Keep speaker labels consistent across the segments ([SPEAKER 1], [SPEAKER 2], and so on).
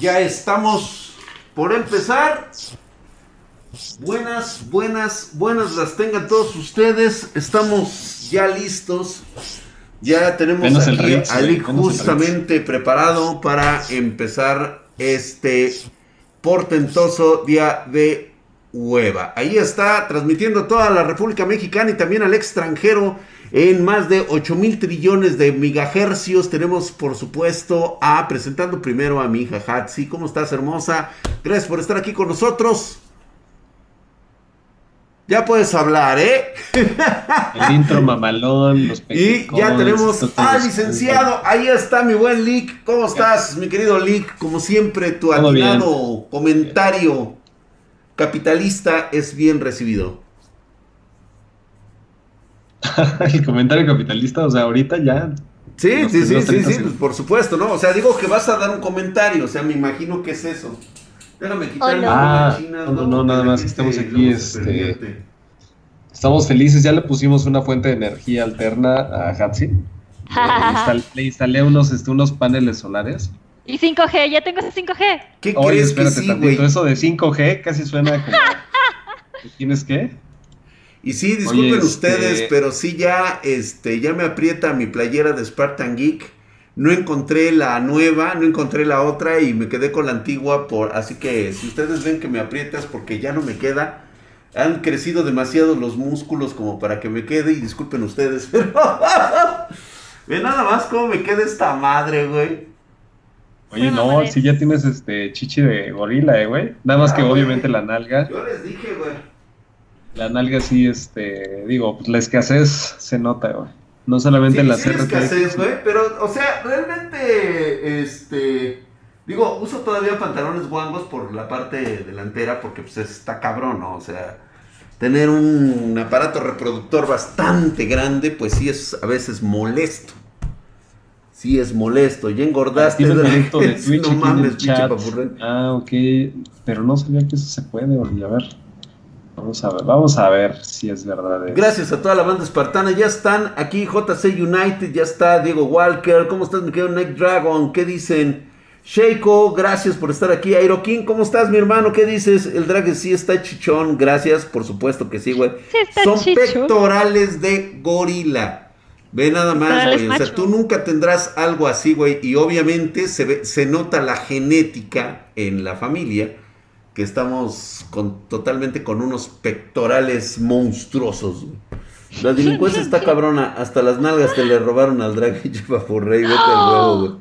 [SPEAKER 1] Ya estamos por empezar. Buenas, buenas, buenas las tengan todos ustedes. Estamos ya listos. Ya tenemos
[SPEAKER 2] Menos el
[SPEAKER 1] aquí
[SPEAKER 2] Ritz,
[SPEAKER 1] a Lick justamente preparado para empezar este portentoso día de hueva. Ahí está transmitiendo toda la República Mexicana y también al extranjero en más de 8 mil trillones de megahercios. Tenemos, por supuesto, a presentando primero a mi hija Hatsi. ¿Cómo estás, hermosa? Gracias por estar aquí con nosotros. Ya puedes hablar, ¿eh?
[SPEAKER 2] El intro mamalón, los
[SPEAKER 1] Y ya tenemos al licenciado. Ahí está mi buen Lick. ¿Cómo estás, mi querido Lick? Como siempre, tu atinado comentario capitalista es bien recibido.
[SPEAKER 2] El comentario capitalista, o sea, ahorita ya.
[SPEAKER 1] Sí, sí, sí, sí,
[SPEAKER 2] 30
[SPEAKER 1] sí, pues por supuesto, ¿no? O sea, digo que vas a dar un comentario, o sea, me imagino que es eso. Déjame quitarme
[SPEAKER 2] Hola.
[SPEAKER 1] las
[SPEAKER 2] Ah,
[SPEAKER 1] chinas,
[SPEAKER 2] no, no, nada más, estamos aquí, este. Estamos felices, ya le pusimos una fuente de energía alterna a Hatsi. Le, instal- le instalé unos, este, unos paneles solares.
[SPEAKER 3] Y 5G, ya tengo ese 5G.
[SPEAKER 1] ¿Qué
[SPEAKER 2] Oye,
[SPEAKER 1] crees que
[SPEAKER 2] espérate
[SPEAKER 1] sí,
[SPEAKER 2] tantito,
[SPEAKER 1] güey?
[SPEAKER 2] eso de 5G casi suena como. ¿Tienes qué?
[SPEAKER 1] Y sí, disculpen
[SPEAKER 2] Oye, este-
[SPEAKER 1] ustedes, pero sí ya, este, ya me aprieta mi playera de Spartan Geek. No encontré la nueva, no encontré la otra y me quedé con la antigua por, así que si ustedes ven que me aprietas porque ya no me queda, han crecido demasiado los músculos como para que me quede y disculpen ustedes, pero ve nada más cómo me queda esta madre, güey.
[SPEAKER 2] Oye,
[SPEAKER 3] No,
[SPEAKER 2] si ya tienes este chichi de gorila, eh, güey. Nada más
[SPEAKER 1] Ah,
[SPEAKER 2] que
[SPEAKER 1] güey.
[SPEAKER 2] obviamente la nalga.
[SPEAKER 1] Yo les dije, güey.
[SPEAKER 2] La nalga sí, este, digo, pues la escasez se nota, güey. No solamente
[SPEAKER 1] Sí,
[SPEAKER 2] en la
[SPEAKER 1] sí escasez, güey, pero, o sea, realmente, este, digo, uso todavía pantalones guangos por la parte delantera porque, pues, está cabrón, ¿no? O sea, tener un aparato reproductor bastante grande, pues sí es a veces molesto. Sí es molesto. Ya engordaste,
[SPEAKER 2] de
[SPEAKER 1] Sí,
[SPEAKER 2] Twitch
[SPEAKER 1] no mames, pinche
[SPEAKER 2] chat.
[SPEAKER 1] papurrén.
[SPEAKER 2] Ah, ok. Pero no sabía que eso se puede, oye, a ver. Vamos a ver, vamos a ver si es verdad. eso.
[SPEAKER 1] Gracias a toda la banda espartana. Ya están aquí JC United, ya está Diego Walker. ¿Cómo estás, mi querido Night Dragon? ¿Qué dicen? Sheiko, gracias por estar aquí. Airo King, ¿cómo estás, mi hermano? ¿Qué dices? El drag sí está chichón. Gracias, por supuesto que sí, güey.
[SPEAKER 3] Sí,
[SPEAKER 1] Son
[SPEAKER 3] chicho.
[SPEAKER 1] pectorales de gorila. Ve nada más, güey. O sea, tú nunca tendrás algo así, güey. Y obviamente se, ve- se nota la genética en la familia. Que estamos con, totalmente con unos pectorales monstruosos. La delincuencia está cabrona. Hasta las nalgas te le robaron al drag y lleva por rey. Vete al huevo, güey.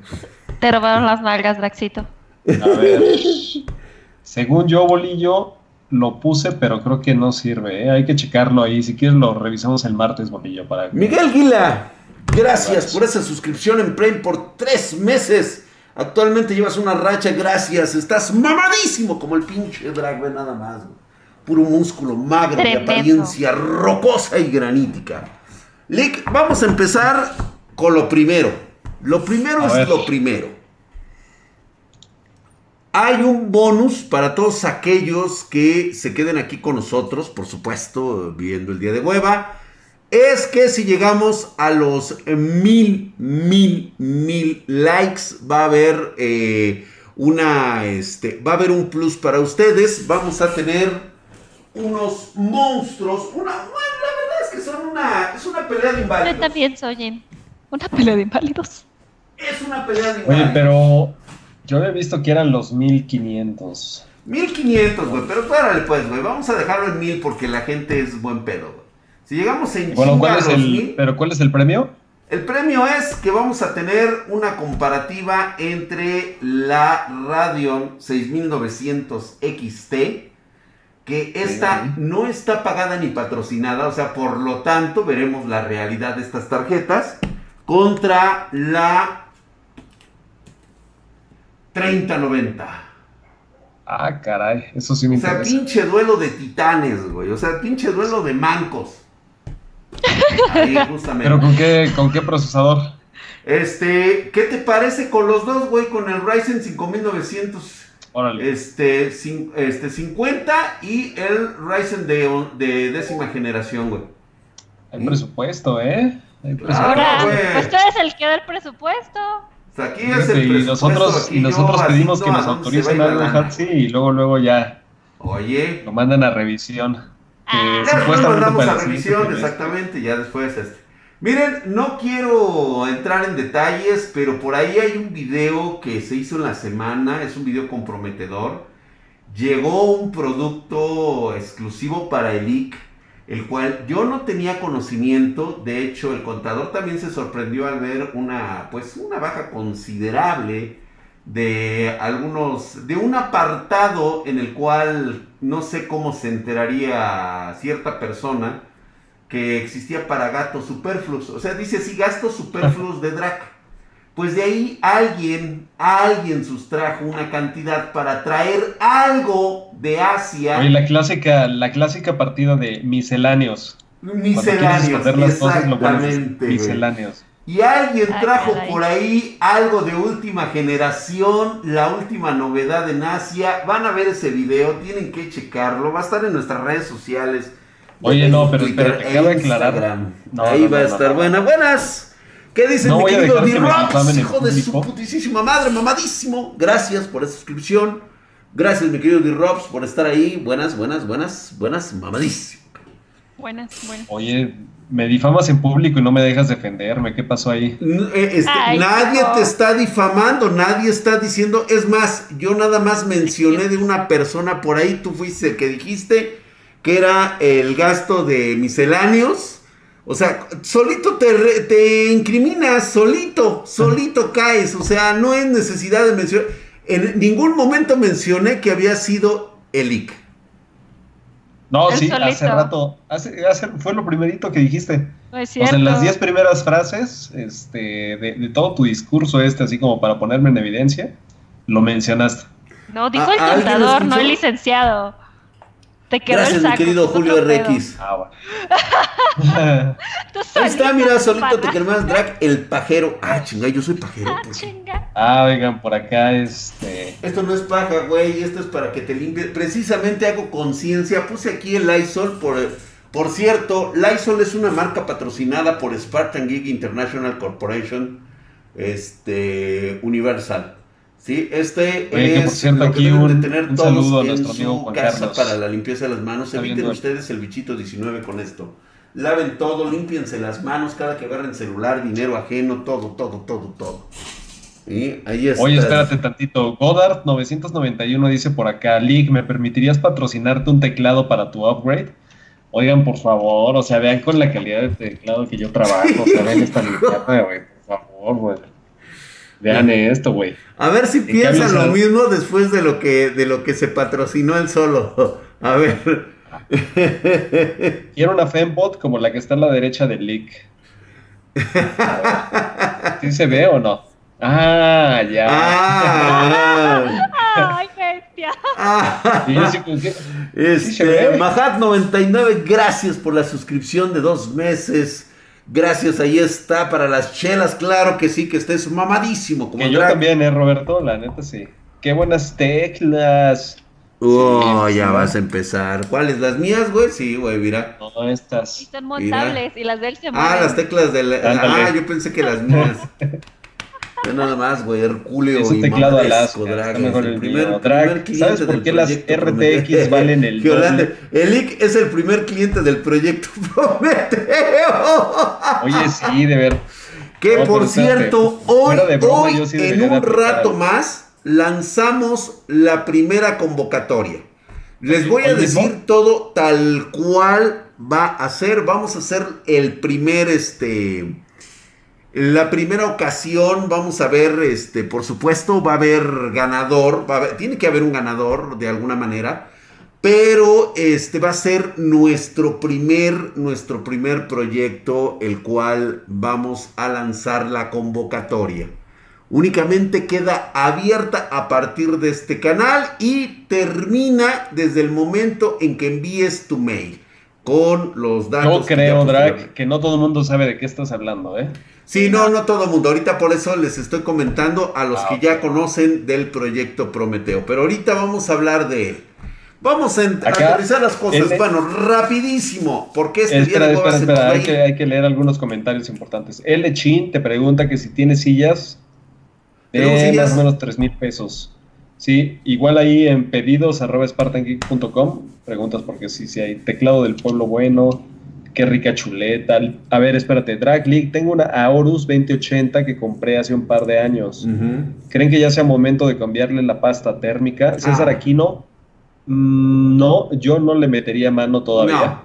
[SPEAKER 3] Te robaron las nalgas, Draxito.
[SPEAKER 2] A ver. Según yo, Bolillo, lo puse, pero creo que no sirve, ¿eh? Hay que checarlo ahí. Si quieres, lo revisamos el martes, Bolillo, para
[SPEAKER 1] Miguel Guila, gracias
[SPEAKER 2] Gracias.
[SPEAKER 1] por esa suscripción en Prime por tres meses. Actualmente llevas una racha, gracias. Estás mamadísimo como el pinche drag, ve nada más. güey. Puro músculo magro de apariencia rocosa y granítica. Lick, vamos a empezar con lo primero. Lo primero
[SPEAKER 2] A
[SPEAKER 1] es
[SPEAKER 2] ver.
[SPEAKER 1] lo primero. Hay un bonus para todos aquellos que se queden aquí con nosotros, por supuesto, viendo el día de hueva. Es que si llegamos a los mil, mil, mil likes, va a haber eh, una, este, va a haber un plus para ustedes. Vamos a tener unos monstruos, una, bueno, la verdad es que son una, es una pelea de
[SPEAKER 3] Yo
[SPEAKER 1] inválidos.
[SPEAKER 3] también soy en una pelea de inválidos.
[SPEAKER 1] Es una pelea de inválidos.
[SPEAKER 2] Oye, pero yo había visto que eran los 1500.
[SPEAKER 1] 1500, güey, pero párale pues, güey, vamos a dejarlo en 1000 porque la gente es buen pedo, güey. Si llegamos en
[SPEAKER 2] Bueno,
[SPEAKER 1] chinga
[SPEAKER 2] ¿cuál es
[SPEAKER 1] los
[SPEAKER 2] el,
[SPEAKER 1] 1000,
[SPEAKER 2] pero cuál es el premio?
[SPEAKER 1] el premio es que vamos a tener una comparativa entre la Radeon 6900 XT, que esta no está pagada ni patrocinada, o sea, por lo tanto, veremos la realidad de estas tarjetas contra la 3090.
[SPEAKER 2] Ah, caray, eso sí me
[SPEAKER 1] O sea,
[SPEAKER 2] interesa.
[SPEAKER 1] pinche duelo de titanes, güey. O sea, pinche duelo de mancos. Ahí, justamente.
[SPEAKER 2] Pero con qué, con qué procesador?
[SPEAKER 1] Este, ¿qué te parece con los dos, güey? Con el Ryzen 5900
[SPEAKER 2] Órale.
[SPEAKER 1] este, cin- este 50 y el Ryzen de, de décima generación, güey.
[SPEAKER 2] Hay presupuesto, ¿eh? Hay presupuesto.
[SPEAKER 1] Claro,
[SPEAKER 3] Ahora,
[SPEAKER 1] güey.
[SPEAKER 3] pues tú eres el que da el presupuesto.
[SPEAKER 1] sea, aquí es el
[SPEAKER 2] y
[SPEAKER 1] presupuesto,
[SPEAKER 2] nosotros,
[SPEAKER 1] aquí
[SPEAKER 2] y nosotros pedimos que nos autoricen algo. Hatsi y luego, luego ya
[SPEAKER 1] Oye,
[SPEAKER 2] lo mandan a revisión.
[SPEAKER 3] Ah.
[SPEAKER 1] Ya después mandamos a revisión, exactamente, ya después este. Miren, no quiero entrar en detalles, pero por ahí hay un video que se hizo en la semana, es un video comprometedor. Llegó un producto exclusivo para el IC, el cual yo no tenía conocimiento, de hecho el contador también se sorprendió al ver una pues una baja considerable de algunos de un apartado en el cual no sé cómo se enteraría cierta persona que existía para gatos superfluos. O sea, dice así, gastos superfluos de drag. Pues de ahí alguien, alguien sustrajo una cantidad para traer algo de Asia.
[SPEAKER 2] Oye, la clásica, la clásica partida de misceláneos.
[SPEAKER 1] Misceláneos.
[SPEAKER 2] cosas,
[SPEAKER 1] Exactamente.
[SPEAKER 2] misceláneos.
[SPEAKER 1] Y alguien
[SPEAKER 3] Ah,
[SPEAKER 1] trajo por ahí algo de última generación, la última novedad en Asia. Van a ver ese video, tienen que checarlo. Va a estar en nuestras redes sociales.
[SPEAKER 2] Oye, no, pero
[SPEAKER 1] Twitter
[SPEAKER 2] espérate,
[SPEAKER 1] e
[SPEAKER 2] aclarar-. No,
[SPEAKER 1] ahí
[SPEAKER 2] no,
[SPEAKER 1] va a
[SPEAKER 2] no,
[SPEAKER 1] estar
[SPEAKER 2] no.
[SPEAKER 1] buena. Buenas. ¿Qué dice
[SPEAKER 2] No
[SPEAKER 1] mi querido
[SPEAKER 2] que en
[SPEAKER 1] hijo de su putísima madre, mamadísimo? Gracias por esa suscripción. Gracias, mi querido D-Rox, por estar ahí. Buenas, buenas, buenas, buenas, mamadísimo.
[SPEAKER 3] Buenas, buenas.
[SPEAKER 2] Oye, me difamas en público y no me dejas defenderme. ¿Qué pasó ahí?
[SPEAKER 1] Eh, este,
[SPEAKER 3] Ay,
[SPEAKER 1] nadie
[SPEAKER 3] no.
[SPEAKER 1] te está difamando, nadie está diciendo, es más, yo nada más mencioné de una persona por ahí, tú fuiste el que dijiste que era el gasto de misceláneos. O sea, solito te, re- te incriminas, solito, solito caes. O sea, no es necesidad de mencionar. En ningún momento mencioné que había sido el IC.
[SPEAKER 2] No,
[SPEAKER 3] Él
[SPEAKER 2] sí,
[SPEAKER 3] solito.
[SPEAKER 2] hace rato. Hace, hace- fue lo primerito que dijiste.
[SPEAKER 3] No es
[SPEAKER 2] O sea, en las 10 primeras frases este, de, de todo tu discurso este, así como para ponerme en evidencia, lo mencionaste.
[SPEAKER 3] No, dijo
[SPEAKER 1] ¿A-
[SPEAKER 3] el contador, no el licenciado. Te quedó
[SPEAKER 1] Gracias,
[SPEAKER 3] el
[SPEAKER 1] mi
[SPEAKER 3] saco.
[SPEAKER 1] querido
[SPEAKER 3] es otro
[SPEAKER 1] Julio. RX.
[SPEAKER 2] Ah, bueno.
[SPEAKER 1] Ahí está, mira, solito te queremos drag el pajero. Ah, chinga, yo soy pajero.
[SPEAKER 3] Ah, chinga.
[SPEAKER 2] ah, oigan, por acá, este.
[SPEAKER 1] Esto no es paja, güey, esto es para que te limpie. Precisamente hago conciencia, puse aquí el Lysol por... Por cierto, Lysol es una marca patrocinada por Spartan Geek International Corporation, este, Universal. Sí, este
[SPEAKER 2] Oye, que por
[SPEAKER 1] es
[SPEAKER 2] cierto,
[SPEAKER 1] lo que
[SPEAKER 2] aquí
[SPEAKER 1] deben
[SPEAKER 2] un-
[SPEAKER 1] de tener
[SPEAKER 2] un
[SPEAKER 1] todos
[SPEAKER 2] saludo a
[SPEAKER 1] en
[SPEAKER 2] nuestro amigo
[SPEAKER 1] su
[SPEAKER 2] Juan
[SPEAKER 1] casa
[SPEAKER 2] Carlos.
[SPEAKER 1] para la limpieza de las manos.
[SPEAKER 2] Está
[SPEAKER 1] Eviten
[SPEAKER 2] viendo-
[SPEAKER 1] ustedes el bichito 19 con esto. Laven todo, límpiense las manos cada que agarren celular, dinero ajeno, todo, todo, todo, todo. Y ahí está.
[SPEAKER 2] Oye, espérate tantito. Godard 991 dice por acá, League, ¿me permitirías patrocinarte un teclado para tu upgrade? Oigan, por favor, o sea, vean con la calidad de teclado que yo trabajo, o sea, vean esta limpieza, güey, por favor, güey. Vean esto, güey.
[SPEAKER 1] A ver si
[SPEAKER 2] En
[SPEAKER 1] piensan lo mismo después de lo que de lo que se patrocinó él solo. A ver.
[SPEAKER 2] Quiero una Fembot como la que está a la derecha del League. ¿Sí se ve o no? Ah, ya.
[SPEAKER 1] Ah,
[SPEAKER 3] Ay, bestia.
[SPEAKER 1] ah.
[SPEAKER 2] Sí, sí,
[SPEAKER 1] Este,
[SPEAKER 2] ve.
[SPEAKER 1] Mahat99, gracias por la suscripción de dos meses. Gracias, ahí está para las chelas, claro que sí, que estés mamadísimo. Como
[SPEAKER 2] Que yo
[SPEAKER 1] drag.
[SPEAKER 2] también, eh, Roberto, la neta sí. Qué buenas teclas.
[SPEAKER 1] Oh,
[SPEAKER 2] Sí,
[SPEAKER 1] ya
[SPEAKER 2] sí.
[SPEAKER 1] vas a empezar. ¿Cuáles? ¿Las mías, güey? Sí, güey, mira.
[SPEAKER 2] No, estas.
[SPEAKER 3] Y son montables y las de él se mueven.
[SPEAKER 1] Ah, las teclas de la... Ah, yo pensé que las mías. Yo nada más, güey, Herculeo
[SPEAKER 2] Es un
[SPEAKER 1] y
[SPEAKER 2] teclado Alaska,
[SPEAKER 1] Drag,
[SPEAKER 2] mejor el mío. Drag,
[SPEAKER 1] cliente
[SPEAKER 2] ¿sabes por qué las RTX
[SPEAKER 1] Prometeo.
[SPEAKER 2] valen el?
[SPEAKER 1] El IC es el primer cliente del proyecto Prometeo.
[SPEAKER 2] Oye, sí, de ver.
[SPEAKER 1] Que
[SPEAKER 2] No,
[SPEAKER 1] por cierto, hoy,
[SPEAKER 2] broma,
[SPEAKER 1] hoy
[SPEAKER 2] sí
[SPEAKER 1] en un rato más lanzamos la primera convocatoria. Les voy a decir todo tal cual va a ser. Vamos a hacer el primer, este, la primera ocasión. Vamos a ver, este, por supuesto, va a haber ganador. Va a haber- tiene que haber un ganador de alguna manera. Pero este va a ser nuestro primer, nuestro primer proyecto, el cual vamos a lanzar la convocatoria. Únicamente queda abierta a partir de este canal y termina desde el momento en que envíes tu mail con los datos.
[SPEAKER 2] Yo
[SPEAKER 1] que
[SPEAKER 2] creo, Drag,
[SPEAKER 1] posteriormente-
[SPEAKER 2] que no todo el mundo sabe de qué estás hablando, ¿eh?
[SPEAKER 1] Sí, no, no todo el mundo. Ahorita por eso les estoy comentando a los
[SPEAKER 2] Ah,
[SPEAKER 1] que ya conocen del proyecto Prometeo. Pero ahorita vamos a hablar de él. Vamos a ent- a
[SPEAKER 2] Acá,
[SPEAKER 1] aterrizar las cosas.
[SPEAKER 2] el-
[SPEAKER 1] Bueno, rapidísimo. Porque este
[SPEAKER 2] espera,
[SPEAKER 1] día
[SPEAKER 2] espera, espera, hay que, hay que leer algunos comentarios importantes. L. Chin te pregunta que si tienes sillas De más o menos 3 mil pesos. Sí, igual ahí en pedidos arroba preguntas porque sí, sí hay teclado del pueblo bueno, qué rica chuleta. A ver, espérate, Drag League, tengo una Aorus 2080 que compré hace un par de años. ¿Creen que ya sea momento de cambiarle la pasta térmica? César ah. Aquino, mm, no, yo no le metería mano todavía.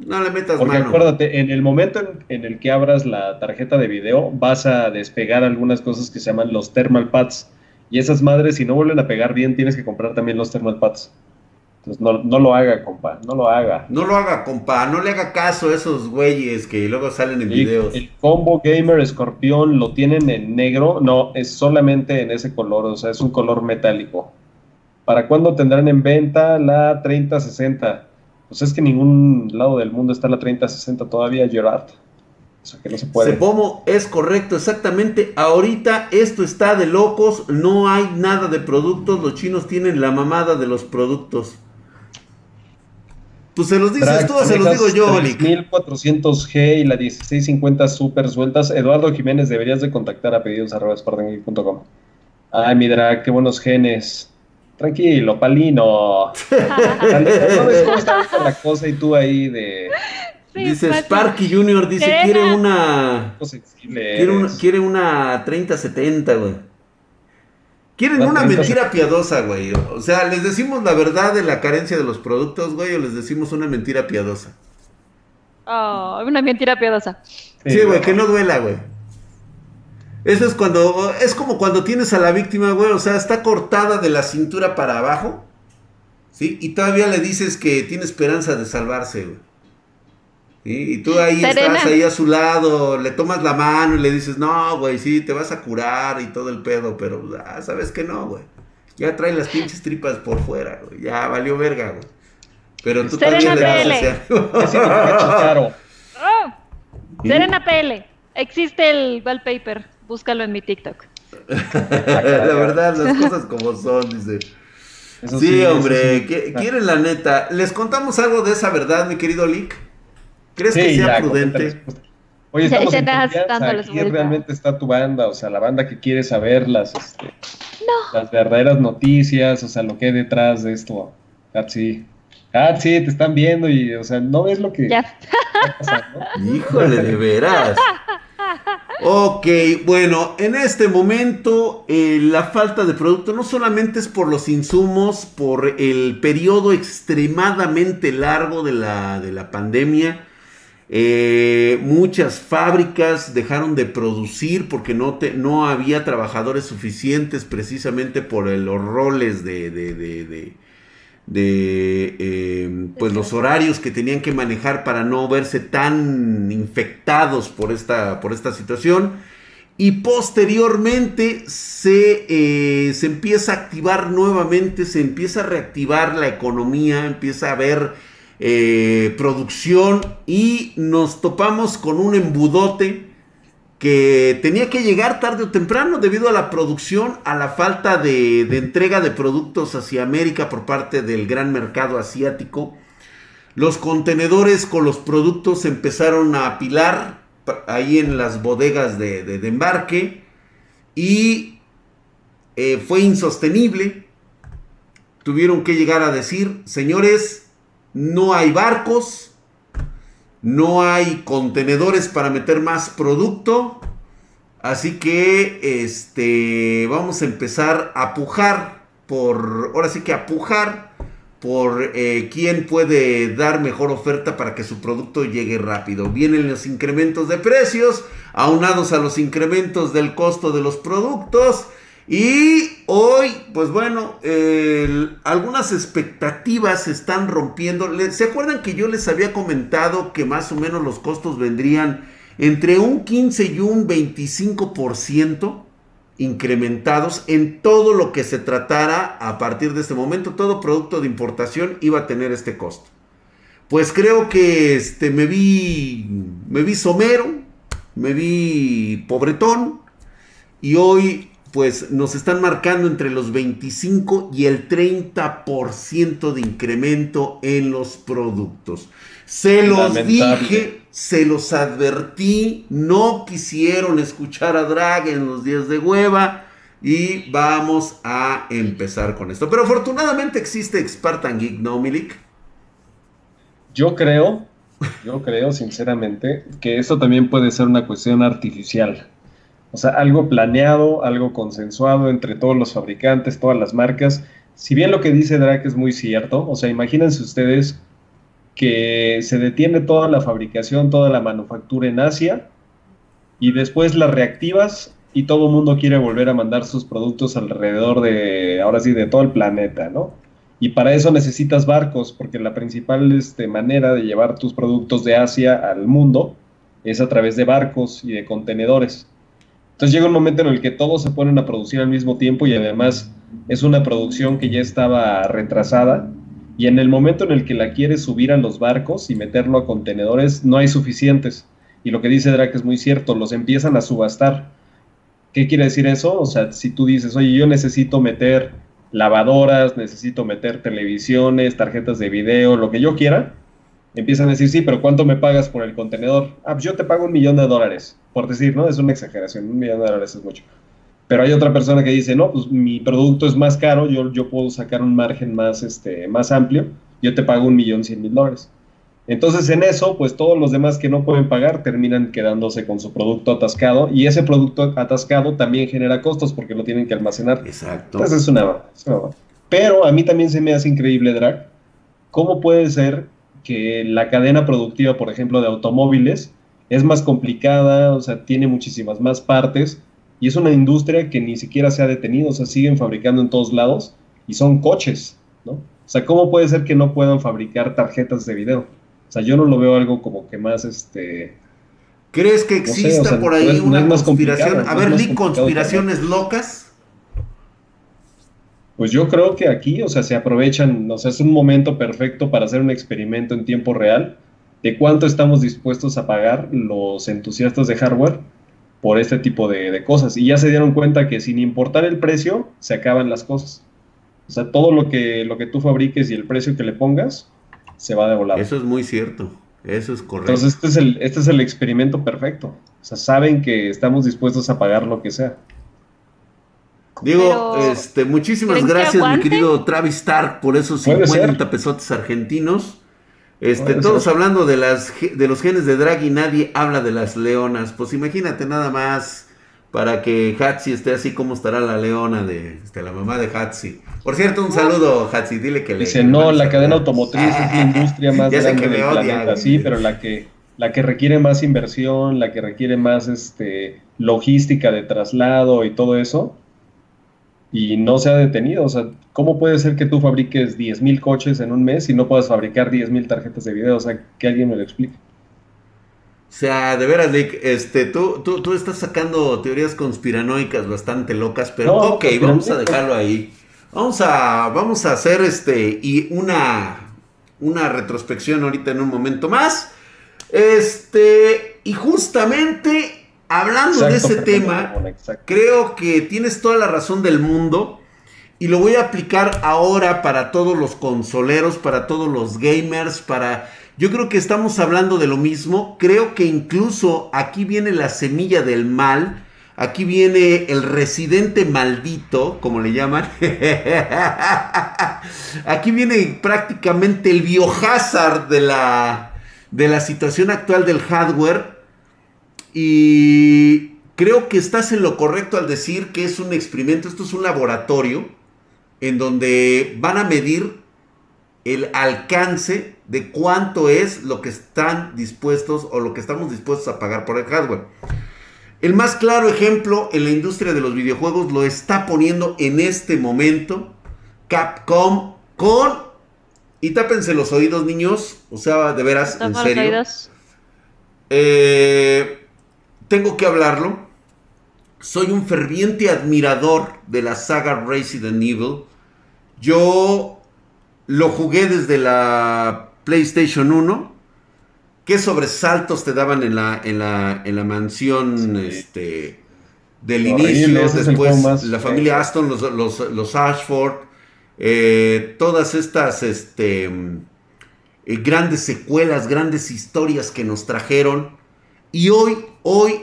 [SPEAKER 1] No, no le metas
[SPEAKER 2] Porque acuérdate, en el momento en, el que abras la tarjeta de video, vas a despegar algunas cosas que se llaman los thermal pads y esas madres, si no vuelven a pegar bien, tienes que comprar también los thermal pads. Entonces, no, no lo haga, compa, no lo haga.
[SPEAKER 1] No lo haga, compa, no le haga caso a esos güeyes que luego salen en videos.
[SPEAKER 2] El Combo Gamer Escorpión lo tienen en negro, no, es solamente en ese color, o sea, es un color metálico. ¿Para cuándo tendrán en venta la 3060? Pues es que en ningún lado del mundo está la 3060 todavía, Gerard que no se puede.
[SPEAKER 1] es correcto, exactamente. Ahorita esto está de locos, no hay nada de productos, los chinos tienen la mamada de los productos. Pues se los dices tú se los digo yo,
[SPEAKER 2] 1400G y la 1650 super sueltas. Eduardo Jiménez, deberías de contactar a pedidos Ay, mi drag, qué buenos genes. Tranquilo, palino. cómo está la cosa y tú ahí de
[SPEAKER 1] dice Sparky Junior, dice, quiere una, quiere una. Quiere una 3070, güey. Quieren una mentira piadosa, güey. O sea, ¿les decimos la verdad de la carencia de los productos, güey, o les decimos una mentira piadosa?
[SPEAKER 3] Oh, una mentira piadosa.
[SPEAKER 1] Sí, güey, que no duela, güey. Eso es cuando, es como cuando tienes a la víctima, güey, o sea, está cortada de la cintura para abajo, ¿sí? Y todavía le dices que tiene esperanza de salvarse, güey. Y tú ahí estás ahí a su lado, le tomas la mano y le dices, no, güey, sí, te vas a curar y todo el pedo, pero ah, sabes que no, güey. Ya trae las pinches tripas por fuera, güey. Ya valió verga, güey. Pero tú también le das
[SPEAKER 3] ese oh, Serena PL. Existe el wallpaper. Búscalo en mi TikTok.
[SPEAKER 1] la verdad, las cosas como son, dice. sí, hombre, quieren la neta. ¿Les contamos algo de esa verdad, mi querido Lick? ¿Crees que sea prudente?
[SPEAKER 2] Oye, estamos en aquí realmente está tu banda, o sea, la banda que quiere saber las, este, las verdaderas noticias, o sea, lo que hay detrás de esto. Hatsi. Hatsi, te están viendo y, o sea, no ves lo que ya.
[SPEAKER 1] Híjole, de veras. Ok, bueno, en este momento eh, la falta de producto no solamente es por los insumos, por el periodo extremadamente largo de la, de la pandemia, eh, muchas fábricas dejaron de producir porque no, no había trabajadores suficientes precisamente por los roles de, de, eh, pues los horarios que tenían que manejar para no verse tan infectados por esta, por esta situación. Y posteriormente se, eh, se empieza a activar nuevamente, se empieza a reactivar la economía, empieza a haber eh, producción y nos topamos con un embudote que tenía que llegar tarde o temprano debido a la producción, a la falta de, entrega de productos hacia América por parte del gran mercado asiático. Los contenedores con los productos empezaron a apilar ahí en las bodegas de, embarque y eh, fue insostenible. Tuvieron que llegar a decir, señores, no hay barcos, no hay contenedores para meter más producto. Así que este vamos a empezar a pujar por ahora sí que a pujar por eh, quién puede dar mejor oferta para que su producto llegue rápido. Vienen los incrementos de precios, aunados a los incrementos del costo de los productos y hoy, pues bueno, algunas expectativas se están rompiendo. ¿Se acuerdan que yo les había comentado que más o menos los costos vendrían entre un 15 y un 25% incrementados en todo lo que se tratara a partir de este momento? Todo producto de importación iba a tener este costo. Pues creo que este, me vi, me vi somero, me vi pobretón y hoy pues nos están marcando entre los 25 y el 30% de incremento en los productos. Se los dije, se los advertí, no quisieron escuchar a Drag en los días de hueva. Y vamos a empezar con esto. Pero afortunadamente existe Spartan Geek, ¿no, Milik?
[SPEAKER 2] Yo creo, yo creo sinceramente que esto también puede ser una cuestión artificial. O sea, algo planeado, algo consensuado entre todos los fabricantes, todas las marcas. Si bien lo que dice Drake es muy cierto, o sea, imagínense ustedes que se detiene toda la fabricación, toda la manufactura en Asia y después la reactivas y todo el mundo quiere volver a mandar sus productos alrededor de, ahora sí, de todo el planeta, ¿no? Y para eso necesitas barcos, porque la principal este, manera de llevar tus productos de Asia al mundo es a través de barcos y de contenedores. Entonces llega un momento en el que todos se ponen a producir al mismo tiempo y además es una producción que ya estaba retrasada y en el momento en el que la quieres subir a los barcos y meterlo a contenedores no hay suficientes. Y lo que dice Drake es muy cierto, los empiezan a subastar. ¿Qué quiere decir eso? O sea, si tú dices, oye, yo necesito meter lavadoras, necesito meter televisiones, tarjetas de video, lo que yo quiera, empiezan a decir, sí, pero ¿cuánto me pagas por el contenedor? Ah, pues yo te pago un millón de dólares, por decir, ¿no? Es una exageración, un millón de dólares es mucho. Pero hay otra persona que dice, no, pues mi producto es más caro, yo, yo puedo sacar un margen más, este, más amplio, yo te pago un millón cien mil dólares. Entonces en eso, pues todos los demás que no pueden pagar terminan quedándose con su producto atascado y ese producto atascado también genera costos porque lo tienen que almacenar.
[SPEAKER 1] Exacto.
[SPEAKER 2] Entonces es una, es una Pero a mí también se me hace increíble, Drag, cómo puede ser que la cadena productiva, por ejemplo, de automóviles es más complicada, o sea, tiene muchísimas más partes y es una industria que ni siquiera se ha detenido, o sea, siguen fabricando en todos lados y son coches, ¿no? O sea, ¿cómo puede ser que no puedan fabricar tarjetas de video? O sea, yo no lo veo algo como que más, este...
[SPEAKER 1] ¿Crees que exista por ahí una conspiración? A ver, Lee, conspiraciones locas.
[SPEAKER 2] Pues yo creo que aquí, o sea, se aprovechan, o sea, es un momento perfecto para hacer un experimento en tiempo real de cuánto estamos dispuestos a pagar los entusiastas de hardware por este tipo de, de, cosas. Y ya se dieron cuenta que sin importar el precio, se acaban las cosas. O sea, todo lo que, lo que tú fabriques y el precio que le pongas, se va de volada.
[SPEAKER 1] Eso es muy cierto. Eso es correcto.
[SPEAKER 2] Entonces, este es el, este es el experimento perfecto. O sea, saben que estamos dispuestos a pagar lo que sea.
[SPEAKER 1] Digo, este, muchísimas gracias, mi querido Travis Stark, por esos 50 pesotes argentinos. Este, todos hablando de las de los genes de drag y nadie habla de las leonas. Pues imagínate nada más para que Hatsi esté así como estará la leona de este, la mamá de Hatsi. Por cierto, un saludo, Hatsi, dile que
[SPEAKER 2] le. Dice, no, la cadena automotriz es la industria más grande del planeta. Sí, pero la que, la que requiere más inversión, la que requiere más este, logística de traslado y todo eso, y no se ha detenido. O sea, ¿cómo puede ser que tú fabriques 10.000 coches en un mes y no puedas fabricar 10.000 tarjetas de video? O sea, que alguien me lo explique.
[SPEAKER 1] O sea, de veras, Nick, este, tú, tú, tú estás sacando teorías conspiranoicas bastante locas, pero ok, vamos a dejarlo ahí. Vamos a, vamos a hacer este, y una, una retrospección ahorita en un momento más. Este, y justamente hablando de ese tema, creo que tienes toda la razón del mundo. Y lo voy a aplicar ahora para todos los consoleros, para todos los gamers, para yo creo que estamos hablando de lo mismo. Creo que incluso aquí viene la semilla del mal. Aquí viene el residente maldito, como le llaman. aquí viene prácticamente el biohazard de la, de la situación actual del hardware. Y creo que estás en lo correcto al decir que es un experimento, esto es un laboratorio en donde van a medir el alcance de cuánto es lo que están dispuestos o lo que estamos dispuestos a pagar por el hardware. El más claro ejemplo en la industria de los videojuegos lo está poniendo en este momento Capcom con... Y tápense los oídos, niños. O sea, de veras, en serio. Eh, tengo que hablarlo. Soy un ferviente admirador de la saga Resident Evil. Yo lo jugué desde la PlayStation 1. ¿Qué sobresaltos te daban en la, en la, en la mansión este, del inicio? Después la familia Aston, los, los, Ashford, eh, todas estas este, eh, grandes secuelas, grandes historias que nos trajeron. Y hoy, hoy,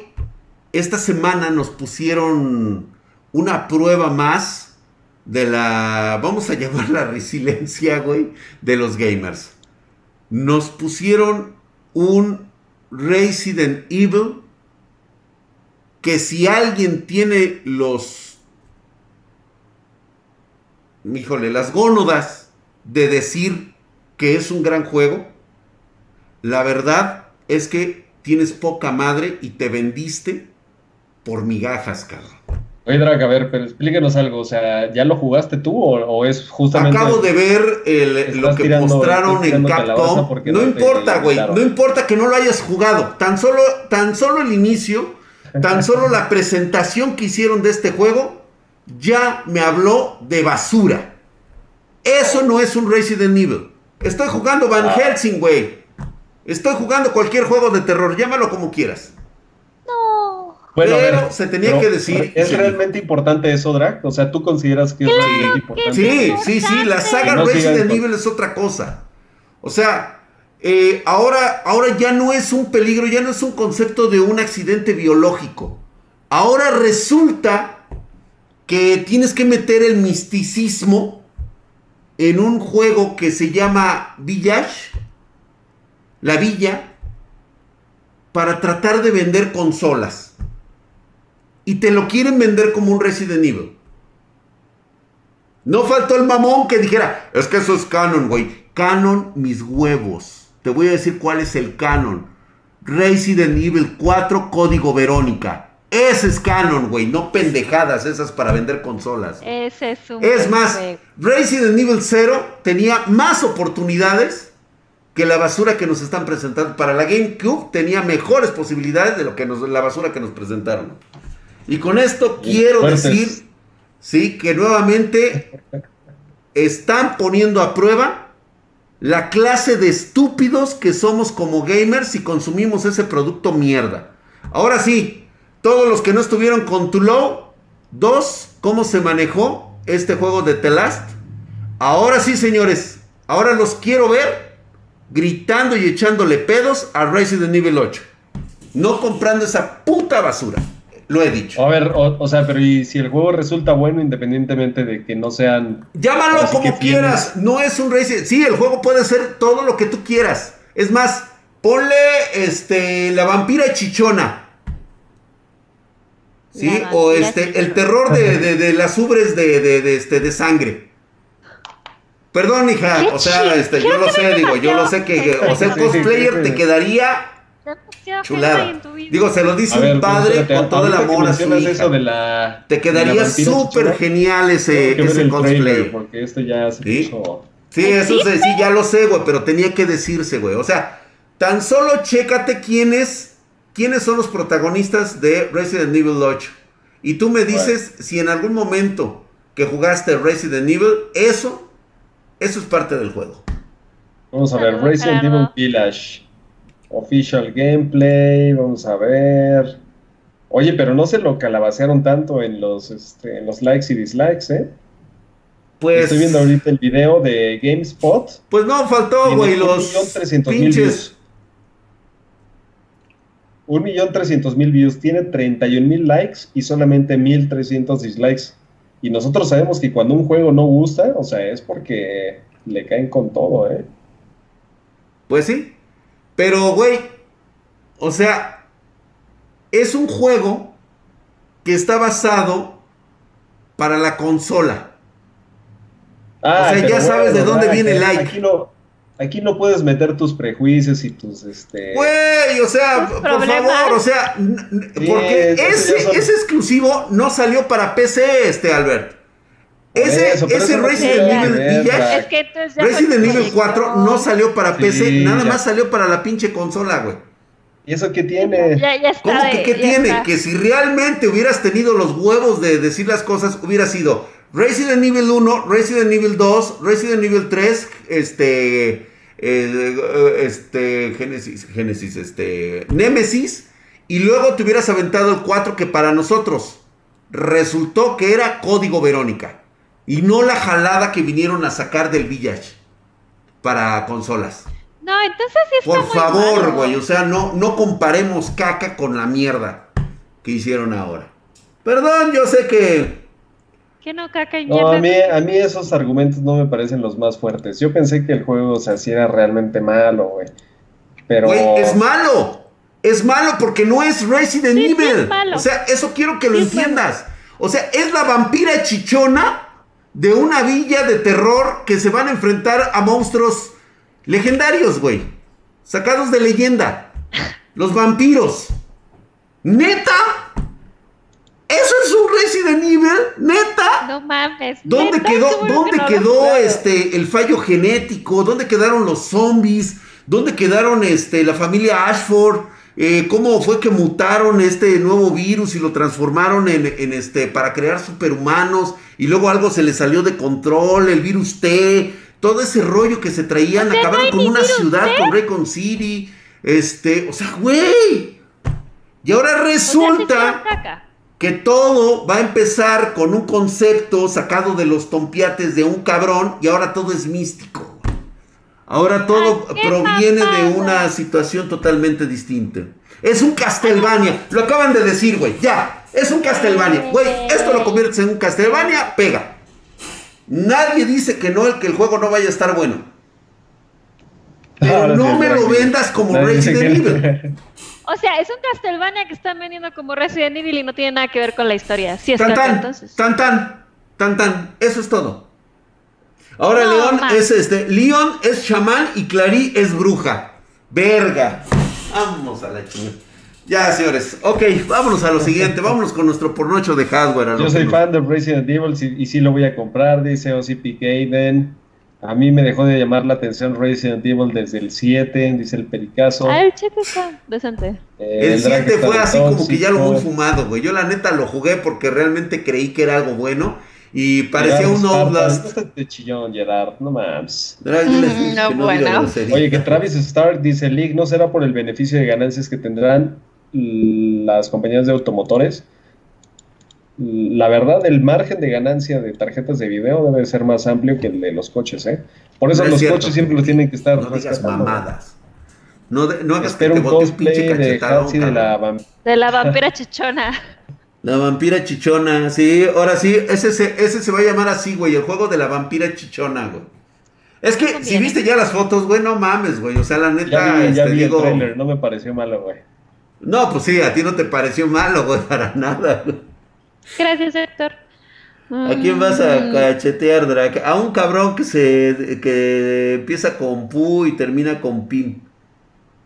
[SPEAKER 1] esta semana nos pusieron una prueba más de la, vamos a llamarla resiliencia, güey, de los gamers. Nos pusieron un Resident Evil que si alguien tiene los, híjole, las gónodas de decir que es un gran juego, la verdad es que tienes poca madre y te vendiste por migajas, cabrón.
[SPEAKER 2] Oye, Drag, a ver, pero explíquenos algo. O sea, ¿ya lo jugaste tú o, es justamente.
[SPEAKER 1] Acabo de ver lo que mostraron en Capcom. No, importa, güey. No importa que no lo hayas jugado. Tan solo, tan solo el inicio, tan solo la presentación que hicieron de este juego, ya me habló de basura. Eso no es un Resident Evil. Estoy jugando Van ah. Helsing, güey. Estoy jugando cualquier juego de terror. Llámalo como quieras.
[SPEAKER 2] Bueno, pero se tenía que decir. ¿Es realmente importante eso, Drag? O sea, ¿tú consideras que es realmente importante?
[SPEAKER 1] Sí, sí, sí. La saga Resident Evil es otra cosa. O sea, eh, ahora, ahora ya no es un peligro, ya no es un concepto de un accidente biológico. Ahora resulta que tienes que meter el misticismo en un juego que se llama Village, la villa, para tratar de vender consolas y te lo quieren vender como un Resident Evil. No faltó el mamón que dijera, es que eso es canon, güey. Canon, mis huevos. Te voy a decir cuál es el canon. Resident Evil 4, código Verónica. Ese es canon, güey. No pendejadas esas para vender consolas.
[SPEAKER 3] Ese es un.
[SPEAKER 1] Es más, Resident Evil 0 tenía más oportunidades que la basura que nos están presentando. Para la GameCube tenía mejores posibilidades de lo que nos, la basura que nos presentaron. Y con esto quiero decir, sí, que nuevamente están poniendo a prueba la clase de estúpidos que somos como gamers y consumimos ese producto mierda. Ahora sí, todos los que no estuvieron con Tulow, dos, ¿cómo se manejó este juego de The Last? Ahora sí, señores, ahora los quiero ver gritando y echándole pedos a Resident Evil 8. No comprando esa puta basura. Lo he dicho.
[SPEAKER 2] A ver, o, sea, pero y si el juego resulta bueno independientemente de que no sean...
[SPEAKER 1] Llámalo como quieras, no es un Resident... Sí, el juego puede ser todo lo que tú quieras. Es más, ponle este, la vampira chichona. ¿Sí? o este, el terror de, las ubres de, este, de sangre. Perdón, hija, o sea, este, yo lo sé, digo, yo lo sé que, o sea, el cosplayer te quedaría Chulada. Digo, se lo dice un padre con todo el amor a su hija. Te quedaría súper genial ese, ese cosplay.
[SPEAKER 2] Porque esto ya se
[SPEAKER 1] ¿Sí? Sí, eso sí, sí, ya lo sé, güey, pero tenía que decirse, güey. O sea, tan solo chécate quiénes, quiénes son los protagonistas de Resident Evil 8. Y tú me dices si en algún momento que jugaste Resident Evil, eso, eso es parte del juego.
[SPEAKER 2] Vamos a ver, Resident Evil Village. Official gameplay, vamos a ver. Oye, pero no se lo calabacearon tanto en los, este, en los likes y dislikes, ¿eh? Pues. Estoy viendo ahorita el video de GameSpot.
[SPEAKER 1] Pues no, faltó, güey, los.
[SPEAKER 2] Pinches. Un millón trescientos mil views. Tiene 31 mil likes y solamente 1300 dislikes. Y nosotros sabemos que cuando un juego no gusta, o sea, es porque le caen con todo, ¿eh?
[SPEAKER 1] Pues sí. Pero, güey, o sea, es un juego que está basado para la consola.
[SPEAKER 2] Ah, o sea, ya sabes de dónde viene el like. Aquí aquí no puedes meter tus prejuicios y tus, este...
[SPEAKER 1] Güey, o sea, por favor, o sea, porque ese, ese exclusivo no salió para PC, este, Albert. Ese, ese Resident Evil Resident Evil 4 no salió para PC, nada más salió para la pinche consola, güey.
[SPEAKER 2] ¿Y eso qué tiene?
[SPEAKER 1] ¿Cómo que qué tiene? Que si realmente hubieras tenido los huevos de decir las cosas, hubiera sido Resident Evil 1, Resident Evil 2, Resident Evil 3, este, eh, este, Genesis, Genesis, este, Nemesis, y luego te hubieras aventado el 4 que para nosotros resultó que era Código Verónica. Y no la jalada que vinieron a sacar del Village para consolas.
[SPEAKER 3] No, entonces sí está
[SPEAKER 1] Por favor, güey, o sea, no, no comparemos caca con la mierda que hicieron ahora. Perdón, yo sé que
[SPEAKER 3] ¿Qué no, caca y
[SPEAKER 2] No,
[SPEAKER 3] mierda?
[SPEAKER 2] a mí, a mí esos argumentos no me parecen los más fuertes. Yo pensé que el juego, o sea, sí era realmente malo, güey. Pero...
[SPEAKER 1] Güey, es malo. Es malo porque no es Resident
[SPEAKER 3] Sí, sí
[SPEAKER 1] Evil.
[SPEAKER 3] es malo.
[SPEAKER 1] O sea, eso quiero que lo
[SPEAKER 3] Sí
[SPEAKER 1] entiendas. O sea, es la vampira chichona de una villa de terror que se van a enfrentar a monstruos legendarios, güey. Sacados de leyenda. Los vampiros. ¿Neta? ¿Eso es un Resident Evil? ¿Neta?
[SPEAKER 3] No mames.
[SPEAKER 1] ¿Dónde
[SPEAKER 3] ¿neta?
[SPEAKER 1] quedó, dónde
[SPEAKER 3] no
[SPEAKER 1] quedó este el fallo genético? ¿Dónde quedaron los zombies? ¿Dónde quedaron este la familia Ashford? Eh, ¿Cómo fue que mutaron este nuevo virus y lo transformaron en, en, este para crear superhumanos? Y luego algo se le salió de control, el virus T, todo ese rollo que se traían,
[SPEAKER 3] O sea,
[SPEAKER 1] acabaron
[SPEAKER 3] no
[SPEAKER 1] con una ciudad,
[SPEAKER 3] T.
[SPEAKER 1] con Raycon City, este, o sea, güey. Y ahora
[SPEAKER 3] O sea,
[SPEAKER 1] que todo va a empezar con un concepto sacado de los tompiates de un cabrón y ahora todo es místico. Ahora todo
[SPEAKER 3] Ay,
[SPEAKER 1] proviene de una situación totalmente distinta. Es un Castlevania. Lo acaban de decir, güey. Ya. Es un Castlevania. Güey, esto lo conviertes en un Castlevania, pega. Nadie dice que no, el que el juego no vaya a estar bueno. Pero
[SPEAKER 2] Ahora
[SPEAKER 1] no
[SPEAKER 2] sí,
[SPEAKER 1] me lo vendas como Resident Evil.
[SPEAKER 3] O sea, es un Castlevania que están vendiendo como Resident Evil y no tiene nada que ver con la historia. Sí es
[SPEAKER 1] Tan tan,
[SPEAKER 3] entonces.
[SPEAKER 1] tan tan, tan tan, eso es todo. Ahora
[SPEAKER 3] No,
[SPEAKER 1] León es este, León es chamán y Clary es bruja. Verga. Vamos a la chingada. Ya, señores. Ok, vámonos a lo siguiente. Vámonos con nuestro pornocho de hardware.
[SPEAKER 2] Yo soy fan de Resident Evil y sí lo voy a comprar, dice OCP Gaiden. A mí me dejó de llamar la atención Resident Evil desde el 7, dice el Pericazo.
[SPEAKER 3] Ah, el cheque está decente.
[SPEAKER 2] Eh,
[SPEAKER 1] El
[SPEAKER 2] Drake
[SPEAKER 1] 7
[SPEAKER 2] está
[SPEAKER 1] fue así como que ya lo muy
[SPEAKER 2] tóxico.
[SPEAKER 1] fumado, güey. Yo la neta lo jugué porque realmente creí que era algo bueno y parecía
[SPEAKER 2] Gerard
[SPEAKER 1] un
[SPEAKER 2] Spartan,
[SPEAKER 1] Outlast.
[SPEAKER 2] No de chillón, Gerard, no mames.
[SPEAKER 3] Mm, no, bueno.
[SPEAKER 2] Oye, que Travis Stark dice, League no será por el beneficio de ganancias que tendrán las compañías de automotores. La verdad, el margen de ganancia de tarjetas de video debe ser más amplio que el de los coches, ¿eh? Por eso
[SPEAKER 1] No es
[SPEAKER 2] los
[SPEAKER 1] cierto.
[SPEAKER 2] coches siempre los tienen que estar
[SPEAKER 1] No digas mamadas. No, de- no hagas que te
[SPEAKER 2] un cosplay de Hatsi de la vam-
[SPEAKER 3] De la vampira chichona.
[SPEAKER 1] La vampira chichona, sí, ahora sí, ese se, ese se va a llamar así, güey, el juego de la vampira chichona, güey. Es que si viste ya las fotos, güey, no mames, güey, o sea, la neta,
[SPEAKER 2] Ya vi, ya
[SPEAKER 1] este,
[SPEAKER 2] vi
[SPEAKER 1] digo,
[SPEAKER 2] el trailer, no me pareció malo, güey.
[SPEAKER 1] no, pues sí, a ti no te pareció malo, güey, para nada. güey.
[SPEAKER 3] Gracias, Héctor.
[SPEAKER 1] ¿A quién vas a
[SPEAKER 3] Mm,
[SPEAKER 1] cachetear, Drake? A un cabrón que se, que empieza con Pu y termina con Pim.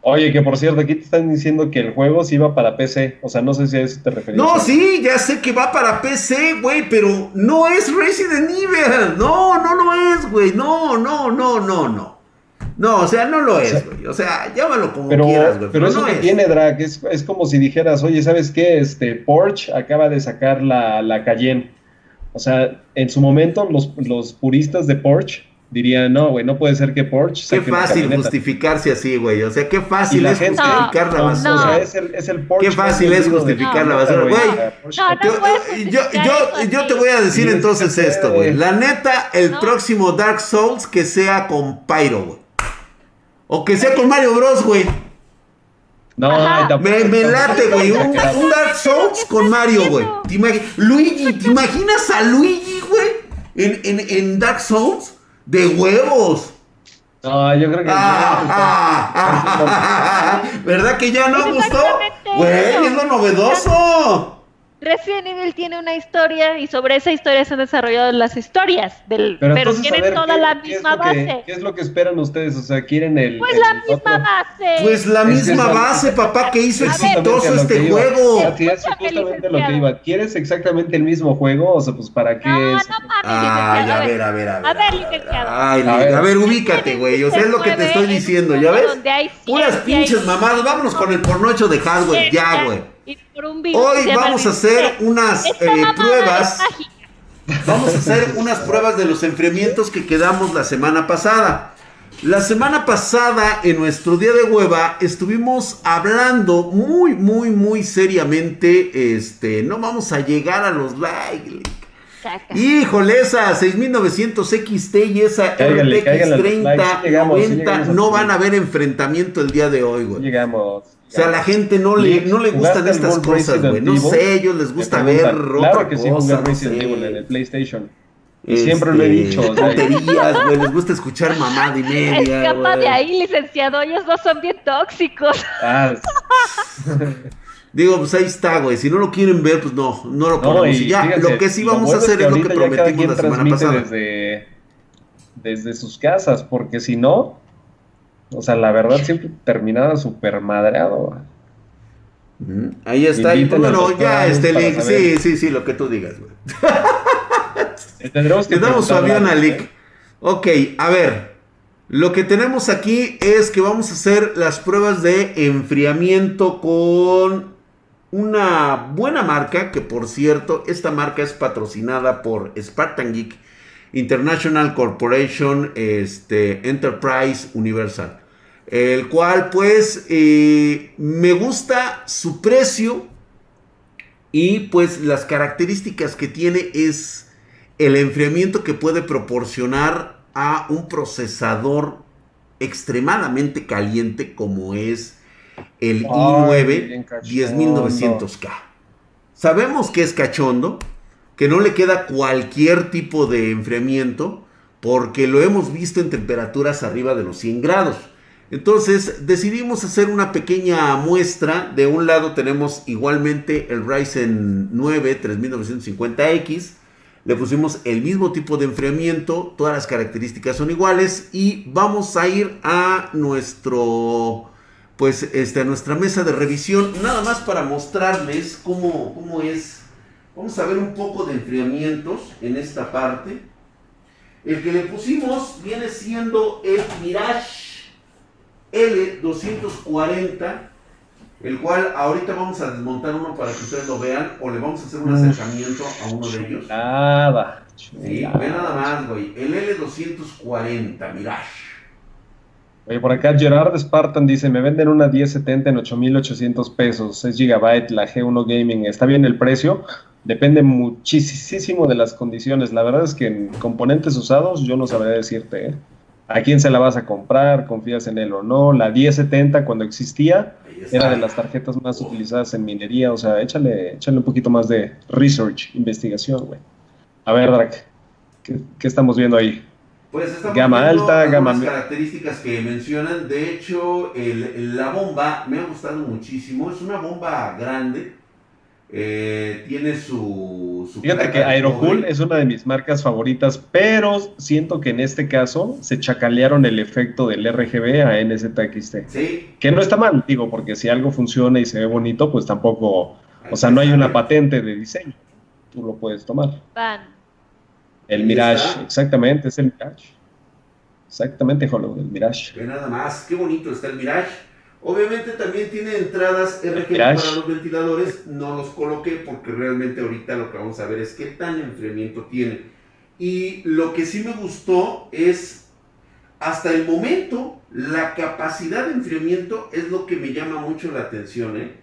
[SPEAKER 2] Oye, que por cierto, aquí te están diciendo que el juego sí iba para PC, o sea, no sé si a eso te referías.
[SPEAKER 1] No, sí, ya sé que va para PC, güey, pero no es Resident Evil. No, no lo es, güey. No, no, no, no, no. No, o sea, no lo es, güey. O sea, llámalo como
[SPEAKER 2] Pero,
[SPEAKER 1] quieras, güey.
[SPEAKER 2] pero eso
[SPEAKER 1] no
[SPEAKER 2] que
[SPEAKER 1] es.
[SPEAKER 2] tiene Drag es, es como si dijeras, oye, ¿sabes qué? Este Porsche acaba de sacar la, la Cayenne. O sea, en su momento los, los puristas de Porsche dirían, no, güey, no puede ser que Porsche
[SPEAKER 1] Qué fácil
[SPEAKER 2] camioneta".
[SPEAKER 1] justificarse así, güey. O sea, qué fácil es
[SPEAKER 2] gente-
[SPEAKER 1] justificar la
[SPEAKER 3] No,
[SPEAKER 2] O
[SPEAKER 1] basura.
[SPEAKER 2] sea, es el, es el Porsche
[SPEAKER 1] Qué fácil es justificar
[SPEAKER 3] la
[SPEAKER 1] basura,
[SPEAKER 2] güey.
[SPEAKER 1] Yo, yo, yo
[SPEAKER 3] así.
[SPEAKER 1] te voy a decir entonces esto, güey. La neta, el
[SPEAKER 3] No.
[SPEAKER 1] próximo Dark Souls que sea con Pyro, güey. O que sea con Mario Bros, güey.
[SPEAKER 2] No, tampoco-
[SPEAKER 1] Me, me late, güey. Un, Dark Souls con Mario, güey. ¿Te imagi- Luigi, ¿te imaginas a Luigi, güey? En, en, en Dark Souls? De huevos.
[SPEAKER 2] No, yo creo que.
[SPEAKER 1] Ah, ah, ah, ah, ¿Verdad que ya no gustó? Güey, es lo novedoso.
[SPEAKER 3] Resident Evil tiene una historia y sobre esa historia se han desarrollado las historias del
[SPEAKER 2] Pero,
[SPEAKER 3] pero,
[SPEAKER 2] entonces,
[SPEAKER 3] tienen
[SPEAKER 2] ver,
[SPEAKER 3] toda
[SPEAKER 2] ¿qué-
[SPEAKER 3] la misma
[SPEAKER 2] que-
[SPEAKER 3] base.
[SPEAKER 2] ¿Qué es lo que esperan ustedes? O sea, quieren el.
[SPEAKER 3] Pues
[SPEAKER 2] el
[SPEAKER 3] la misma
[SPEAKER 2] otro-
[SPEAKER 3] base.
[SPEAKER 1] Pues la misma base, papá, que hizo exitoso este juego.
[SPEAKER 2] Ah, sí, es justamente lo que iba. ¿Quieres exactamente el mismo juego? O sea, pues para qué
[SPEAKER 3] no, no
[SPEAKER 2] es?
[SPEAKER 3] mames,
[SPEAKER 1] Ay,
[SPEAKER 3] licenciado,
[SPEAKER 1] a ver, a ver, a ver.
[SPEAKER 3] A ver, licenciado.
[SPEAKER 1] Ay,
[SPEAKER 2] A ver.
[SPEAKER 1] a ver, ubícate, güey. O sea, es lo que te estoy diciendo, ¿ya ves? Puras pinches mamadas. Vámonos con el pornocho de hardware, ya, güey.
[SPEAKER 3] Y por un virus
[SPEAKER 1] Hoy vamos a hacer unas eh, pruebas. Vamos a hacer unas pruebas de los enfriamientos que quedamos la semana pasada. La semana pasada, en nuestro día de hueva, estuvimos hablando muy, muy, muy seriamente. Este, no vamos a llegar a los likes. Híjole, esa 6900 XT y esa
[SPEAKER 2] Cáiganle,
[SPEAKER 1] RTX
[SPEAKER 2] cáiganle a los likes, sí
[SPEAKER 1] 30,
[SPEAKER 2] llegamos, sí
[SPEAKER 1] 90
[SPEAKER 2] llegamos
[SPEAKER 1] no van a haber enfrentamiento el día de hoy, güey.
[SPEAKER 2] Llegamos.
[SPEAKER 1] O sea, a la gente no le, no le gustan estas cosas, güey. No sé, ellos les gusta ver
[SPEAKER 2] Claro que sí jugué Resident Evil en el PlayStation. Y siempre lo he este, dicho.
[SPEAKER 1] Tonterías, güey. Les gusta escuchar mamada y media.
[SPEAKER 3] Escapa de ahí, licenciado. Ellos no son bien tóxicos. Ah,
[SPEAKER 1] Digo, pues ahí está, güey. Si no lo quieren ver, pues no, no lo ponemos. y ya, lo que sí vamos a hacer es, lo que prometimos la semana pasada.
[SPEAKER 2] Desde, desde sus casas, porque si no, o sea, la verdad siempre terminaba súper madreado.
[SPEAKER 1] Ahí está. Y bueno, ya este link. Sí, sí, sí, lo que tú digas, güey. Que damos su avión a Lick. Ok, a ver. Lo que tenemos aquí es que vamos a hacer las pruebas de enfriamiento con una buena marca, que por cierto, esta marca es patrocinada por Spartan Geek International Corporation este, Enterprise Universal. El cual pues eh, me gusta su precio y pues las características que tiene es el enfriamiento que puede proporcionar a un procesador extremadamente caliente como es el i9 10900K. Sabemos que es cachondo, que no le queda cualquier tipo de enfriamiento porque lo hemos visto en temperaturas arriba de los 100 grados. Entonces decidimos hacer una pequeña muestra. De un lado tenemos igualmente el Ryzen 9 3950X. Le pusimos el mismo tipo de enfriamiento. Todas las características son iguales. Y vamos a ir a nuestro... Pues este, a nuestra mesa de revisión. Nada más para mostrarles cómo, cómo es Vamos a ver un poco de enfriamientos en esta parte. El que le pusimos viene siendo el Mirage L240, el cual ahorita vamos a desmontar uno para que ustedes lo vean o le vamos a hacer un acercamiento a uno de ellos.
[SPEAKER 2] Nada.
[SPEAKER 1] Sí, ve nada más, güey. El L240 Mirage.
[SPEAKER 2] Oye, por acá Gerard Spartan dice, me venden una 1070 en 8800 pesos, 6 GB, la G1 Gaming, ¿está bien el precio? Depende muchísimo de las condiciones. La verdad es que en componentes usados yo no sabría decirte, ¿eh? ¿A quién se la vas a comprar? ¿Confías en él o no? La 1070 cuando existía era de las tarjetas más utilizadas en minería, o sea, échale, échale un poquito más de research, investigación, güey. A ver, Drac, ¿qué, ¿qué estamos viendo ahí?
[SPEAKER 1] Pues gama alta, gama las características que mencionan. De hecho, la bomba me ha gustado muchísimo. Es una bomba grande. Eh, tiene su.
[SPEAKER 2] Fíjate que Aerocool es una de mis marcas favoritas, pero siento que en este caso se chacalearon el efecto del RGB a NZXT.
[SPEAKER 1] Sí.
[SPEAKER 2] Que no está mal, digo, porque si algo funciona y se ve bonito, pues tampoco. O sea, no hay una patente de diseño. Tú lo puedes tomar.
[SPEAKER 3] Van.
[SPEAKER 2] El Mirage, exactamente, es el Mirage. Exactamente, Jolo, el Mirage.
[SPEAKER 1] Ve nada más, qué bonito está el Mirage. Obviamente también tiene entradas RGB para los ventiladores. No los coloqué porque realmente ahorita lo que vamos a ver es qué tan enfriamiento tiene. Y lo que sí me gustó es, hasta el momento, la capacidad de enfriamiento es lo que me llama mucho la atención. ¿eh?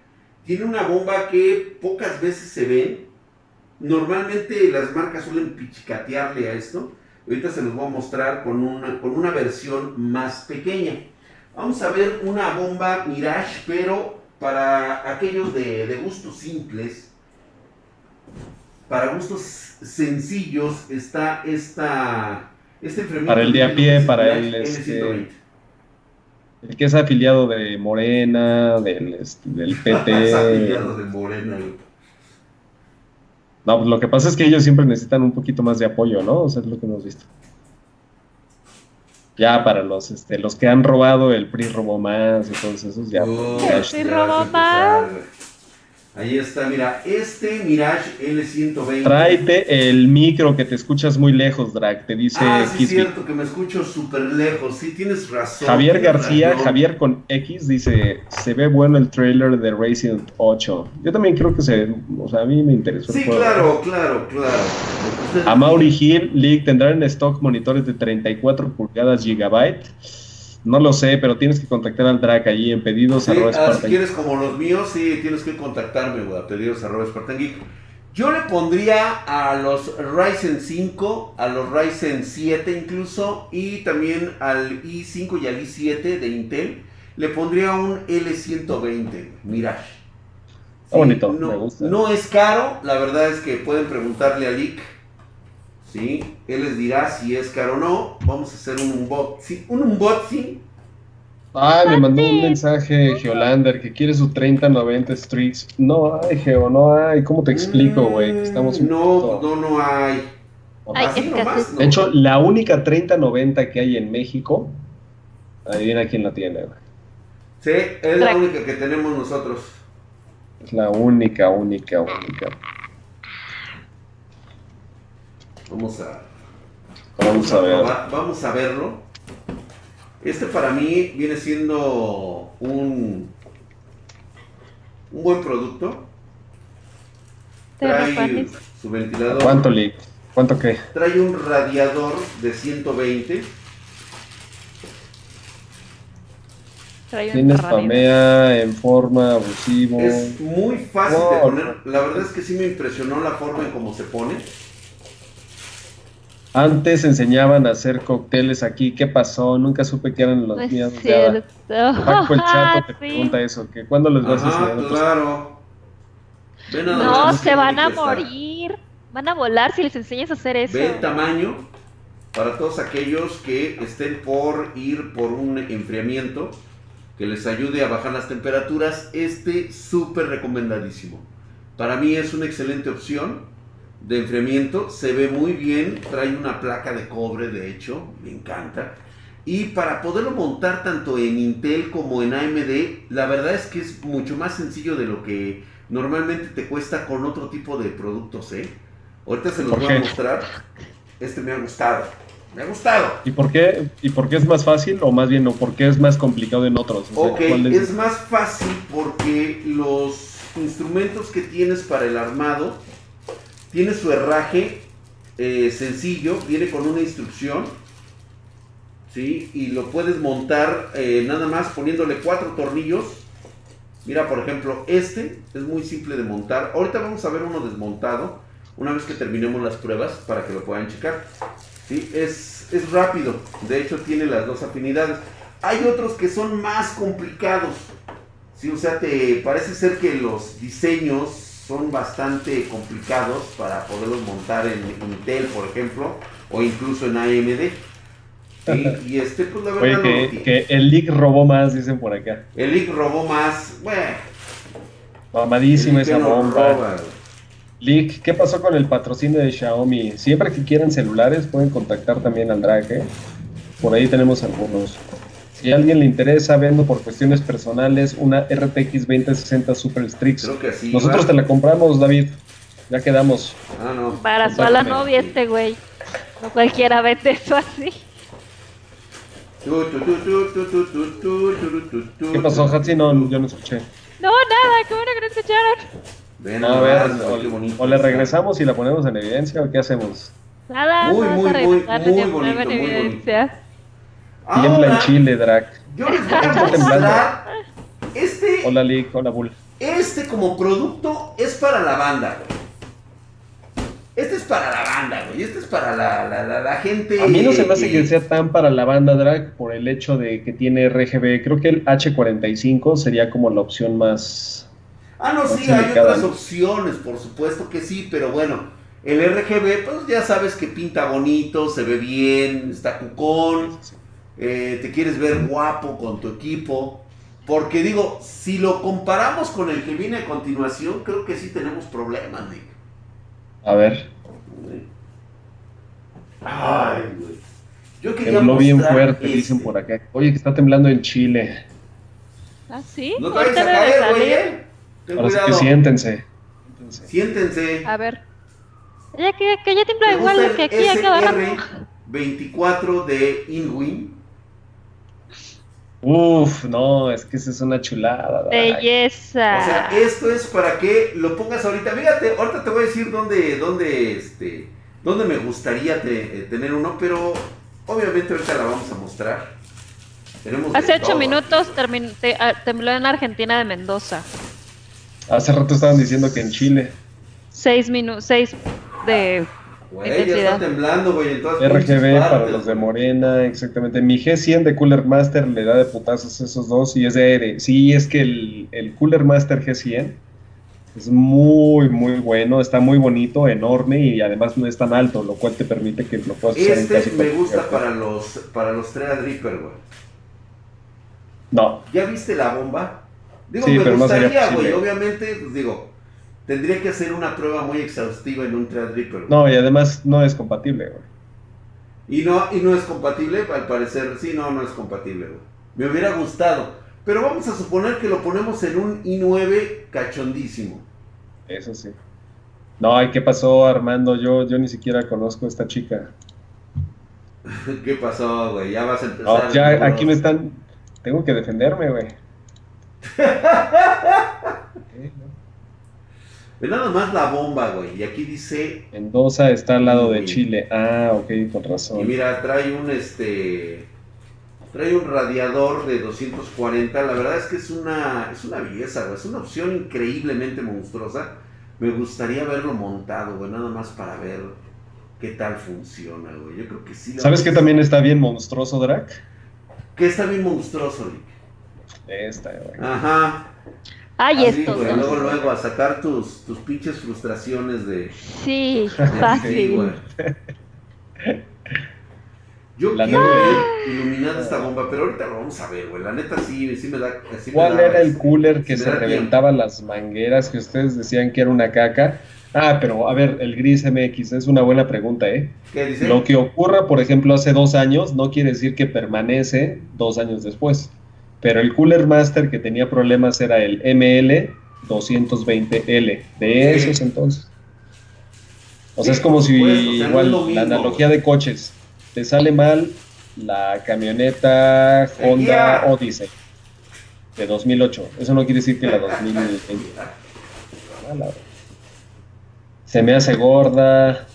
[SPEAKER 1] Tiene una bomba que pocas veces se ven Normalmente las marcas suelen pichicatearle a esto. Ahorita se los voy a mostrar con una, con una versión más pequeña. Vamos a ver una bomba Mirage, pero para aquellos de, gustos simples, para gustos sencillos, está esta, este
[SPEAKER 2] Para el de a pie, para el, este, el que es afiliado de Morena, del, este, del PT.
[SPEAKER 1] es afiliado de Morena.
[SPEAKER 2] No, pues lo que pasa es que ellos siempre necesitan un poquito más de apoyo, ¿no? O sea, es lo que hemos visto. Ya para los este, los que han robado el PRI robó más y todos esos ya.
[SPEAKER 3] ¿El PRI robó más?
[SPEAKER 1] Ahí está, mira, este Mirage L120.
[SPEAKER 2] Tráete el micro que te escuchas muy lejos, Drag, te dice
[SPEAKER 1] Ah, sí, es cierto que me escucho súper lejos, sí, tienes razón.
[SPEAKER 2] Javier García, Javier con X, dice, se ve bueno el trailer de Racing 8. Yo también creo que se, o sea, a mí me interesó.
[SPEAKER 1] Sí, claro, claro, claro.
[SPEAKER 2] A Mauri Hill, League, ¿tendrán en stock monitores de 34 pulgadas gigabyte? No lo sé, pero tienes que contactar al Drac allí en pedidos
[SPEAKER 1] ah, Si quieres como los míos, sí, tienes que contactarme, güey, a pedidos arroba Yo le pondría a los Ryzen 5, a los Ryzen 7 incluso, y también al i5 y al i7 de Intel, le pondría un L120 Mirage.
[SPEAKER 2] Bonito,
[SPEAKER 1] no,
[SPEAKER 2] me gusta.
[SPEAKER 1] No es caro, la verdad es que pueden preguntarle a Lick. ¿Sí? Él les dirá si es caro o no. Vamos a hacer un unboxing. Un unboxing.
[SPEAKER 2] Ah, me mandó un mensaje Geolander que quiere su 3090 Streets. No hay, Geo, no hay. ¿Cómo te explico, güey? Que Estamos
[SPEAKER 1] Mm, No, no, no hay.
[SPEAKER 3] Ay,
[SPEAKER 1] Así nomás, no.
[SPEAKER 2] De hecho, la única 3090 que hay en México, adivina quién la tiene, güey.
[SPEAKER 1] Sí, es la única que tenemos nosotros.
[SPEAKER 2] Es la única, única, única.
[SPEAKER 1] Vamos a,
[SPEAKER 2] Vamos a ver.
[SPEAKER 1] vamos a verlo. Este para mí viene siendo un, un buen producto. Trae su ventilador.
[SPEAKER 2] ¿Cuánto, Lick? ¿Cuánto qué?
[SPEAKER 1] Trae un radiador de 120.
[SPEAKER 3] Trae un
[SPEAKER 2] Tienes
[SPEAKER 3] radio.
[SPEAKER 2] spamea en forma abusivo.
[SPEAKER 1] Es muy fácil de poner. La verdad es que sí me impresionó la forma en cómo se pone.
[SPEAKER 2] Antes enseñaban a hacer cócteles aquí. ¿Qué pasó? Nunca supe que eran los
[SPEAKER 3] No es
[SPEAKER 2] míos. hada.
[SPEAKER 3] cierto.
[SPEAKER 2] Paco el chato te
[SPEAKER 3] Sí.
[SPEAKER 2] pregunta eso, que cuándo les vas a
[SPEAKER 1] Ajá,
[SPEAKER 2] enseñar otros-
[SPEAKER 1] claro. Ve nada
[SPEAKER 3] No, se van a morir. Van a volar si les enseñas a hacer eso.
[SPEAKER 1] Ve el tamaño para todos aquellos que estén por ir por un enfriamiento que les ayude a bajar las temperaturas. Este súper recomendadísimo. Para mí es una excelente opción de enfriamiento. Se ve muy bien. Trae una placa de cobre, de hecho. Me encanta. Y para poderlo montar tanto en Intel como en AMD, la verdad es que es mucho más sencillo de lo que normalmente te cuesta con otro tipo de productos, ¿eh? Ahorita se los
[SPEAKER 2] ¿Por
[SPEAKER 1] voy
[SPEAKER 2] qué?
[SPEAKER 1] a mostrar. Este me ha gustado. Me ha gustado.
[SPEAKER 2] ¿Y por qué? ¿Y por qué es más fácil o más bien no? ¿Por qué es más complicado en otros? O sea,
[SPEAKER 1] Ok,
[SPEAKER 2] ¿cuál es-
[SPEAKER 1] es más fácil porque los instrumentos que tienes para el armado tiene su herraje eh, sencillo, viene con una instrucción, ¿sí? Y lo puedes montar eh, nada más poniéndole cuatro tornillos. Mira, por ejemplo, este es muy simple de montar. Ahorita vamos a ver uno desmontado, una vez que terminemos las pruebas, para que lo puedan checar. ¿sí? Es, es rápido, de hecho tiene las dos afinidades. Hay otros que son más complicados. Sí, o sea, te parece ser que los diseños son bastante complicados para poderlos montar en Intel, por ejemplo, o incluso en AMD. Y este, pues la
[SPEAKER 2] Oye,
[SPEAKER 1] verdad no lo
[SPEAKER 2] que,
[SPEAKER 1] tiene.
[SPEAKER 2] que el leak robó más, dicen por acá.
[SPEAKER 1] El IC robó más. Bueno,
[SPEAKER 2] Mamadísima esa
[SPEAKER 1] no
[SPEAKER 2] bomba.
[SPEAKER 1] roba.
[SPEAKER 2] Leak, ¿qué pasó con el patrocinio de Xiaomi? Siempre que quieran celulares pueden contactar también al drag, ¿eh? Por ahí tenemos algunos. Si a alguien le interesa, vendo por cuestiones personales una RTX 2060 Super Strix.
[SPEAKER 1] Creo que sí,
[SPEAKER 2] Nosotros te la compramos, David. Ya quedamos.
[SPEAKER 1] Ah, no.
[SPEAKER 3] Para su novia este güey. No cualquiera vende eso así.
[SPEAKER 2] ¿Qué pasó, Hatsi? No, yo no escuché.
[SPEAKER 3] No, nada, qué bueno que no escucharon.
[SPEAKER 1] Ven
[SPEAKER 2] a ver, o, le regresamos y la ponemos en evidencia o qué hacemos.
[SPEAKER 3] Nada,
[SPEAKER 1] muy, muy, muy, muy, bonito, muy bonito
[SPEAKER 3] evidencia.
[SPEAKER 2] Tiembla en Chile, Drac.
[SPEAKER 1] Yo les voy a mostrar. Este,
[SPEAKER 2] Hola, Leak. Hola, Bull.
[SPEAKER 1] este como producto es para la banda, güey. Este es para la banda, güey. Este es para la, la, la, la gente.
[SPEAKER 2] A mí no se me hace
[SPEAKER 1] eh,
[SPEAKER 2] que sea tan para la banda drag por el hecho de que tiene RGB. Creo que el H45 sería como la opción más.
[SPEAKER 1] Ah, no, sí, hay otras
[SPEAKER 2] ¿no?
[SPEAKER 1] opciones, por supuesto que sí, pero bueno, el RGB, pues ya sabes que pinta bonito, se ve bien, está cucón, eh, te quieres ver guapo con tu equipo. Porque digo, si lo comparamos con el que viene a continuación, creo que sí tenemos problemas, Nick.
[SPEAKER 2] A ver,
[SPEAKER 1] Ay, güey. Yo quería
[SPEAKER 2] tembló bien fuerte,
[SPEAKER 1] este.
[SPEAKER 2] dicen por acá. Oye, que está temblando en Chile.
[SPEAKER 3] ¿Ah, sí?
[SPEAKER 1] No te vayas a caer, güey, eh. Ten
[SPEAKER 2] Ahora sí que
[SPEAKER 1] cuidado.
[SPEAKER 2] siéntense. Siéntense.
[SPEAKER 1] Siéntense.
[SPEAKER 3] A ver. Ya que, que ya tiembla
[SPEAKER 1] ¿Te
[SPEAKER 3] igual que aquí a cada rato.
[SPEAKER 1] SR24 de Inwin?
[SPEAKER 2] Uf, no, es que esa es una chulada.
[SPEAKER 3] Belleza.
[SPEAKER 1] O sea, esto es para que lo pongas ahorita. Fíjate, ahorita te voy a decir dónde, dónde, este, dónde me gustaría te- eh, tener uno, pero obviamente ahorita la vamos a mostrar. Tenemos
[SPEAKER 3] Hace ocho
[SPEAKER 1] todo.
[SPEAKER 3] minutos termin- te- ah, tembló en Argentina de Mendoza.
[SPEAKER 2] Hace rato estaban diciendo que en Chile.
[SPEAKER 3] Seis minutos, seis de
[SPEAKER 1] Güey, ya está temblando, güey, en todas
[SPEAKER 2] RGB para los de. Morena, exactamente. Mi G100 de Cooler Master le da de putazos esos dos y es de aire. Sí, es que el, el Cooler Master G100 es muy, muy bueno, está muy bonito, enorme y además no es tan alto, lo cual te permite que lo puedas usar en
[SPEAKER 1] Este
[SPEAKER 2] casi
[SPEAKER 1] me gusta para los, para los Threadripper, güey.
[SPEAKER 2] No,
[SPEAKER 1] ¿Ya viste la bomba? Digo,
[SPEAKER 2] Sí,
[SPEAKER 1] me
[SPEAKER 2] pero no sería
[SPEAKER 1] gustaría, güey, obviamente, pues digo, tendría que hacer una prueba muy exhaustiva en un Threadripper.
[SPEAKER 2] no, y además no es compatible, güey.
[SPEAKER 1] Y no, y no es compatible, al parecer, sí, no, no es compatible, güey. Me hubiera gustado. Pero vamos a suponer que lo ponemos en un i9 cachondísimo.
[SPEAKER 2] Eso sí. No, ¿y qué pasó, Armando? Yo, yo ni siquiera conozco a esta chica.
[SPEAKER 1] ¿Qué pasó, güey? Ya vas a empezar.
[SPEAKER 2] No, ya aquí me están. Tengo que defenderme, güey.
[SPEAKER 1] Ve nada más la bomba, güey. Y aquí dice.
[SPEAKER 2] Mendoza está al lado de
[SPEAKER 1] Uy.
[SPEAKER 2] Chile. Ah, ok, con
[SPEAKER 1] Y
[SPEAKER 2] razón.
[SPEAKER 1] mira, trae un este. Trae un radiador de 240. La verdad es que es una. Es una belleza, güey. Es una opción increíblemente monstruosa. Me gustaría verlo montado, güey. Nada más para ver qué tal funciona, güey. Yo creo que sí. la
[SPEAKER 2] ¿Sabes qué también está bien monstruoso, Drac?
[SPEAKER 1] Que está bien monstruoso, Rick.
[SPEAKER 2] Esta, güey.
[SPEAKER 1] Ajá.
[SPEAKER 3] Ay,
[SPEAKER 1] Así,
[SPEAKER 3] estos
[SPEAKER 1] güey. Luego, luego, a sacar tus, tus pinches frustraciones de.
[SPEAKER 3] Sí,
[SPEAKER 1] de-
[SPEAKER 3] fácil.
[SPEAKER 1] Yo
[SPEAKER 2] La
[SPEAKER 1] quiero
[SPEAKER 2] neta-
[SPEAKER 1] ver iluminada esta bomba, pero ahorita lo vamos a ver, güey. La neta sí, sí me da. Sí me
[SPEAKER 2] ¿Cuál
[SPEAKER 1] da-
[SPEAKER 2] era el cooler que se reventaba las mangueras que ustedes decían que era una caca? Ah, pero a ver, el gris MX es una buena pregunta, ¿eh?
[SPEAKER 1] ¿Qué dice?
[SPEAKER 2] Lo que ocurra, por ejemplo, hace dos años, no quiere decir que permanece dos años después. Pero el Cooler Master que tenía problemas era el ML220L, de esos entonces. O sea,
[SPEAKER 1] Sí,
[SPEAKER 2] es como si
[SPEAKER 1] o sea,
[SPEAKER 2] igual la analogía de coches, te sale mal la camioneta Honda. Odyssey de 2008. Eso no quiere decir que la 2020. Ah, Se me hace gorda.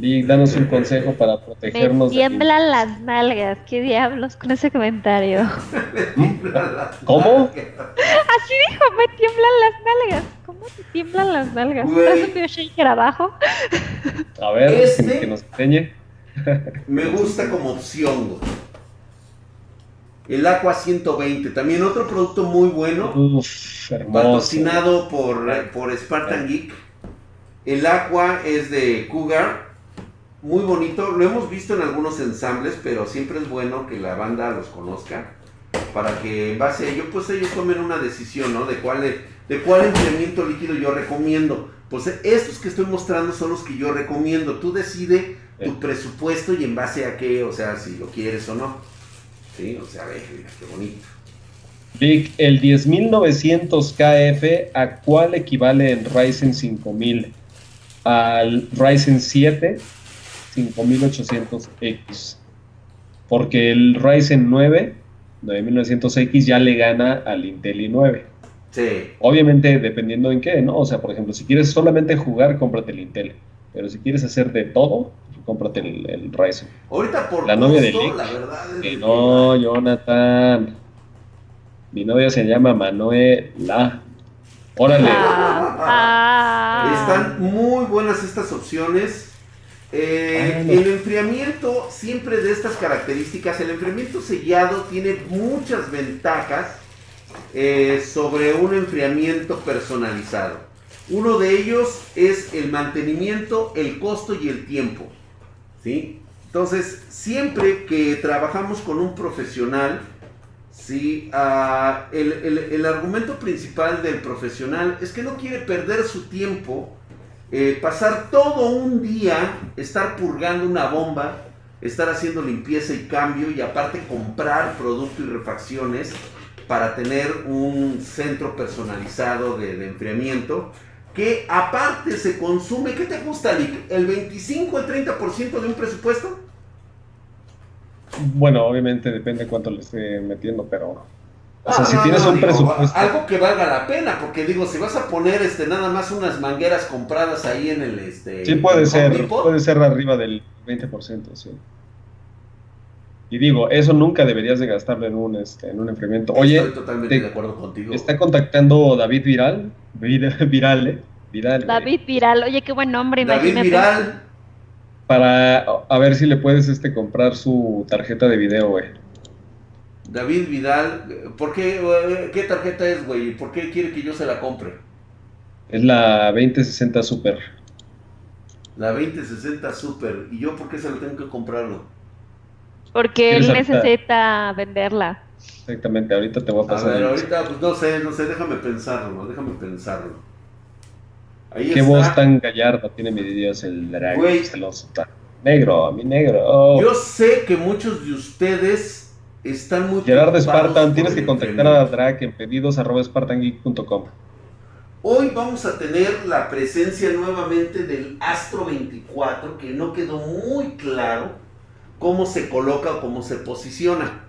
[SPEAKER 2] Lee, danos un consejo para
[SPEAKER 3] Me
[SPEAKER 2] protegernos. de-
[SPEAKER 3] tiemblan las nalgas. ¿Qué diablos con ese comentario?
[SPEAKER 2] ¿Cómo?
[SPEAKER 3] Así dijo, me tiemblan las nalgas. ¿Cómo te tiemblan las nalgas? ¿Traes un bioshaker abajo?
[SPEAKER 2] A ver,
[SPEAKER 1] Este-
[SPEAKER 2] que, nos enseñe.
[SPEAKER 1] Me gusta como opción. El Aqua 120, también otro producto muy bueno.
[SPEAKER 2] Uf, hermoso.
[SPEAKER 1] patrocinado por, por Spartan Geek. El Aqua es de Cougar. Muy bonito. Lo hemos visto en algunos ensambles, pero siempre es bueno que la banda los conozca. Para que en base a ello, pues ellos tomen una decisión, ¿no? De cuál, de cuál enfriamiento líquido yo recomiendo. Pues estos que estoy mostrando son los que yo recomiendo. Tú decide tu
[SPEAKER 2] Sí.
[SPEAKER 1] presupuesto y en base a qué, o sea, si lo quieres o no. Sí, o sea, ve, mira, qué bonito.
[SPEAKER 2] Vic, el 10900 KF, ¿a cuál equivale en Ryzen 5000? Al Ryzen 7 5800X. Porque el Ryzen 9 9900X ya le gana al Intel i9.
[SPEAKER 1] Sí.
[SPEAKER 2] Obviamente dependiendo en qué, ¿no? O sea, por ejemplo, si quieres solamente jugar, cómprate el Intel. Pero si quieres hacer de todo, cómprate el, el Ryzen.
[SPEAKER 1] Ahorita por
[SPEAKER 2] La novia de Lick.
[SPEAKER 1] la verdad es
[SPEAKER 2] Que
[SPEAKER 1] que-
[SPEAKER 2] no, Jonathan. Mi novia se llama Manuela. Órale.
[SPEAKER 3] Ah, ah.
[SPEAKER 1] Están muy buenas estas opciones. Eh,
[SPEAKER 2] Ah.
[SPEAKER 1] El enfriamiento siempre de estas características, el enfriamiento sellado tiene muchas ventajas eh, sobre un enfriamiento personalizado. Uno de ellos es el mantenimiento, el costo y el tiempo. ¿sí? Entonces, siempre que trabajamos con un profesional, ¿sí? Ah, el, el- el argumento principal del profesional es que no quiere perder su tiempo, eh, pasar todo un día, estar purgando una bomba, estar haciendo limpieza y cambio y aparte comprar producto y refacciones para tener un centro personalizado de, enfriamiento que aparte se consume, ¿qué te gusta, Lick? ¿El 25 al 30% de un presupuesto?
[SPEAKER 2] Bueno, obviamente depende cuánto le esté metiendo, pero. O sea, si
[SPEAKER 1] no,
[SPEAKER 2] tienes
[SPEAKER 1] no,
[SPEAKER 2] un
[SPEAKER 1] digo,
[SPEAKER 2] presupuesto.
[SPEAKER 1] Algo que valga la pena, porque digo, si vas a poner este nada más unas mangueras compradas ahí en el este.
[SPEAKER 2] Sí, puede ser.
[SPEAKER 1] Depot,
[SPEAKER 2] Puede ser arriba del 20%, sí. Y digo, eso nunca deberías de gastarlo en un, este, en un enfriamiento. Oye,
[SPEAKER 1] Estoy totalmente
[SPEAKER 2] te-
[SPEAKER 1] de acuerdo contigo.
[SPEAKER 2] está contactando David Viral. Vir- Viral, ¿eh? Viral. güey.
[SPEAKER 3] David Viral. Oye, qué buen nombre.
[SPEAKER 1] David
[SPEAKER 3] imagínate.
[SPEAKER 1] Viral.
[SPEAKER 2] para a ver si le puedes este comprar su tarjeta de video, güey.
[SPEAKER 1] David Vidal, ¿por qué, eh, qué tarjeta es, güey? ¿Por qué quiere que yo se la compre?
[SPEAKER 2] Es la 2060 Super.
[SPEAKER 1] La 2060 Super. ¿Y yo por qué se la tengo que comprarlo?
[SPEAKER 3] Porque él necesita venderla.
[SPEAKER 2] Exactamente, ahorita te voy a pasar.
[SPEAKER 1] A ver, ahorita, pues no sé, no sé, déjame pensarlo, déjame pensarlo.
[SPEAKER 2] Ahí Qué voz tan gallarda tiene mi Dios el celoso. Negro, a mi negro. Oh.
[SPEAKER 1] Yo sé que muchos de ustedes están muy
[SPEAKER 2] Gerard Spartan, tienes que contactar a Drake en pedidos arroba spartangeek.com.
[SPEAKER 1] Hoy vamos a tener la presencia nuevamente del Astro 24, que no quedó muy claro cómo se coloca o cómo se posiciona.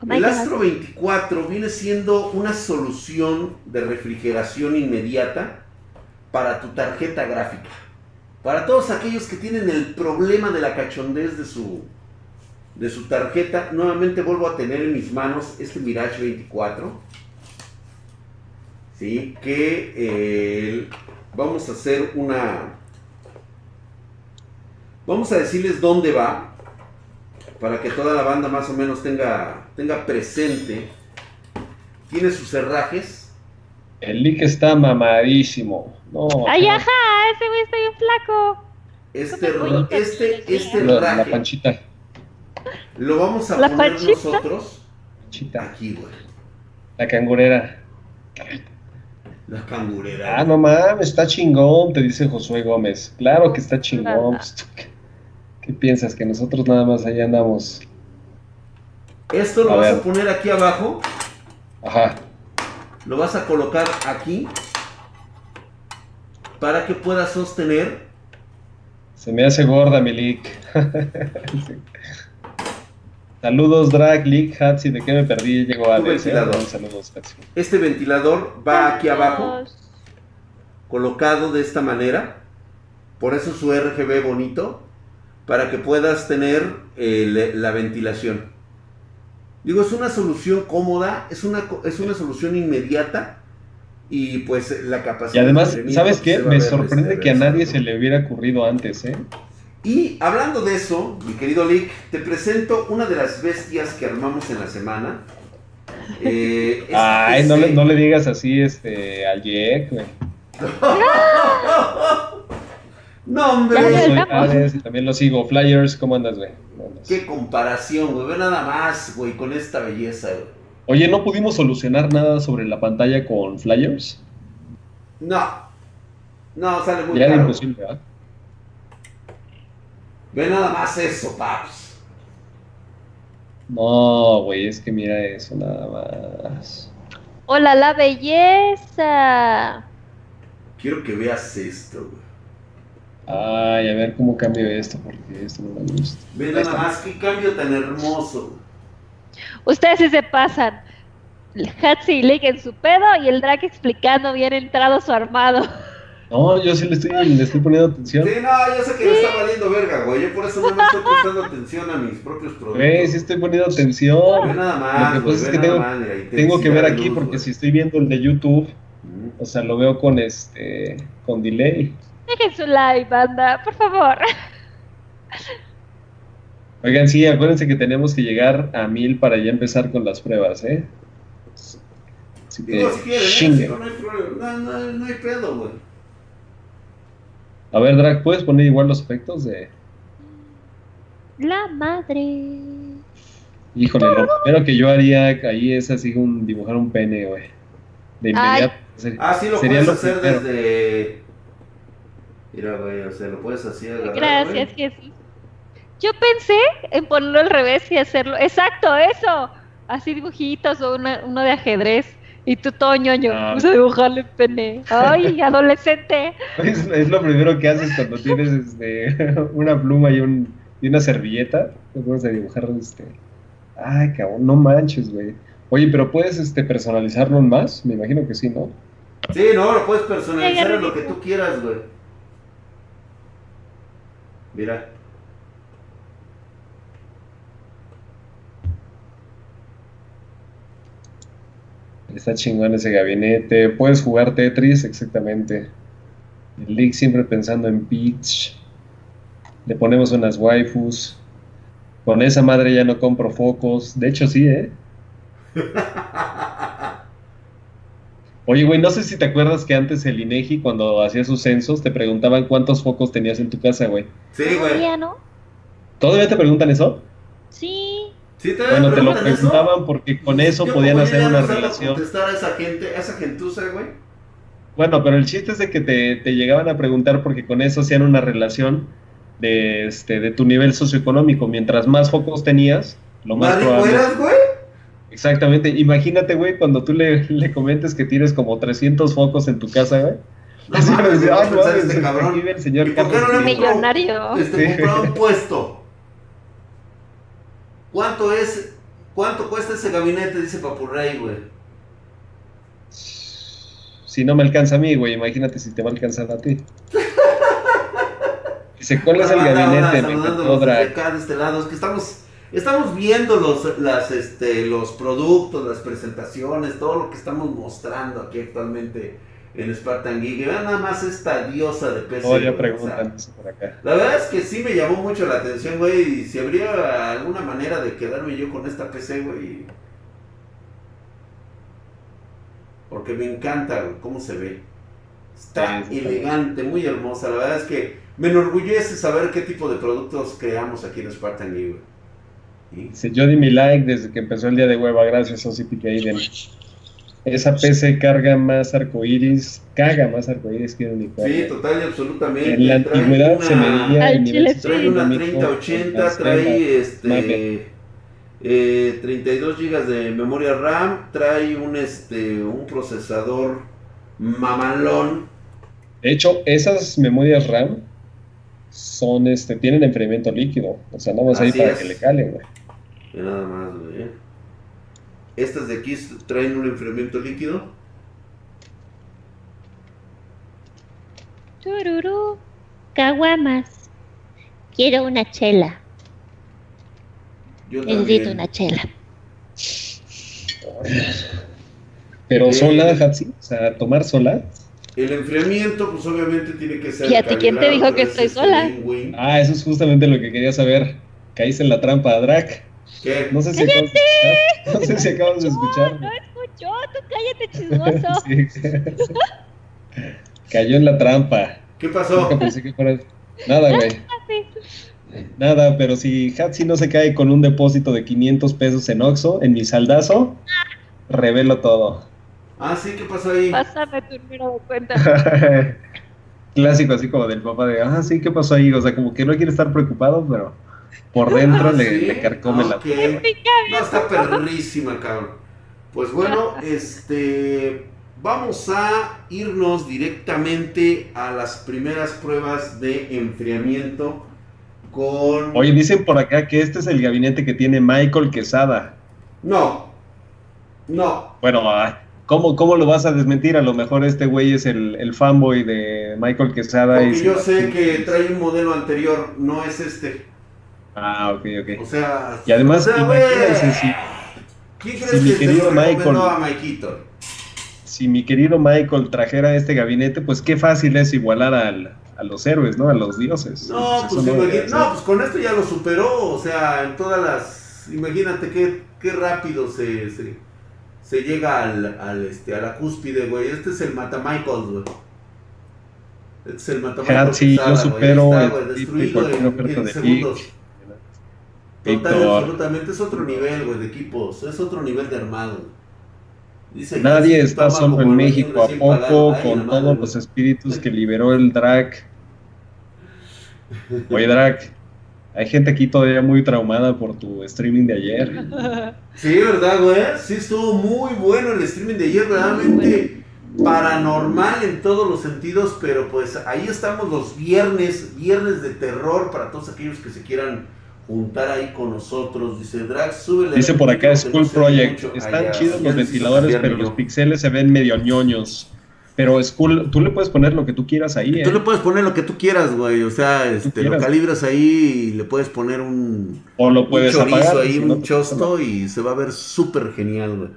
[SPEAKER 1] Oh El Astro 24 viene siendo una solución de refrigeración inmediata para tu tarjeta gráfica. Para todos aquellos que tienen el problema de la cachondez de su, de su tarjeta. Nuevamente vuelvo a tener en mis manos este Mirage 24. ¿Sí? Que eh, vamos a hacer una... Vamos a decirles dónde va. Para que toda la banda más o menos tenga, tenga presente. Tiene sus herrajes.
[SPEAKER 2] El leak está mamadísimo. No,
[SPEAKER 3] ¡Ay, ajá! Ese güey está bien flaco.
[SPEAKER 1] Este, este, este la
[SPEAKER 2] panchita.
[SPEAKER 1] Lo vamos a poner nosotros aquí, güey.
[SPEAKER 2] La cangurera.
[SPEAKER 1] La cangurera.
[SPEAKER 2] Ah, no mames, está chingón, te dice Josué Gómez. Claro que está chingón. Pues, ¿Qué, piensas? Que nosotros nada más ahí andamos.
[SPEAKER 1] Esto lo vas a poner aquí abajo.
[SPEAKER 2] Ajá.
[SPEAKER 1] Lo vas a colocar aquí. Para que pueda sostener.
[SPEAKER 2] Se me hace gorda, Milik. Saludos, Drag, League, Hatsi, ¿de qué me perdí? Llegó a
[SPEAKER 1] ventilador. Saludos, Este ventilador va aquí abajo, colocado de esta manera. Por eso su RGB bonito, para que puedas tener eh, la ventilación. Digo, es una solución cómoda, es una, es una solución inmediata y pues la capacidad.
[SPEAKER 2] Y además, ¿sabes qué? Me sorprende que a nadie se le hubiera ocurrido antes, ¿eh?
[SPEAKER 1] Y hablando de eso, mi querido Lick, te presento una de las bestias que armamos en la semana.
[SPEAKER 2] Eh, Ay, no le, no le, digas así este, al Jack, güey.
[SPEAKER 1] no, hombre.
[SPEAKER 2] y también lo sigo. Flyers, ¿cómo andas, güey?
[SPEAKER 1] Qué comparación, güey. Ve nada más, güey, con esta belleza, güey.
[SPEAKER 2] Oye, ¿no pudimos solucionar nada sobre la pantalla con Flyers?
[SPEAKER 1] No. No, sale muy ya Era imposible, ¿verdad? Ve nada más eso, paps.
[SPEAKER 2] No, güey, es que mira eso nada más.
[SPEAKER 3] Hola, la belleza.
[SPEAKER 1] Quiero que veas esto, güey.
[SPEAKER 2] Ay, a ver cómo cambio esto, porque esto no me gusta.
[SPEAKER 1] Ve nada más, qué cambio tan hermoso.
[SPEAKER 3] Ustedes sí se pasan. Hatsi y Link en su pedo y el Drake explicando bien entrado su armado.
[SPEAKER 2] No, yo sí le estoy, le estoy poniendo atención.
[SPEAKER 1] Sí, no, yo sé que le está valiendo verga, güey. Yo por eso no me estoy prestando atención a mis propios productos.
[SPEAKER 2] Güey, sí estoy poniendo atención.
[SPEAKER 1] Ve nada más,
[SPEAKER 2] Lo que pasa es que tengo, tengo que ver aquí porque si estoy viendo el de YouTube, o sea, lo veo con este con delay.
[SPEAKER 3] Dejen su like, banda, por favor.
[SPEAKER 2] Oigan, sí, acuérdense que tenemos que llegar a mil para ya empezar con las pruebas, ¿eh?
[SPEAKER 1] Así que, Digo, si quieren, ¿eh? no, hay no, no, no hay pedo, güey.
[SPEAKER 2] A ver, Drag, ¿puedes poner igual los efectos de.
[SPEAKER 3] La madre.
[SPEAKER 2] Híjole, lo primero que yo haría ahí es así un dibujar un pene, güey. De inmediato.
[SPEAKER 1] Ah, sí, lo puedes hacer desde. Mira, güey, o sea, lo puedes hacer.
[SPEAKER 3] Gracias, Jesús. Yo pensé en ponerlo al revés y hacerlo. Exacto, eso. Así dibujitos o uno de ajedrez. Y tú todo ñoño, ah. puse a dibujarle pene. Ay, adolescente.
[SPEAKER 2] Es, lo primero que haces cuando tienes este, una pluma y, un, y una servilleta. Te pones a dibujar este. Ay, cabrón, no manches, güey. Oye, pero puedes este, personalizarlo en más? Me imagino que sí, ¿no?
[SPEAKER 1] Sí, no, lo puedes personalizar en lo que tú quieras, güey. Mira.
[SPEAKER 2] Está chingón ese gabinete. Puedes jugar Tetris, exactamente. El League siempre pensando en Peach. Le ponemos unas waifus. Con esa madre ya no compro focos. De hecho, sí, ¿eh? Oye, güey, no sé si te acuerdas que antes el INEGI, cuando hacía sus censos, te preguntaban cuántos focos tenías en tu casa, güey.
[SPEAKER 1] Sí, güey.
[SPEAKER 3] ¿Todavía no?
[SPEAKER 2] ¿Todavía te preguntan eso?
[SPEAKER 3] Sí.
[SPEAKER 1] Te
[SPEAKER 2] Bueno, te lo
[SPEAKER 1] eso?
[SPEAKER 2] preguntaban porque con eso podían hacer una
[SPEAKER 1] no
[SPEAKER 2] relación.
[SPEAKER 1] contestar a esa gente, a esa gentuza, güey.
[SPEAKER 2] Bueno, pero el chiste es de que te, te llegaban a preguntar porque con eso hacían una relación de, este, de tu nivel socioeconómico. Mientras más focos tenías, lo más
[SPEAKER 1] ¿Más rico
[SPEAKER 2] probable.
[SPEAKER 1] eras, güey?
[SPEAKER 2] Exactamente. Imagínate, güey, cuando tú le, le comentes que tienes como 300 focos en tu casa, güey.
[SPEAKER 1] No
[SPEAKER 2] Así
[SPEAKER 1] mames,
[SPEAKER 2] me dice,
[SPEAKER 1] ¿qué va a
[SPEAKER 2] "Ah, no
[SPEAKER 1] no
[SPEAKER 2] Carlos
[SPEAKER 1] le
[SPEAKER 2] Slim".
[SPEAKER 1] compró-
[SPEAKER 3] Millonario.
[SPEAKER 1] Este,
[SPEAKER 2] Sí.
[SPEAKER 1] compró un puesto. ¿Cuánto es? ¿Cuánto cuesta ese gabinete? Dice Papurrey, güey.
[SPEAKER 2] Si no me alcanza a mí, güey, imagínate si te va a alcanzar a ti. Dice, ¿cuál es el gabinete? Me
[SPEAKER 1] acá, de este lado. Es que estamos, estamos viendo los, las, este, los productos, las presentaciones, todo lo que estamos mostrando aquí actualmente en Spartan Geek. Vean nada más esta diosa de PC.
[SPEAKER 2] Oh, ya
[SPEAKER 1] güey, o sea,
[SPEAKER 2] preguntan eso por acá.
[SPEAKER 1] La verdad es que sí me llamó mucho la atención, güey. Y si habría alguna manera de quedarme yo con esta PC, güey. Porque me encanta, güey, cómo se ve. Está
[SPEAKER 2] Sí,
[SPEAKER 1] elegante, muy hermosa. La verdad es que me enorgullece saber qué tipo de productos creamos aquí en Spartan Geek, güey. ¿Sí?
[SPEAKER 2] Yo di mi like desde que empezó el día de hueva, gracias, OCPK Aiden. Esa PC carga más arcoíris, caga más arcoíris que un unicornio.
[SPEAKER 1] Sí, total y absolutamente.
[SPEAKER 2] En la antigüedad
[SPEAKER 1] una-
[SPEAKER 2] se medía el nivel.
[SPEAKER 1] Trae una
[SPEAKER 2] socioeconómico
[SPEAKER 1] 3080,
[SPEAKER 2] en las
[SPEAKER 1] trae este
[SPEAKER 2] Mame.
[SPEAKER 1] eh, 32 GB de memoria RAM, trae un este un procesador mamalón.
[SPEAKER 2] De hecho, esas memorias RAM son, este, tienen enfriamiento líquido. O sea, nada más ahí
[SPEAKER 1] Así
[SPEAKER 2] para
[SPEAKER 1] es.
[SPEAKER 2] que le calen, güey.
[SPEAKER 1] Nada más, güey. Estas de aquí traen un enfriamiento líquido.
[SPEAKER 3] Tururú. Caguamas. Quiero una chela.
[SPEAKER 1] Yo
[SPEAKER 3] Necesito
[SPEAKER 1] también.
[SPEAKER 3] una chela.
[SPEAKER 2] Pero
[SPEAKER 1] Eh.
[SPEAKER 2] sola, Hatsi, o sea, tomar sola.
[SPEAKER 1] El enfriamiento, pues obviamente tiene que ser.
[SPEAKER 3] ¿Y a ti quién te dijo que estoy
[SPEAKER 1] es,
[SPEAKER 3] sola?
[SPEAKER 2] Ah, eso es justamente lo que quería saber. Caíste en la trampa, Drac.
[SPEAKER 1] ¿Qué?
[SPEAKER 2] No sé si. No sé si acabas de escuchar.
[SPEAKER 3] No escuchó, tú cállate chismoso.
[SPEAKER 2] Sí. Cayó en la trampa.
[SPEAKER 1] ¿Qué pasó?
[SPEAKER 2] Nunca pensé que fuera. Nada, güey. Nada, pero si Hatsi no se cae con un depósito de 500 pesos en Oxxo, en mi saldazo, revelo todo.
[SPEAKER 1] Ah, sí, ¿qué pasó ahí?
[SPEAKER 3] Pásame tu número de cuenta.
[SPEAKER 2] Clásico así como del papá de, ah, sí, ¿qué pasó ahí? O sea, como que no quiere estar preocupado, pero por dentro le, le carcome la tierra.
[SPEAKER 1] No, está perrísima, cabrón. Pues bueno, este. Vamos a irnos directamente a las primeras pruebas de enfriamiento con.
[SPEAKER 2] Oye, dicen por acá que este es el gabinete que tiene Michael Quesada.
[SPEAKER 1] No. No.
[SPEAKER 2] Bueno, ah, ¿cómo, cómo lo vas a desmentir? A lo mejor este güey es el, el fanboy de Michael Quesada. y
[SPEAKER 1] Porque
[SPEAKER 2] se
[SPEAKER 1] yo sé que trae un modelo anterior, no es este.
[SPEAKER 2] Ah, ok, ok.
[SPEAKER 1] O sea.
[SPEAKER 2] Y además,
[SPEAKER 1] o sea, güey,
[SPEAKER 2] imagínense si,
[SPEAKER 1] ¿Quién
[SPEAKER 2] si
[SPEAKER 1] crees
[SPEAKER 2] mi
[SPEAKER 1] que se
[SPEAKER 2] querido Michael-
[SPEAKER 1] a Maikito?
[SPEAKER 2] si mi querido Michael trajera este gabinete, pues qué fácil es igualar al- a los héroes, ¿no? A los dioses.
[SPEAKER 1] No, pues
[SPEAKER 2] no
[SPEAKER 1] no, pues con esto ya lo superó, o sea, en todas las, imagínate qué, qué rápido se, se, se llega al, al, este, a la cúspide, güey, este es el Mata Michael, güey. Este es el Mata Michael.
[SPEAKER 2] Sí, yo supero el
[SPEAKER 1] está, güey, destruido en, en
[SPEAKER 2] de
[SPEAKER 1] segundos. Total,
[SPEAKER 2] Víctor.
[SPEAKER 1] absolutamente, es otro nivel, güey, de equipos, es otro nivel de armado. Dice
[SPEAKER 2] Nadie está solo en México, ¿a poco?
[SPEAKER 1] Ay,
[SPEAKER 2] Con todos los espíritus que liberó el Drac. Oye, Drac, hay gente aquí todavía muy traumada por tu streaming de ayer.
[SPEAKER 1] Sí, ¿verdad, güey? Sí, estuvo muy bueno el streaming de ayer, realmente paranormal en todos los sentidos, pero pues ahí estamos los viernes, viernes de terror para todos aquellos que se quieran juntar ahí con nosotros. Dice Drax, súbele.
[SPEAKER 2] Dice por acá School Project.
[SPEAKER 1] mucho.
[SPEAKER 2] Están chidos los ventiladores, pero los pixeles se ven medio ñoños. Pero School, tú le puedes poner lo que tú quieras ahí, ¿eh?
[SPEAKER 1] Tú le puedes poner lo que tú quieras, güey. O sea, este, lo calibras ahí y le puedes poner un,
[SPEAKER 2] O lo puedes apagar.
[SPEAKER 1] ahí,
[SPEAKER 2] si
[SPEAKER 1] un chosto y se va a ver súper genial, güey.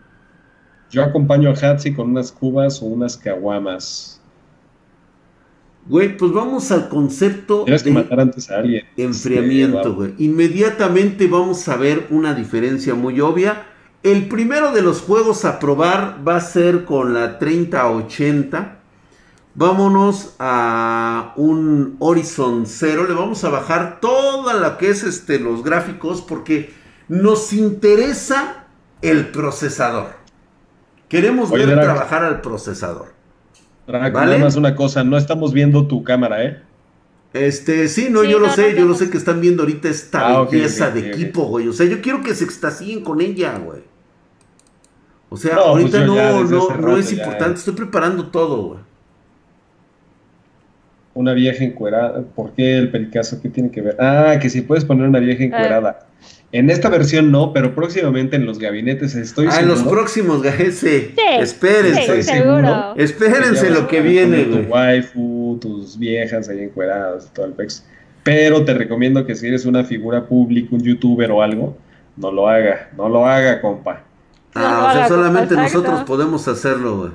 [SPEAKER 2] Yo acompaño a Hatsi con unas cubas o unas caguamas.
[SPEAKER 1] Güey, pues vamos al concepto
[SPEAKER 2] Tienes que
[SPEAKER 1] de
[SPEAKER 2] matar antes a alguien.
[SPEAKER 1] enfriamiento,
[SPEAKER 2] Este,
[SPEAKER 1] güey. Inmediatamente vamos a ver una diferencia muy obvia. El primero de los juegos a probar va a ser con la 3080. Vámonos a un Horizon 0. Le vamos a bajar toda la que es este, los gráficos porque nos interesa el procesador. Queremos
[SPEAKER 2] Oye,
[SPEAKER 1] ver trabajar al procesador.
[SPEAKER 2] Draco,
[SPEAKER 1] ¿Vale?
[SPEAKER 2] nada más una cosa, no estamos viendo tu cámara, ¿eh?
[SPEAKER 1] Este, sí, no,
[SPEAKER 3] Sí,
[SPEAKER 1] yo lo
[SPEAKER 3] no,
[SPEAKER 1] sé,
[SPEAKER 3] no,
[SPEAKER 1] yo lo sé que están viendo ahorita esta
[SPEAKER 2] Ah,
[SPEAKER 1] de equipo, güey. O sea, yo quiero que se extasíen con ella, güey. O sea,
[SPEAKER 2] No, pues
[SPEAKER 1] ahorita no, no, no es
[SPEAKER 2] ya-
[SPEAKER 1] importante, estoy preparando todo, güey.
[SPEAKER 2] Una vieja encuerada. ¿Por qué el pericazo? ¿Qué tiene que ver? Ah, que si puedes poner una vieja encuerada. En esta versión no, pero próximamente en los gabinetes estoy
[SPEAKER 1] ah, en los próximos, güey, sí.
[SPEAKER 3] Sí,
[SPEAKER 1] Espérense.
[SPEAKER 3] sí, seguro.
[SPEAKER 1] Espérense lo que
[SPEAKER 2] a
[SPEAKER 1] viene,
[SPEAKER 2] Tu waifu, tus viejas ahí encueradas, todo el pex. Pero te recomiendo que si eres una figura pública, un youtuber o algo, no lo haga, no lo haga, compa.
[SPEAKER 3] No
[SPEAKER 1] Ah, o sea,
[SPEAKER 3] haga,
[SPEAKER 1] solamente
[SPEAKER 3] compa,
[SPEAKER 1] nosotros podemos hacerlo, güey.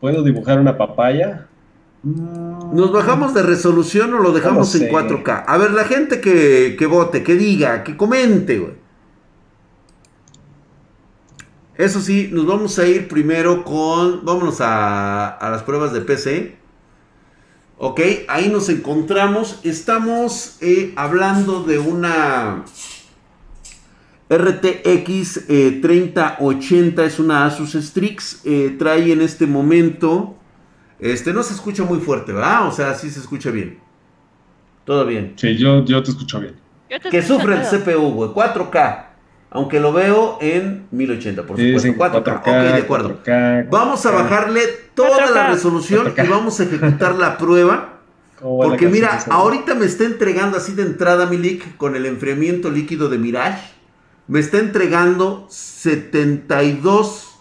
[SPEAKER 2] ¿Puedo dibujar una papaya? Mm,
[SPEAKER 1] ¿Nos bajamos de resolución o lo dejamos
[SPEAKER 2] No
[SPEAKER 1] en
[SPEAKER 2] sé.
[SPEAKER 1] 4K? A ver, la gente que, que vote, que diga, que comente, güey. Eso sí, nos vamos a ir primero con. Vámonos a, a las pruebas de PC. Ok, ahí nos encontramos. Estamos eh, hablando de una RTX eh, 3080. Es una Asus Strix. eh, trae en este momento. Este no se escucha muy fuerte, ¿verdad? O sea, sí se escucha bien. Todo bien.
[SPEAKER 2] Sí, yo, yo te escucho bien.
[SPEAKER 3] Te
[SPEAKER 1] Que
[SPEAKER 3] escucho
[SPEAKER 1] sufre el. CPU, güey. 4K. Aunque lo veo en 1080, por
[SPEAKER 2] Sí,
[SPEAKER 1] supuesto.
[SPEAKER 2] sí,
[SPEAKER 1] 4K. Ok, de acuerdo.
[SPEAKER 2] 4K,
[SPEAKER 1] Vamos a
[SPEAKER 2] 4K.
[SPEAKER 1] bajarle toda la
[SPEAKER 3] 4K.
[SPEAKER 1] resolución
[SPEAKER 2] 4K.
[SPEAKER 1] y vamos a ejecutar la prueba.
[SPEAKER 2] ¿Cómo va la
[SPEAKER 1] Porque mira, ahorita me está entregando así de entrada, Milik, con el enfriamiento líquido de Mirage. Me está entregando 72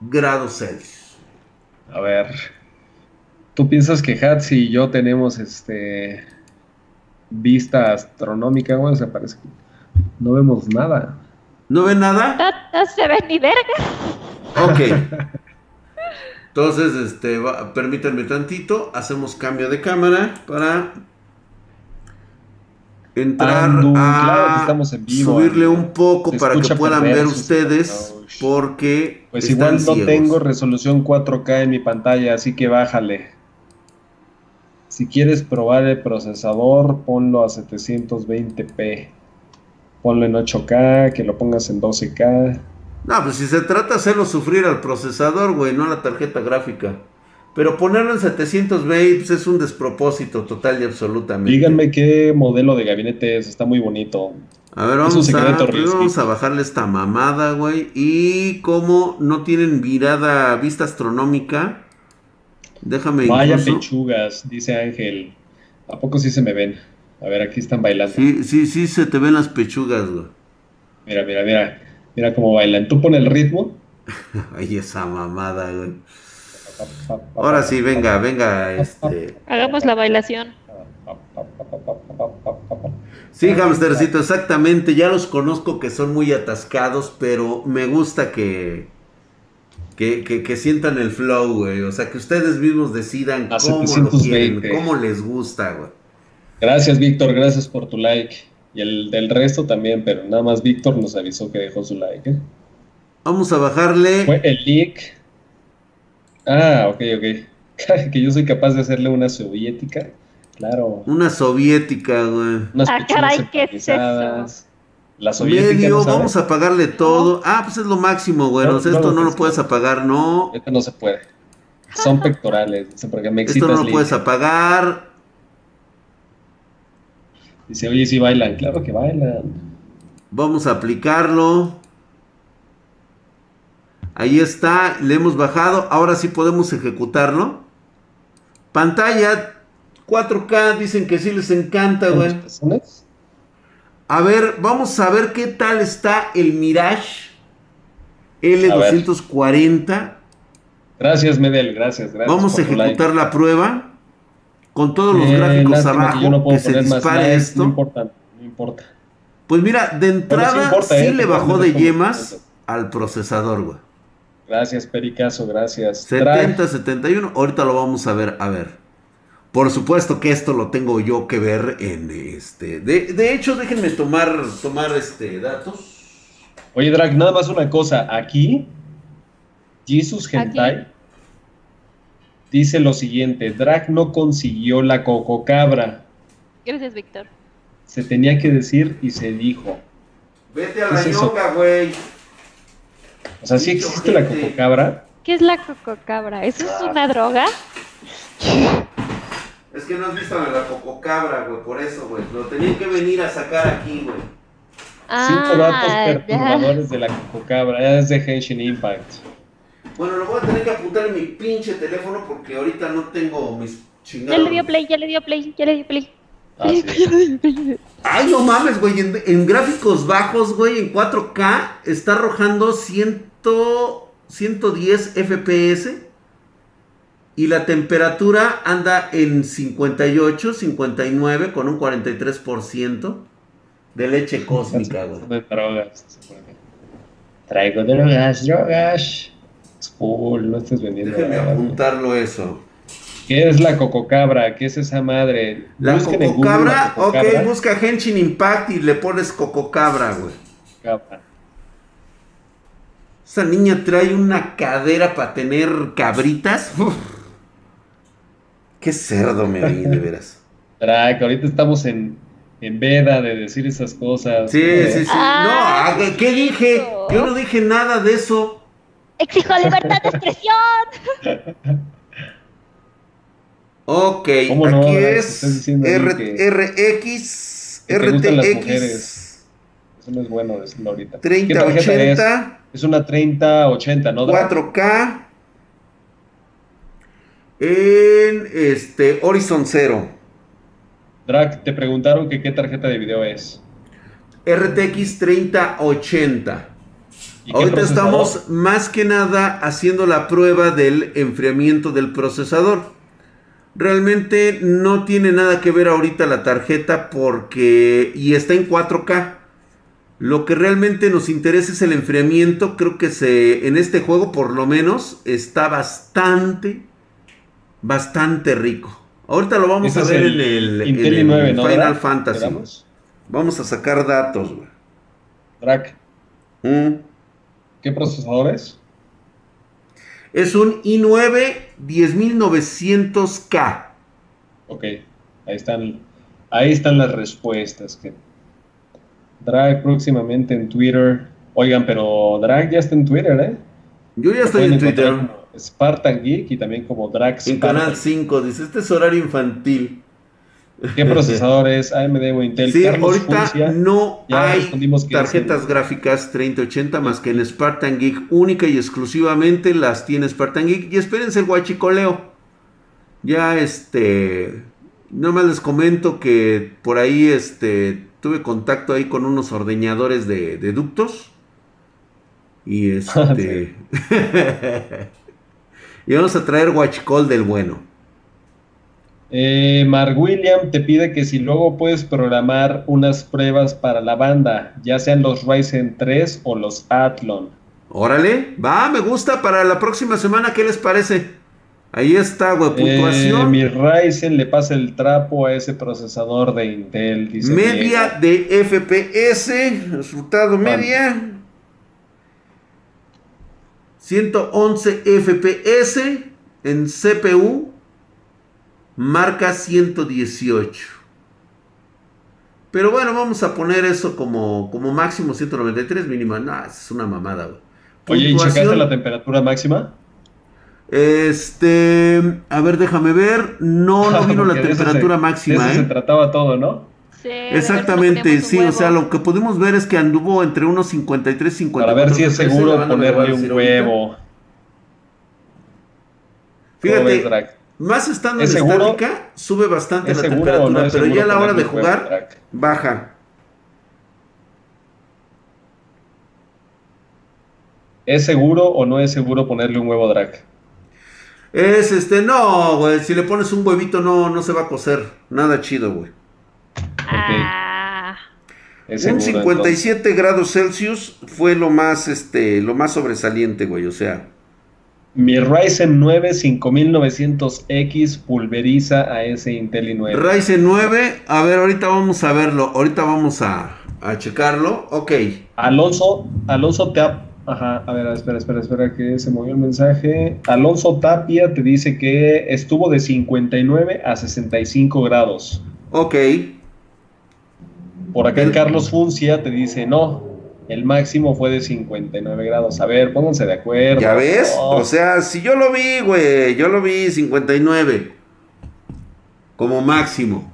[SPEAKER 1] grados Celsius.
[SPEAKER 2] A ver. ¿Tú piensas que Hatsi y yo tenemos este vista astronómica, güey? O sea, parece que no vemos nada.
[SPEAKER 1] ¿No ven nada?
[SPEAKER 3] No, no se ve ni verga.
[SPEAKER 1] Ok. Entonces, este, va- permítanme tantito. Hacemos cambio de cámara para entrar
[SPEAKER 2] Andu,
[SPEAKER 1] a
[SPEAKER 2] claro que estamos en vivo,
[SPEAKER 1] subirle un poco
[SPEAKER 2] Se
[SPEAKER 1] para que puedan ver ustedes porque
[SPEAKER 2] Pues
[SPEAKER 1] están
[SPEAKER 2] igual no
[SPEAKER 1] ciegos.
[SPEAKER 2] tengo resolución 4K en mi pantalla, así que bájale. Si quieres probar el procesador, ponlo a 720p. Ponlo en 8K, que lo pongas en 12K.
[SPEAKER 1] No, pues si se trata de hacerlo sufrir al procesador, güey, no a la tarjeta gráfica. Pero ponerlo en 720 pues, es un despropósito total y absolutamente.
[SPEAKER 2] Díganme qué modelo de gabinete es, está muy bonito.
[SPEAKER 1] A ver,
[SPEAKER 2] Es un
[SPEAKER 1] vamos a, vamos a bajarle esta mamada, güey. Y como no tienen mirada, vista astronómica, déjame
[SPEAKER 2] Vaya
[SPEAKER 1] incluso...
[SPEAKER 2] pechugas, dice Ángel. ¿A poco sí se me ven? A ver, aquí están bailando.
[SPEAKER 1] Sí, sí, sí, se te ven las pechugas, güey.
[SPEAKER 2] Mira, mira, mira. Mira cómo bailan. Tú pon el ritmo.
[SPEAKER 1] Ay, esa mamada, güey. Ahora sí, venga, venga, este...
[SPEAKER 3] Hagamos la bailación.
[SPEAKER 1] Sí, hamstercito, exactamente. Ya los conozco que son muy atascados, pero me gusta que, que, que, que sientan el flow, güey. O sea, que ustedes mismos decidan
[SPEAKER 2] A
[SPEAKER 1] cómo lo
[SPEAKER 2] 720.
[SPEAKER 1] quieren, cómo les gusta, güey.
[SPEAKER 2] Gracias, Víctor. Gracias por tu like. Y el del resto también, pero nada más Víctor nos avisó que dejó su like. ¿eh?
[SPEAKER 1] Vamos a bajarle.
[SPEAKER 2] Fue el leak. Ah, ok, ok. que yo soy capaz de hacerle una soviética. Claro.
[SPEAKER 1] Una soviética, güey.
[SPEAKER 2] Unas
[SPEAKER 3] Ah, caray, ¿qué es.
[SPEAKER 2] La soviética.
[SPEAKER 1] Medio, vamos a apagarle todo. Ah, pues es lo máximo, güey.
[SPEAKER 2] No,
[SPEAKER 1] O sea,
[SPEAKER 2] no
[SPEAKER 1] esto
[SPEAKER 2] lo
[SPEAKER 1] no lo
[SPEAKER 2] puedes
[SPEAKER 1] apagar, no.
[SPEAKER 2] Esto no se puede. Son pectorales. dice, Porque me
[SPEAKER 1] Esto no lo puedes apagar.
[SPEAKER 2] Dice, oye, sí bailan. Claro que bailan.
[SPEAKER 1] Vamos a aplicarlo. Ahí está, le hemos bajado. Ahora sí podemos ejecutarlo. Pantalla 4K, dicen que sí les encanta, güey. A ver, vamos a ver qué tal está el Mirage L240.
[SPEAKER 2] Gracias, Medel. Gracias, gracias.
[SPEAKER 1] Vamos a ejecutar la prueba con todos los
[SPEAKER 2] Eh,
[SPEAKER 1] gráficos abajo
[SPEAKER 2] que yo no puedo
[SPEAKER 1] que se
[SPEAKER 2] poner más
[SPEAKER 1] dispare
[SPEAKER 2] likes,
[SPEAKER 1] esto.
[SPEAKER 2] No importa, no importa.
[SPEAKER 1] Pues mira, de entrada
[SPEAKER 2] importa,
[SPEAKER 1] sí
[SPEAKER 2] eh,
[SPEAKER 1] le bajó de yemas
[SPEAKER 2] 70.
[SPEAKER 1] al procesador, güey.
[SPEAKER 2] Gracias, Pericazo, gracias.
[SPEAKER 1] 70, 71, ahorita lo vamos a ver, a ver. Por supuesto que esto lo tengo yo que ver en este. De, de hecho, déjenme tomar, tomar este datos.
[SPEAKER 2] Oye, Drag, nada más una cosa. Aquí, Jesus Hentai dice lo siguiente: Drag no consiguió la cococabra.
[SPEAKER 3] Gracias, Víctor.
[SPEAKER 2] Se tenía que decir y se dijo.
[SPEAKER 1] Vete a
[SPEAKER 2] ¿Qué
[SPEAKER 1] la
[SPEAKER 2] es
[SPEAKER 1] yoga, güey.
[SPEAKER 2] O sea, sí existe la cococabra.
[SPEAKER 3] ¿Qué es la cococabra? ¿Eso es una droga?
[SPEAKER 1] Es que no has visto a la cococabra, güey, por eso, güey. Lo tenían que venir a sacar aquí, güey.
[SPEAKER 2] Cinco datos
[SPEAKER 3] Ah, ya.
[SPEAKER 2] perturbadores de la cococabra. Es de Henshin Impact.
[SPEAKER 1] Bueno, lo voy a tener que apuntar en mi pinche teléfono porque ahorita no tengo mis
[SPEAKER 3] Ya
[SPEAKER 1] chingados.
[SPEAKER 3] le dio play, ya le dio play, ya le dio play.
[SPEAKER 2] Ah, sí.
[SPEAKER 3] Ya le dio play.
[SPEAKER 1] Ay, no mames, güey. En, en gráficos bajos, güey, en 4K, está arrojando 100, 110 FPS. Y la temperatura anda en 58, 59, con un 43% de leche cósmica, güey.
[SPEAKER 2] De drogas. Traigo drogas, drogas. Es cool, no estés vendiendo.
[SPEAKER 1] Déjenme
[SPEAKER 2] nada, güey.
[SPEAKER 1] apuntarlo eso.
[SPEAKER 2] ¿Qué es la cococabra? ¿Qué es esa madre?
[SPEAKER 1] La
[SPEAKER 2] Busquen en Google
[SPEAKER 1] cococabra,
[SPEAKER 2] la cococabra.
[SPEAKER 1] ok, busca Henshin Impact y le pones cococabra, güey.
[SPEAKER 2] Cabra.
[SPEAKER 1] Esa niña trae una cadera para tener cabritas. Uf. Qué cerdo me vi, de veras.
[SPEAKER 2] Drac, ahorita estamos en, en veda de decir esas cosas.
[SPEAKER 1] Sí,
[SPEAKER 2] Eh,
[SPEAKER 1] sí, sí.
[SPEAKER 3] Ah,
[SPEAKER 1] no, ¿qué- ¿qué dije?
[SPEAKER 3] eso.
[SPEAKER 1] Yo no dije nada de eso.
[SPEAKER 3] Exijo libertad de expresión.
[SPEAKER 1] Ok,
[SPEAKER 2] ¿Cómo no,
[SPEAKER 1] aquí
[SPEAKER 2] Drax?
[SPEAKER 1] es RX, RTX.
[SPEAKER 2] Eso no es bueno decirlo ahorita. ¿Qué
[SPEAKER 1] 3080,
[SPEAKER 2] tarjeta es? Es una 3080, ¿no? Drac?
[SPEAKER 1] 4K en este Horizon Zero.
[SPEAKER 2] Drac, te preguntaron que qué tarjeta de video es.
[SPEAKER 1] RTX 3080.
[SPEAKER 2] ¿Y qué
[SPEAKER 1] Ahorita estamos más que nada haciendo la prueba del enfriamiento del procesador. Realmente no tiene nada que ver ahorita la tarjeta porque... y está en 4K. Lo que realmente nos interesa es el enfriamiento. Creo que se, en este juego por lo menos está bastante, bastante rico. Ahorita lo vamos a ver
[SPEAKER 2] el
[SPEAKER 1] en el, en
[SPEAKER 2] Intel
[SPEAKER 1] el
[SPEAKER 2] i9, ¿no?
[SPEAKER 1] Final? Fantasy. Vamos a sacar datos, güey.
[SPEAKER 2] Drac,
[SPEAKER 1] Mm.
[SPEAKER 2] ¿qué procesador es?
[SPEAKER 1] Es un i9 10900K.
[SPEAKER 2] Ok, ahí están, ahí están las respuestas. Que... Drag próximamente en Twitter. Oigan, pero Drag ya está en Twitter, ¿eh?
[SPEAKER 1] Yo ya estoy en Twitter.
[SPEAKER 2] Spartan Geek y también como Drag
[SPEAKER 1] En. Canal 5. Dice, este es horario infantil.
[SPEAKER 2] ¿Qué procesador es? AMD o Intel.
[SPEAKER 1] Sí,
[SPEAKER 2] Carlos
[SPEAKER 1] ahorita
[SPEAKER 2] Funcia,
[SPEAKER 1] no hay tarjetas
[SPEAKER 2] es
[SPEAKER 1] gráficas 3080 más que en Spartan Geek. Única y exclusivamente las tiene Spartan Geek. Y espérense el guachicoleo. Ya este... Nomás les comento que por ahí este... Tuve contacto ahí con unos ordeñadores de, de ductos. Y este... y vamos a traer guachicol del bueno.
[SPEAKER 2] Eh, Mark William te pide que si luego puedes programar unas pruebas para la banda, ya sean los Ryzen 3 o los Athlon.
[SPEAKER 1] Órale, va, me gusta. Para la próxima semana, ¿qué les parece? Ahí está, güey,
[SPEAKER 2] Eh,
[SPEAKER 1] puntuación.
[SPEAKER 2] mi Ryzen le pasa el trapo a ese procesador de Intel, dice
[SPEAKER 1] media
[SPEAKER 2] Diego.
[SPEAKER 1] de FPS, resultado media. 111 FPS en CPU, marca 118. Pero bueno, vamos a poner eso como, como máximo 193, mínimo. No, es una mamada, güey.
[SPEAKER 2] Oye, ¿y checaste la temperatura máxima?
[SPEAKER 1] Este, a ver, déjame ver. No, no vino la temperatura
[SPEAKER 2] se-
[SPEAKER 1] máxima,
[SPEAKER 2] de eso se
[SPEAKER 1] ¿eh?
[SPEAKER 2] trataba todo, ¿no?
[SPEAKER 3] Sí,
[SPEAKER 1] Exactamente, sí, o sea, lo que pudimos ver es que anduvo entre unos 53 y 54.
[SPEAKER 2] Para ver si es seguro ponerle un huevo. ¿Cómo
[SPEAKER 1] Fíjate, más estando en
[SPEAKER 2] ¿Es seguro?
[SPEAKER 1] estática, sube bastante
[SPEAKER 2] ¿Es
[SPEAKER 1] la temperatura,
[SPEAKER 2] no es
[SPEAKER 1] pero
[SPEAKER 2] seguro
[SPEAKER 1] ya a la hora de
[SPEAKER 2] ponerle un huevo,
[SPEAKER 1] jugar,
[SPEAKER 2] Drac?
[SPEAKER 1] baja.
[SPEAKER 2] ¿Es seguro o no es seguro ponerle un huevo Drac?
[SPEAKER 1] Es este, no, güey, si le pones un huevito no, no se va a cocer. Nada chido, güey.
[SPEAKER 3] Ah,
[SPEAKER 2] Es
[SPEAKER 1] Un
[SPEAKER 2] seguro,
[SPEAKER 1] 57 grados Celsius fue lo más, este, lo más sobresaliente, güey, o sea.
[SPEAKER 2] Mi Ryzen 9 5900X pulveriza a ese Intel i9.
[SPEAKER 1] Ryzen 9, a ver, ahorita vamos a verlo, ahorita vamos a, a checarlo. Ok.
[SPEAKER 2] Alonso, Alonso te ha Ajá, a ver, espera, espera, espera, que se movió el mensaje. Alonso Tapia te dice que estuvo de 59 a 65 grados.
[SPEAKER 1] Ok.
[SPEAKER 2] Por acá el Carlos Funcia te dice, no, el máximo fue de 59 grados. A ver, pónganse de acuerdo.
[SPEAKER 1] ¿Ya ves? O sea, si yo lo vi, güey, yo lo vi 59 como máximo.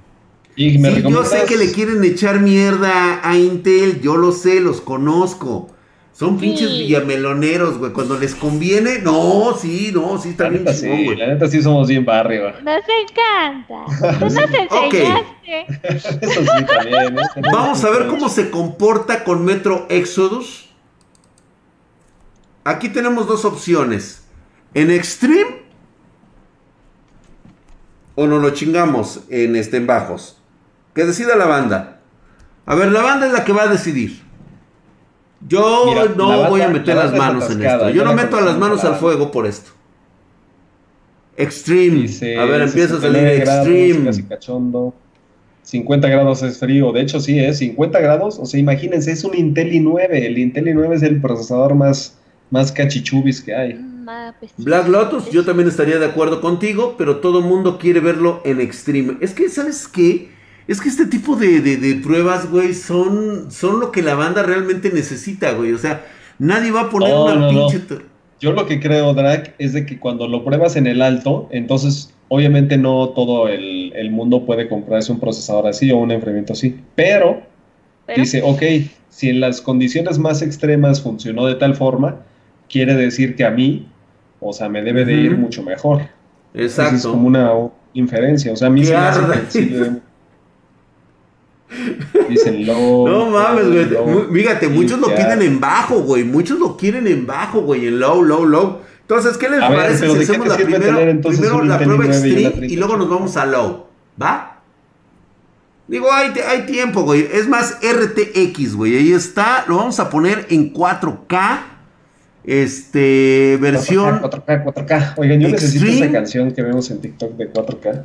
[SPEAKER 2] Y me
[SPEAKER 1] sí, yo sé que le quieren echar mierda a Intel, yo lo sé, los conozco. Son pinches villameloneros, güey. Cuando les conviene, no, sí, no, sí, está bien
[SPEAKER 2] chingón, sí, La neta sí somos bien barrio.
[SPEAKER 3] Nos encanta. Tú nos enseñaste.
[SPEAKER 2] Eso sí, también. ¿eh?
[SPEAKER 1] Vamos a ver cómo se comporta con Metro Exodus. Aquí tenemos dos opciones. En Extreme o no lo chingamos en, este, en bajos. Que decida la banda. A ver, la banda es la que va a decidir. Yo no voy a meter las manos en esto. Yo no meto las manos al fuego por esto. Extreme. a ver, empieza a salir Extreme.
[SPEAKER 2] Casi cachondo. 50 grados es frío. De hecho, sí, es 50 grados. O sea, imagínense, es un Intel i9. El Intel i9 es el procesador más, más cachichubis que hay.
[SPEAKER 3] Mm, pues
[SPEAKER 1] Black Lotus, yo también estaría de acuerdo contigo, pero todo el mundo quiere verlo en Extreme. Es que, ¿sabes qué? Es que este tipo de, pruebas, güey, son, son lo que la banda realmente necesita, güey. O sea, nadie va a poner una pinche.
[SPEAKER 2] Yo lo que creo, Drake, es de que cuando lo pruebas en el alto, entonces obviamente no todo el, mundo puede comprarse un procesador así o un enfriamiento así. Pero, dice, ok, si en las condiciones más extremas funcionó de tal forma, quiere decir que a mí, o sea, me debe de ir mucho mejor.
[SPEAKER 1] Exacto.
[SPEAKER 2] es como una inferencia. O sea, a mí se me Dicen low.
[SPEAKER 1] No mames, güey. Fíjate, muchos lo piden en bajo, güey. Muchos lo quieren en bajo, güey. En low, low, low. Entonces, ¿qué les parece si hacemos la primero, primero la prueba extreme y, luego nos vamos a low? ¿Va? Digo, hay, hay tiempo, güey. Es más RTX, güey. Ahí está. Lo vamos a poner en 4K. Este, versión.
[SPEAKER 2] 4K, 4K. 4K. Oigan, yo necesito esa canción que vemos en TikTok de 4K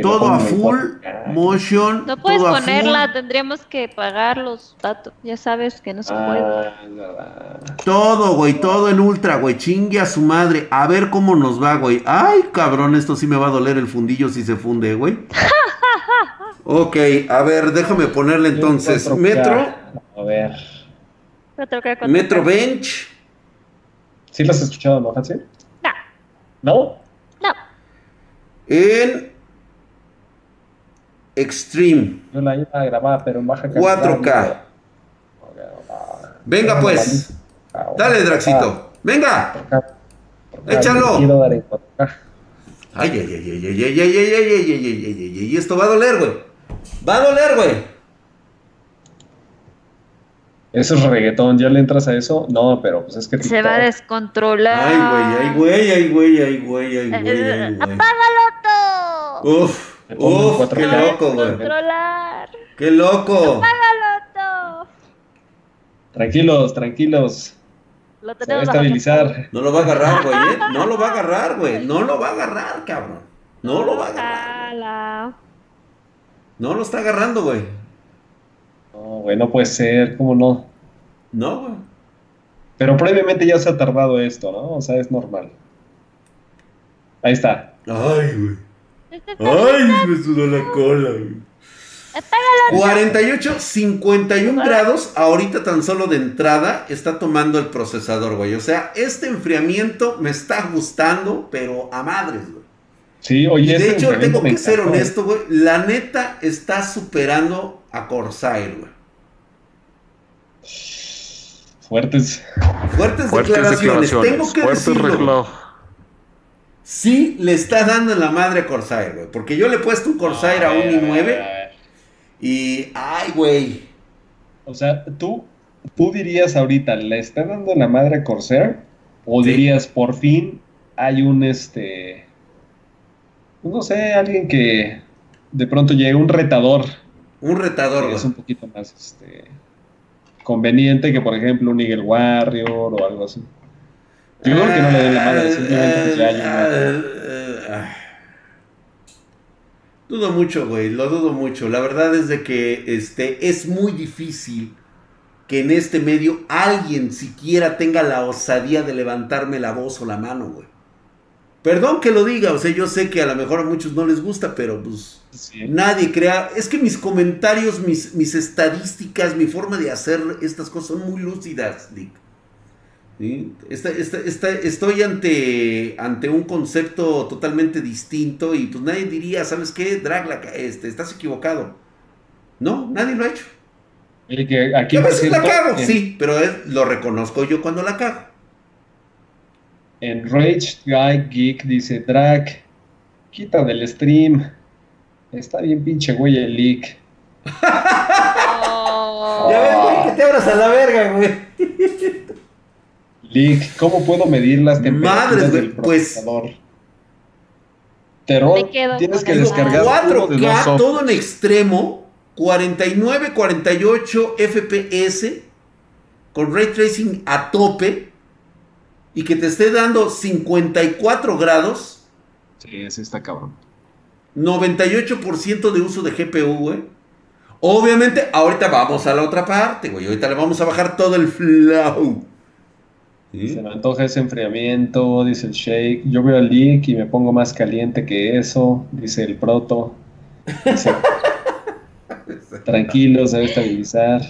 [SPEAKER 1] todo a full motion.
[SPEAKER 3] No puedes ponerla, tendríamos que pagar los datos. Ya sabes que no se puede.
[SPEAKER 1] Ah, todo, güey, todo en ultra, güey. Chingue a su madre. A ver cómo nos va, güey. Ay, cabrón, esto sí me va a doler el fundillo si se funde, güey. ok, a ver, déjame ponerle entonces. Metro.
[SPEAKER 2] A ver.
[SPEAKER 1] Metro Bench.
[SPEAKER 2] ¿Sí lo has escuchado, no, Hansi?
[SPEAKER 3] No.
[SPEAKER 2] ¿No?
[SPEAKER 3] No.
[SPEAKER 1] En Extreme.
[SPEAKER 2] Yo la iba a grabar, pero en baja
[SPEAKER 1] calidad. 4K. Venga pues. Dale, Draxito. Venga. Échalo. Ay, ay, ay, ay, ay, ay, ay, ay, ay, ay, ay, ay, ay, y esto va a doler, güey. Va a doler, güey.
[SPEAKER 2] Eso es reggaetón, ¿ya le entras a eso? No, pero pues es que...
[SPEAKER 3] Se va a descontrolar.
[SPEAKER 1] Ay, güey, ay, güey, ay, güey, ay, güey, ay, güey.
[SPEAKER 3] ¡Apágalo todo!
[SPEAKER 1] Uf. Uf, qué loco, güey. Qué loco.
[SPEAKER 3] Apágalo
[SPEAKER 2] Tranquilos, tranquilos.
[SPEAKER 3] Lo
[SPEAKER 2] Se va a estabilizar.
[SPEAKER 1] No lo va a agarrar, güey. ¿eh? No lo va a agarrar, güey. No lo va a agarrar, cabrón. No lo va a agarrar. No lo está agarrando, güey.
[SPEAKER 2] No, güey, no puede ser. ¿Cómo no?
[SPEAKER 1] No, güey.
[SPEAKER 2] Pero previamente ya se ha tardado esto, ¿no? O sea, es normal. Ahí está.
[SPEAKER 1] Ay, güey. Ay, me sudó la cola, 48, 51 grados, ahorita tan solo de entrada está tomando el procesador, güey. O sea, este enfriamiento me está gustando, pero a madres, güey.
[SPEAKER 2] Sí, oye,
[SPEAKER 1] de este hecho, tengo que ser honesto, güey. La neta está superando a Corsair, güey.
[SPEAKER 2] Fuertes.
[SPEAKER 1] Fuertes, declaraciones. Tengo que decirlo sí le está dando en la madre a Corsair, güey. Porque yo le he puesto un Corsair a, un i9 y, ay, güey.
[SPEAKER 2] O sea, tú, tú dirías ahorita, ¿le está dando en la madre a Corsair? O dirías, por fin hay un, este, no sé, alguien que de pronto llegue, un retador.
[SPEAKER 1] Un retador,
[SPEAKER 2] güey. Es un poquito más, este, conveniente que, por ejemplo, un Eagle Warrior o algo así. Yo creo que no le den la madre, simplemente ya hay
[SPEAKER 1] Eh, eh, Dudo mucho, güey, lo dudo mucho. La verdad es de que este, es muy difícil que en este medio alguien siquiera tenga la osadía de levantarme la voz o la mano, güey. Perdón que lo diga, o sea, yo sé que a lo mejor a muchos no les gusta, pero pues
[SPEAKER 2] Sí.
[SPEAKER 1] nadie crea. Es que mis comentarios, mis, mis estadísticas, mi forma de hacer estas cosas son muy lúcidas, Dick. ¿Sí? Esta- esta- esta- estoy ante, ante un concepto totalmente distinto y pues nadie diría, ¿sabes qué? Drag, la ca- este, estás equivocado. No, nadie lo ha hecho.
[SPEAKER 2] Oye, que aquí,
[SPEAKER 1] a veces la cago,
[SPEAKER 2] en-
[SPEAKER 1] sí, pero es- lo reconozco yo cuando la cago.
[SPEAKER 2] En Rage Guy Geek dice, Drag, quita del stream. Está bien pinche güey el leak.
[SPEAKER 3] Oh.
[SPEAKER 1] Ya ves, güey, que te abras a la verga, güey.
[SPEAKER 2] ¿cómo puedo medir las temperaturas
[SPEAKER 1] Madres, güey,
[SPEAKER 2] del
[SPEAKER 1] pues-
[SPEAKER 2] procesador? Terror,
[SPEAKER 3] Me quedo
[SPEAKER 2] tienes que
[SPEAKER 3] el
[SPEAKER 2] descargar uno de dos
[SPEAKER 1] 4K,
[SPEAKER 2] softwares.
[SPEAKER 1] todo en extremo, 49, 48 FPS, con ray tracing a tope, y que te esté dando 54 grados,
[SPEAKER 2] Sí, ese está cabrón.
[SPEAKER 1] 98% de uso de GPU, güey. Obviamente, ahorita vamos a la otra parte, güey. Ahorita le vamos a bajar todo el flow. ¿Sí?
[SPEAKER 2] Se me antoja ese enfriamiento, dice el Shake. Yo veo el leak y me pongo más caliente que eso, dice el Proto. Dice, Tranquilo, se debe estabilizar.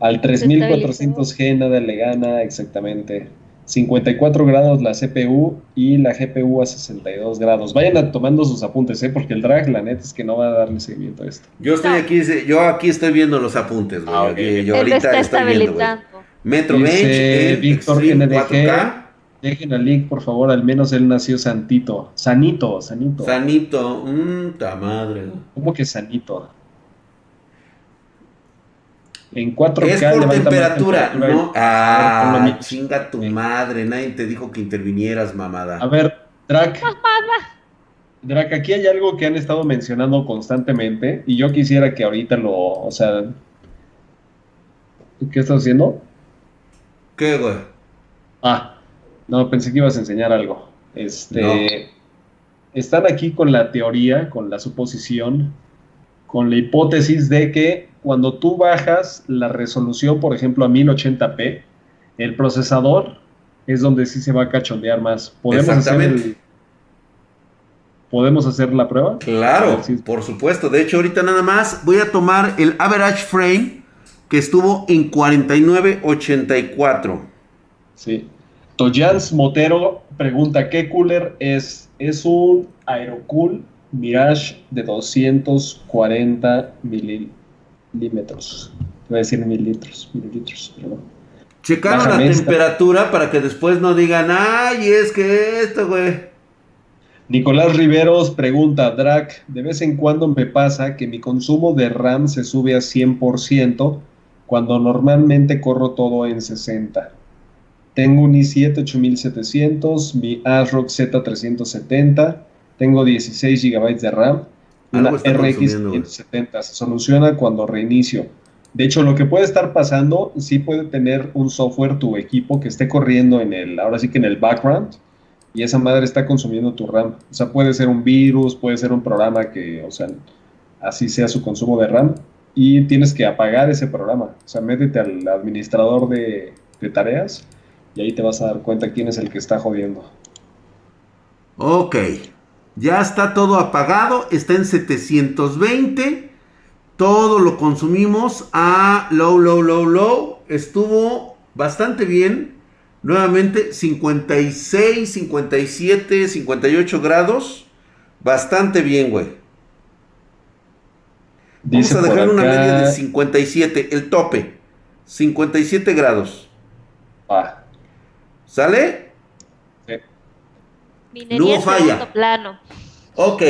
[SPEAKER 2] Al 3400G nada le gana, exactamente. 54 grados la CPU y la GPU a 62 grados. Vayan a- tomando sus apuntes, ¿eh? porque el drag, la neta, es que no va a darle seguimiento a esto.
[SPEAKER 1] Yo estoy aquí, yo aquí estoy viendo los apuntes, güey.
[SPEAKER 2] Ah, ok.
[SPEAKER 1] Aquí, Yo ahorita
[SPEAKER 3] está
[SPEAKER 1] estoy viendo, güey. Metro
[SPEAKER 2] Dice
[SPEAKER 1] Bench, en
[SPEAKER 2] Víctor NDG.
[SPEAKER 1] 4K.
[SPEAKER 2] Dejen al link, por favor, al menos él nació santito. Sanito, sanito.
[SPEAKER 1] Sanito, mmm, ta madre.
[SPEAKER 2] ¿Cómo que sanito? En 4K
[SPEAKER 1] Es por temperatura,
[SPEAKER 2] temperatura.
[SPEAKER 1] ¿no?
[SPEAKER 2] Ver,
[SPEAKER 1] Ah,
[SPEAKER 2] mí.
[SPEAKER 1] chinga tu madre. Nadie te dijo que intervinieras, mamada.
[SPEAKER 2] A ver, Drac. Drac, aquí hay algo que han estado mencionando constantemente y yo quisiera que ahorita lo, o sea, ¿qué estás haciendo?
[SPEAKER 1] ¿Qué, güey?
[SPEAKER 2] Ah, no, pensé que ibas a enseñar algo. Este, están aquí con la teoría, con la suposición, con la hipótesis de que cuando tú bajas la resolución, por ejemplo, a 1080p, el procesador es donde sí se va a cachondear más. ¿Podemos hacer,
[SPEAKER 1] Exactamente.
[SPEAKER 2] el- ¿Podemos hacer la prueba?
[SPEAKER 1] Claro,
[SPEAKER 2] si-
[SPEAKER 1] por supuesto. De hecho, ahorita nada más voy a tomar el average frame que estuvo en 49.84.
[SPEAKER 2] Sí. Toyans Motero pregunta, ¿qué cooler es? Es un Aerocool Mirage de 240 milímetros. Voy a decir mililitros, mililitros, bueno.
[SPEAKER 1] Checaron la
[SPEAKER 2] esta.
[SPEAKER 1] temperatura para que después no digan, ay, es que esto, güey.
[SPEAKER 2] Nicolás Riveros pregunta, Drac, de vez en cuando me pasa que mi consumo de RAM se sube a 100% cuando normalmente corro todo en 60. Tengo un i7 8700, mi ASRock Z370, tengo 16 GB de RAM, una RX
[SPEAKER 1] consumiendo, güey.
[SPEAKER 2] 570. Se soluciona cuando reinicio. De hecho, lo que puede estar pasando, sí puede tener un software tu equipo que esté corriendo en el, ahora sí que en el background, y esa madre está consumiendo tu RAM. O sea, puede ser un virus, puede ser un programa que, o sea, así sea su consumo de RAM, y tienes que apagar ese programa. O sea, métete al administrador de, tareas y ahí te vas a dar cuenta quién es el que está jodiendo.
[SPEAKER 1] Ok. Ya está todo apagado. Está en 720. Todo lo consumimos a low, low, low, low. Estuvo bastante bien. Nuevamente 56, 57, 58 grados. Bastante bien, güey. Vamos a dejar una media de 57, el tope. 57 grados.
[SPEAKER 2] Ah,
[SPEAKER 1] ¿Sale?
[SPEAKER 2] sí.
[SPEAKER 3] Minería
[SPEAKER 1] No
[SPEAKER 3] en
[SPEAKER 1] falla.
[SPEAKER 3] plano.
[SPEAKER 1] Ok.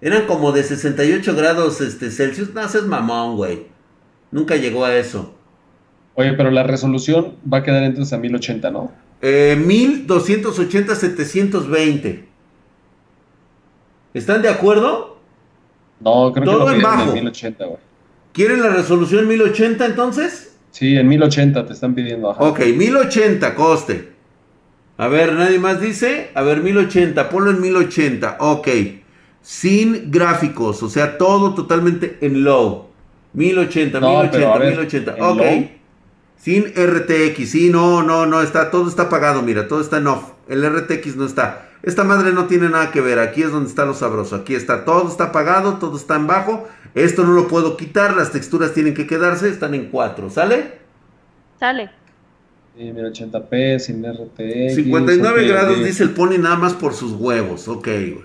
[SPEAKER 1] Eran como de 68 grados este, Celsius. No, es mamón, güey. Nunca llegó a eso.
[SPEAKER 2] Oye, pero la resolución va a quedar entonces a 1080, ¿no?
[SPEAKER 1] Eh, 1280-720. ¿Están de acuerdo?
[SPEAKER 2] No, creo
[SPEAKER 1] Todo
[SPEAKER 2] que
[SPEAKER 1] en
[SPEAKER 2] lo piden
[SPEAKER 1] bajo.
[SPEAKER 2] en 1080, güey.
[SPEAKER 1] ¿Quieren la resolución 1080 entonces?
[SPEAKER 2] Sí, en 1080 te están pidiendo. Ajá.
[SPEAKER 1] Ok, 1080 coste. A ver, nadie más dice. A ver, 1080, ponlo en 1080. Ok. Sin gráficos, o sea, todo totalmente en low. 1080,
[SPEAKER 2] No,
[SPEAKER 1] 1080,
[SPEAKER 2] pero a ver,
[SPEAKER 1] 1080.
[SPEAKER 2] ¿en
[SPEAKER 1] Ok.
[SPEAKER 2] low?
[SPEAKER 1] Sin RTX, sí, no, no, no, está, todo está apagado, mira, todo está en off. El RTX no está. Esta madre no tiene nada que ver, aquí es donde está lo sabroso. Aquí está, todo está apagado, todo está en bajo. Esto no lo puedo quitar, las texturas tienen que quedarse, están en 4, ¿sale?
[SPEAKER 3] Sale.
[SPEAKER 2] Sí, 1080p, sin RTX.
[SPEAKER 1] 59
[SPEAKER 2] ok,
[SPEAKER 1] grados dice el pony nada más por sus huevos. Ok, güey.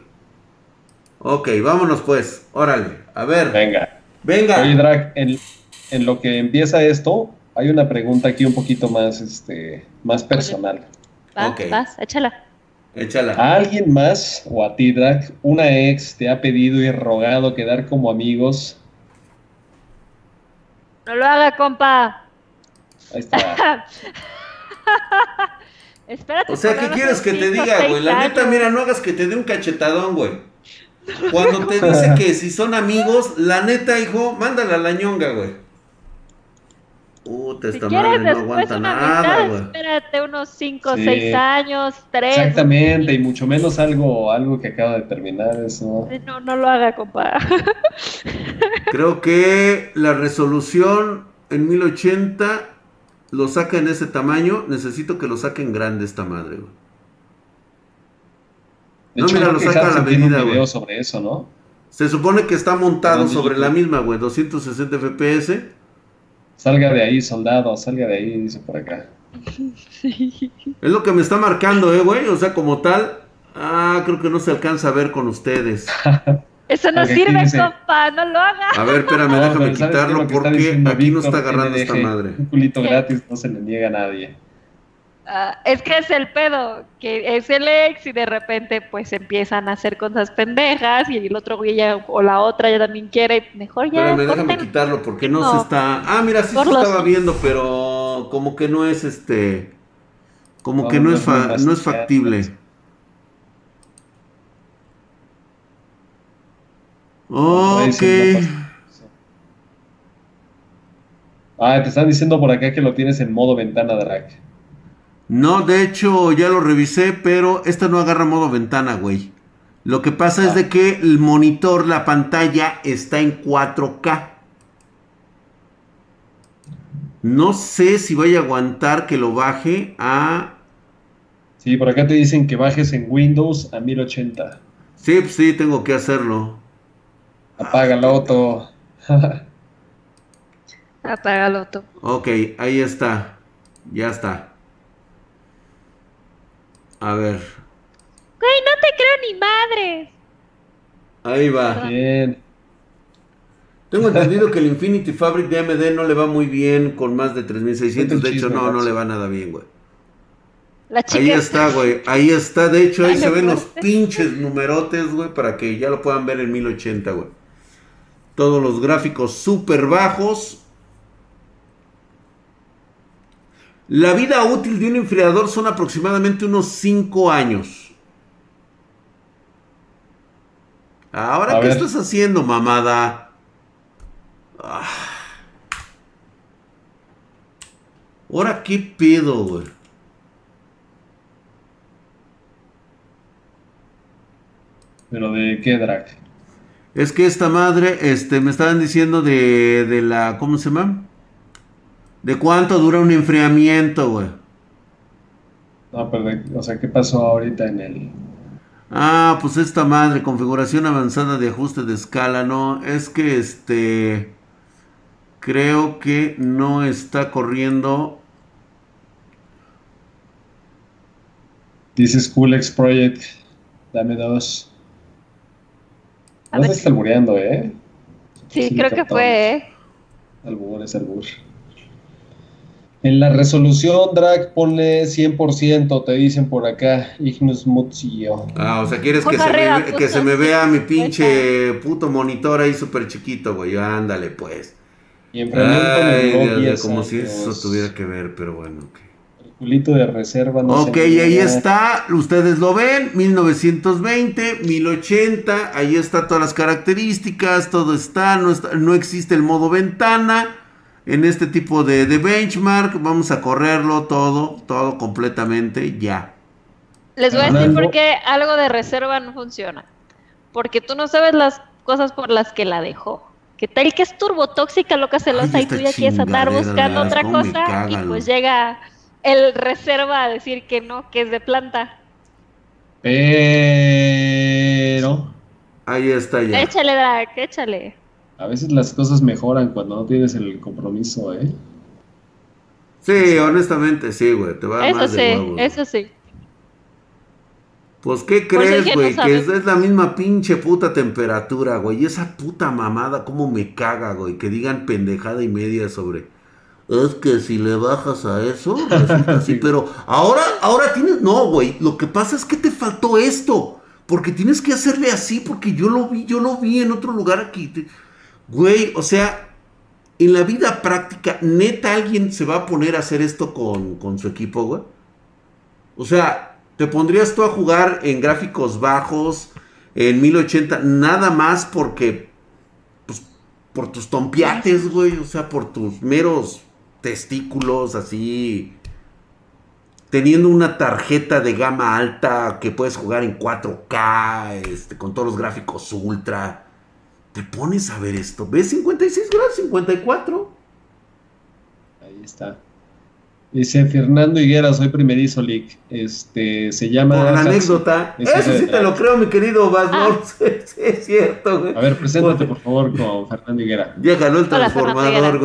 [SPEAKER 1] Ok, vámonos pues. Órale. A ver.
[SPEAKER 2] Venga.
[SPEAKER 1] Venga.
[SPEAKER 2] Oye, Drag, en, en lo que empieza esto, hay una pregunta aquí un poquito más, este, más personal.
[SPEAKER 3] Va,
[SPEAKER 1] Ok.
[SPEAKER 3] vas, échala.
[SPEAKER 1] Échala.
[SPEAKER 2] ¿A alguien más o a ti, Drag, una ex te ha pedido y rogado quedar como amigos?
[SPEAKER 3] No lo haga, compa.
[SPEAKER 2] Ahí está.
[SPEAKER 3] Espérate.
[SPEAKER 1] O sea, ¿qué quieres que te diga, güey? La neta, mira, no hagas que te dé un cachetadón, güey. Cuando te dice que si son amigos, la neta, hijo, mándala a la ñonga, güey. Puta,
[SPEAKER 3] Si
[SPEAKER 1] esta
[SPEAKER 3] quieres
[SPEAKER 1] madre no
[SPEAKER 3] después
[SPEAKER 1] aguanta
[SPEAKER 3] una
[SPEAKER 1] nada, güey.
[SPEAKER 3] espérate unos 5
[SPEAKER 2] Sí.
[SPEAKER 3] 6 años, 3.
[SPEAKER 2] Exactamente, y mucho menos algo, algo que acaba de terminar, eso.
[SPEAKER 3] No, no lo haga, compa.
[SPEAKER 1] Creo que la resolución en 1080 lo saca en ese tamaño. Necesito que lo saquen grande esta madre, güey.
[SPEAKER 2] De
[SPEAKER 1] No,
[SPEAKER 2] hecho,
[SPEAKER 1] mira, lo
[SPEAKER 2] que
[SPEAKER 1] saca a la medida,
[SPEAKER 2] video
[SPEAKER 1] güey.
[SPEAKER 2] sobre eso, ¿no?
[SPEAKER 1] Se supone que está montado sobre la misma, güey, 260 FPS.
[SPEAKER 2] Salga de ahí, soldado, salga de ahí, dice por acá.
[SPEAKER 1] Es lo que me está marcando, eh, güey. O sea, como tal. Ah, creo que no se alcanza a ver con ustedes.
[SPEAKER 3] Eso no
[SPEAKER 2] Porque
[SPEAKER 3] sirve,
[SPEAKER 2] dice-
[SPEAKER 3] compa, no lo haga.
[SPEAKER 1] A ver, espérame,
[SPEAKER 2] No,
[SPEAKER 1] déjame quitarlo porque aquí no está agarrando esta madre.
[SPEAKER 2] Un culito gratis no se le niega a nadie.
[SPEAKER 3] Ah, es que es el pedo, que es el ex y de repente pues empiezan a hacer cosas pendejas y el otro güey ya, o la otra ya también quiere, mejor ya
[SPEAKER 1] Espérame, déjame
[SPEAKER 3] corten.
[SPEAKER 1] quitarlo porque no,
[SPEAKER 3] No.
[SPEAKER 1] se está. Ah, mira, sí se
[SPEAKER 3] Por los-
[SPEAKER 1] estaba viendo, pero como que no es este. Como
[SPEAKER 2] No,
[SPEAKER 1] que no,
[SPEAKER 2] no
[SPEAKER 1] es, fa- no es factible. Ok.
[SPEAKER 2] Ah, te están diciendo por acá que lo tienes en modo ventana drag.
[SPEAKER 1] No, de hecho ya lo revisé, pero esta no agarra modo ventana, güey. Lo que pasa es de que el monitor, la pantalla está en 4K. No sé si vaya a aguantar que lo baje a...
[SPEAKER 2] Sí, por acá te dicen que bajes en Windows a 1080.
[SPEAKER 1] Sí, pues sí, tengo que hacerlo.
[SPEAKER 2] Apágalo, auto.
[SPEAKER 3] Apágalo tú.
[SPEAKER 1] Ok, ahí está. Ya está. A ver.
[SPEAKER 3] Güey, no te creo ni madres.
[SPEAKER 1] Ahí va.
[SPEAKER 2] Bien.
[SPEAKER 1] Tengo entendido que el Infinity Fabric de AMD no le va muy bien con más de 3600. De hecho,
[SPEAKER 2] Chisme,
[SPEAKER 1] no, no le va nada bien, güey.
[SPEAKER 3] La chica
[SPEAKER 1] Ahí está, güey. Ahí está. De hecho, ahí se ven los pinches numerotes, güey, para que ya lo puedan ver en 1080, güey. Todos los gráficos súper bajos. La vida útil de un enfriador son aproximadamente unos 5 años. Ahora,
[SPEAKER 2] A
[SPEAKER 1] ¿qué
[SPEAKER 2] ver.
[SPEAKER 1] estás haciendo, mamada? Ah. Ahora, ¿qué pedo, güey?
[SPEAKER 2] Pero de qué drag.
[SPEAKER 1] Es que esta madre, este, me estaban diciendo de, de la, ¿cómo se llama? De cuánto dura un enfriamiento, güey.
[SPEAKER 2] No, pero de- o sea, ¿qué pasó ahorita en el.
[SPEAKER 1] Ah, pues esta madre, configuración avanzada de ajuste de escala, no, es que este, creo que no está corriendo.
[SPEAKER 2] Dices Cool X Project. Dame dos.
[SPEAKER 3] A
[SPEAKER 2] No
[SPEAKER 3] ver.
[SPEAKER 2] estás albureando, ¿eh?
[SPEAKER 3] Sí,
[SPEAKER 2] Sí,
[SPEAKER 3] creo que fue, ¿eh?
[SPEAKER 2] Albur es albur. En la resolución, drag, ponle 100%, te dicen por acá, Ignus Mutzio.
[SPEAKER 1] Ah, o sea, quieres que se, me, que
[SPEAKER 3] puto,
[SPEAKER 1] se me vea mi pinche puto monitor ahí súper chiquito, güey. Ándale, pues.
[SPEAKER 2] Y
[SPEAKER 1] Ay, Dios
[SPEAKER 2] 10
[SPEAKER 1] como si eso tuviera que ver, pero bueno, ok.
[SPEAKER 2] El culito de reserva no
[SPEAKER 1] Ok, y ahí está, ustedes lo ven, 1920, 1080, ahí está todas las características, todo está, no, está- no existe el modo ventana en este tipo de, de benchmark, vamos a correrlo todo, todo completamente ya.
[SPEAKER 3] Les voy a decir por qué algo de reserva no funciona. Porque tú no sabes las cosas por las que la dejó. ¿Qué tal que es turbotóxica, loca celosa,
[SPEAKER 1] Ay,
[SPEAKER 3] y tú ya quieres andar buscando otra cosa? y pues llega el reserva a decir que no, que es de planta.
[SPEAKER 2] Pero
[SPEAKER 1] Ahí está ya.
[SPEAKER 3] Échale, Drag, échale.
[SPEAKER 2] A veces las cosas mejoran cuando no tienes el compromiso, ¿eh?
[SPEAKER 1] Sí, honestamente, sí, güey. Te va
[SPEAKER 3] Eso
[SPEAKER 1] más
[SPEAKER 3] sí,
[SPEAKER 1] de güey.
[SPEAKER 3] eso sí.
[SPEAKER 1] Pues, ¿qué
[SPEAKER 3] Por eso
[SPEAKER 1] crees, güey?
[SPEAKER 3] no
[SPEAKER 1] que es, es la misma pinche puta temperatura, güey. Y esa puta mamada, cómo me caga, güey. Que digan pendejada y media sobre. Es que si le bajas a eso, resulta así.
[SPEAKER 2] Sí.
[SPEAKER 1] Pero ahora, ahora tienes. No, güey. Lo que pasa es que te faltó esto. Porque tienes que hacerle así, porque yo lo vi, yo lo vi en otro lugar aquí. Te- Güey, o sea, en la vida práctica, neta, alguien se va a poner a hacer esto con, con su equipo, güey. O sea, te pondrías tú a jugar en gráficos bajos, en 1080, nada más porque, pues, por tus tompiates, güey, o sea, por tus meros testículos, así, teniendo una tarjeta de gama alta que puedes jugar en 4K, este, con todos los gráficos ultra. Te pones a ver esto, ¿ves 56 grados, 54?
[SPEAKER 2] Ahí está. Dice Fernando Higuera, soy primerizo leak. Este se llama.
[SPEAKER 1] Por la anécdota. Eso
[SPEAKER 2] es
[SPEAKER 1] sí
[SPEAKER 2] de-
[SPEAKER 1] te lo creo, mi querido
[SPEAKER 3] Ah.
[SPEAKER 1] Basmor. Sí, sí, es cierto, güey.
[SPEAKER 2] A ver, preséntate por favor con Fernando Higuera.
[SPEAKER 1] Ya ganó el
[SPEAKER 3] Hola, Fernando
[SPEAKER 1] transformador,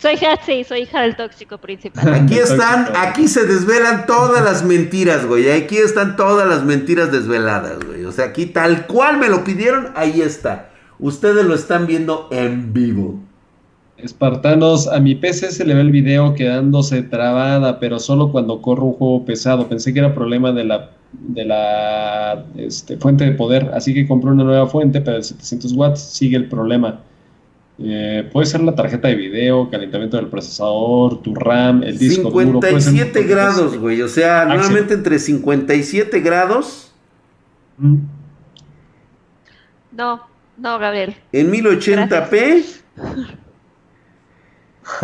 [SPEAKER 3] Soy Hatsi, soy hija del tóxico principal.
[SPEAKER 1] Aquí están, aquí se desvelan todas las mentiras, güey. Aquí están todas las mentiras desveladas, güey. O sea, aquí tal cual me lo pidieron, ahí está. Ustedes lo están viendo en vivo.
[SPEAKER 2] Espartanos, a mi PC se le ve el video quedándose trabada, pero solo cuando corro un juego pesado. Pensé que era problema de la, de la este, fuente de poder, así que compré una nueva fuente, pero de 700 watts sigue el problema. Eh, puede ser la tarjeta de video, calentamiento del procesador, tu RAM, el disco duro. puede ser
[SPEAKER 1] 57
[SPEAKER 2] muchas
[SPEAKER 1] grados, güey. O sea,
[SPEAKER 2] Axel.
[SPEAKER 1] nuevamente entre 57 grados
[SPEAKER 2] Mm.
[SPEAKER 3] No, no, Gabriel.
[SPEAKER 1] en 1080p.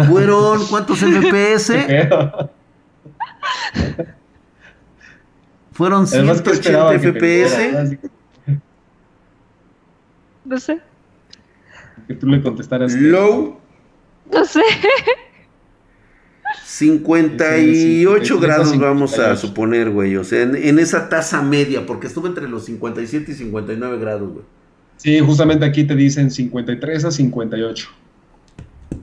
[SPEAKER 1] Fueron, ¿cuántos FPS? Fueron
[SPEAKER 2] Además, ¿qué
[SPEAKER 1] 180
[SPEAKER 2] esperaba que
[SPEAKER 1] FPS.
[SPEAKER 3] No sé.
[SPEAKER 2] Que tú le contestaras. que-
[SPEAKER 1] Low,
[SPEAKER 3] No sé.
[SPEAKER 1] 58
[SPEAKER 2] Sí, sí,
[SPEAKER 1] grados
[SPEAKER 2] 58.
[SPEAKER 1] vamos a suponer, güey. O sea, en, en esa tasa media, porque estuvo entre los 57 y 59 grados, güey.
[SPEAKER 2] Sí, justamente aquí te dicen 53 a 58.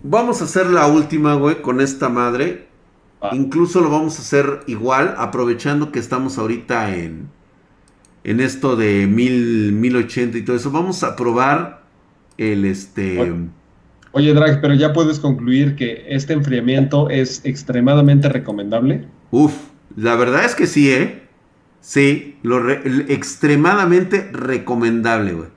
[SPEAKER 1] Vamos a hacer la última, güey, con esta madre. Incluso lo vamos a hacer igual, aprovechando que estamos ahorita en, en esto de 1000, 1080 y todo eso. Vamos a probar el este.
[SPEAKER 2] Oye, Drag, pero ya puedes concluir que este enfriamiento es extremadamente recomendable.
[SPEAKER 1] Uf, la verdad es que sí, ¿eh? Sí, lo re- extremadamente recomendable, güey.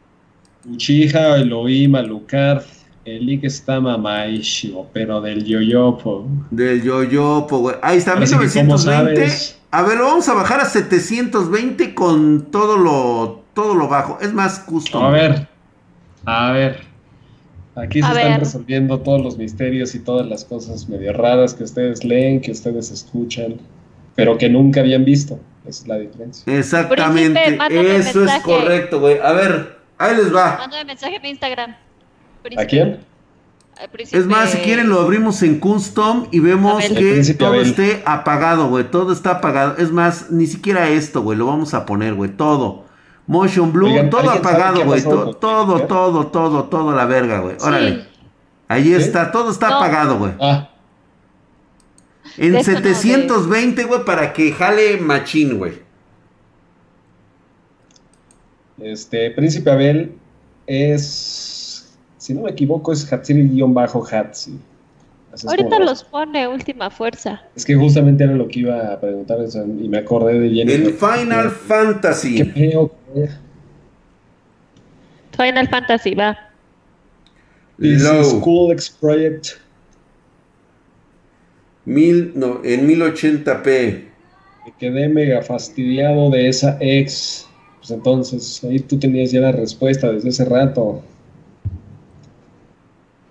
[SPEAKER 2] Uchiha, Elohim, Alucard, el link está mamaísimo, pero del yoyopo.
[SPEAKER 1] Del yoyopo, güey. Ahí está,
[SPEAKER 2] ¿cómo
[SPEAKER 1] 1920.
[SPEAKER 2] sabes?
[SPEAKER 1] A ver, lo vamos a bajar a 720 con todo lo, todo lo bajo. Es más custom.
[SPEAKER 2] A ver, a ver. Aquí se
[SPEAKER 3] A
[SPEAKER 2] están
[SPEAKER 3] ver.
[SPEAKER 2] resolviendo todos los misterios y todas las cosas medio raras que ustedes leen, que ustedes escuchan, pero que nunca habían visto. Esa es la diferencia.
[SPEAKER 1] Exactamente.
[SPEAKER 3] Príncipe,
[SPEAKER 1] Eso es correcto, güey. A ver, ahí les va.
[SPEAKER 3] Mándame mensaje en Instagram.
[SPEAKER 2] ¿A quién?
[SPEAKER 3] Príncipe-
[SPEAKER 1] Es más, si quieren lo abrimos en custom y vemos
[SPEAKER 3] Abel.
[SPEAKER 1] Que todo
[SPEAKER 2] Abel.
[SPEAKER 1] esté apagado, güey. Todo está apagado. Es más, ni siquiera esto, güey. Lo vamos a poner, güey. Todo. Motion Blue,
[SPEAKER 2] Oigan,
[SPEAKER 1] todo
[SPEAKER 2] ¿alguien sabe
[SPEAKER 1] apagado, güey.
[SPEAKER 2] con
[SPEAKER 1] Todo, todo, todo, todo, la verga, güey. Órale.
[SPEAKER 3] Sí.
[SPEAKER 1] Ahí
[SPEAKER 2] ¿Sí?
[SPEAKER 1] está, todo está
[SPEAKER 3] No.
[SPEAKER 1] apagado, güey.
[SPEAKER 2] Ah,
[SPEAKER 1] En
[SPEAKER 3] De eso no, de-
[SPEAKER 1] 720, güey, para que jale machín, güey.
[SPEAKER 2] este, Príncipe Abel es, si no me equivoco, es Hatsiri-Hatsi. Así
[SPEAKER 3] Ahorita
[SPEAKER 2] como-
[SPEAKER 3] los pone última fuerza.
[SPEAKER 2] Es que justamente era lo que iba a preguntar o sea, y me acordé de Jenny.
[SPEAKER 1] El Final
[SPEAKER 2] Qué
[SPEAKER 1] Fantasy.
[SPEAKER 2] feo. que-
[SPEAKER 3] Final Fantasy, va.
[SPEAKER 2] This is
[SPEAKER 1] Low.
[SPEAKER 2] Cool X Project.
[SPEAKER 1] Mil, no, en 1080p.
[SPEAKER 2] Me quedé mega fastidiado de esa ex. Pues entonces, ahí tú tenías ya la respuesta desde hace rato.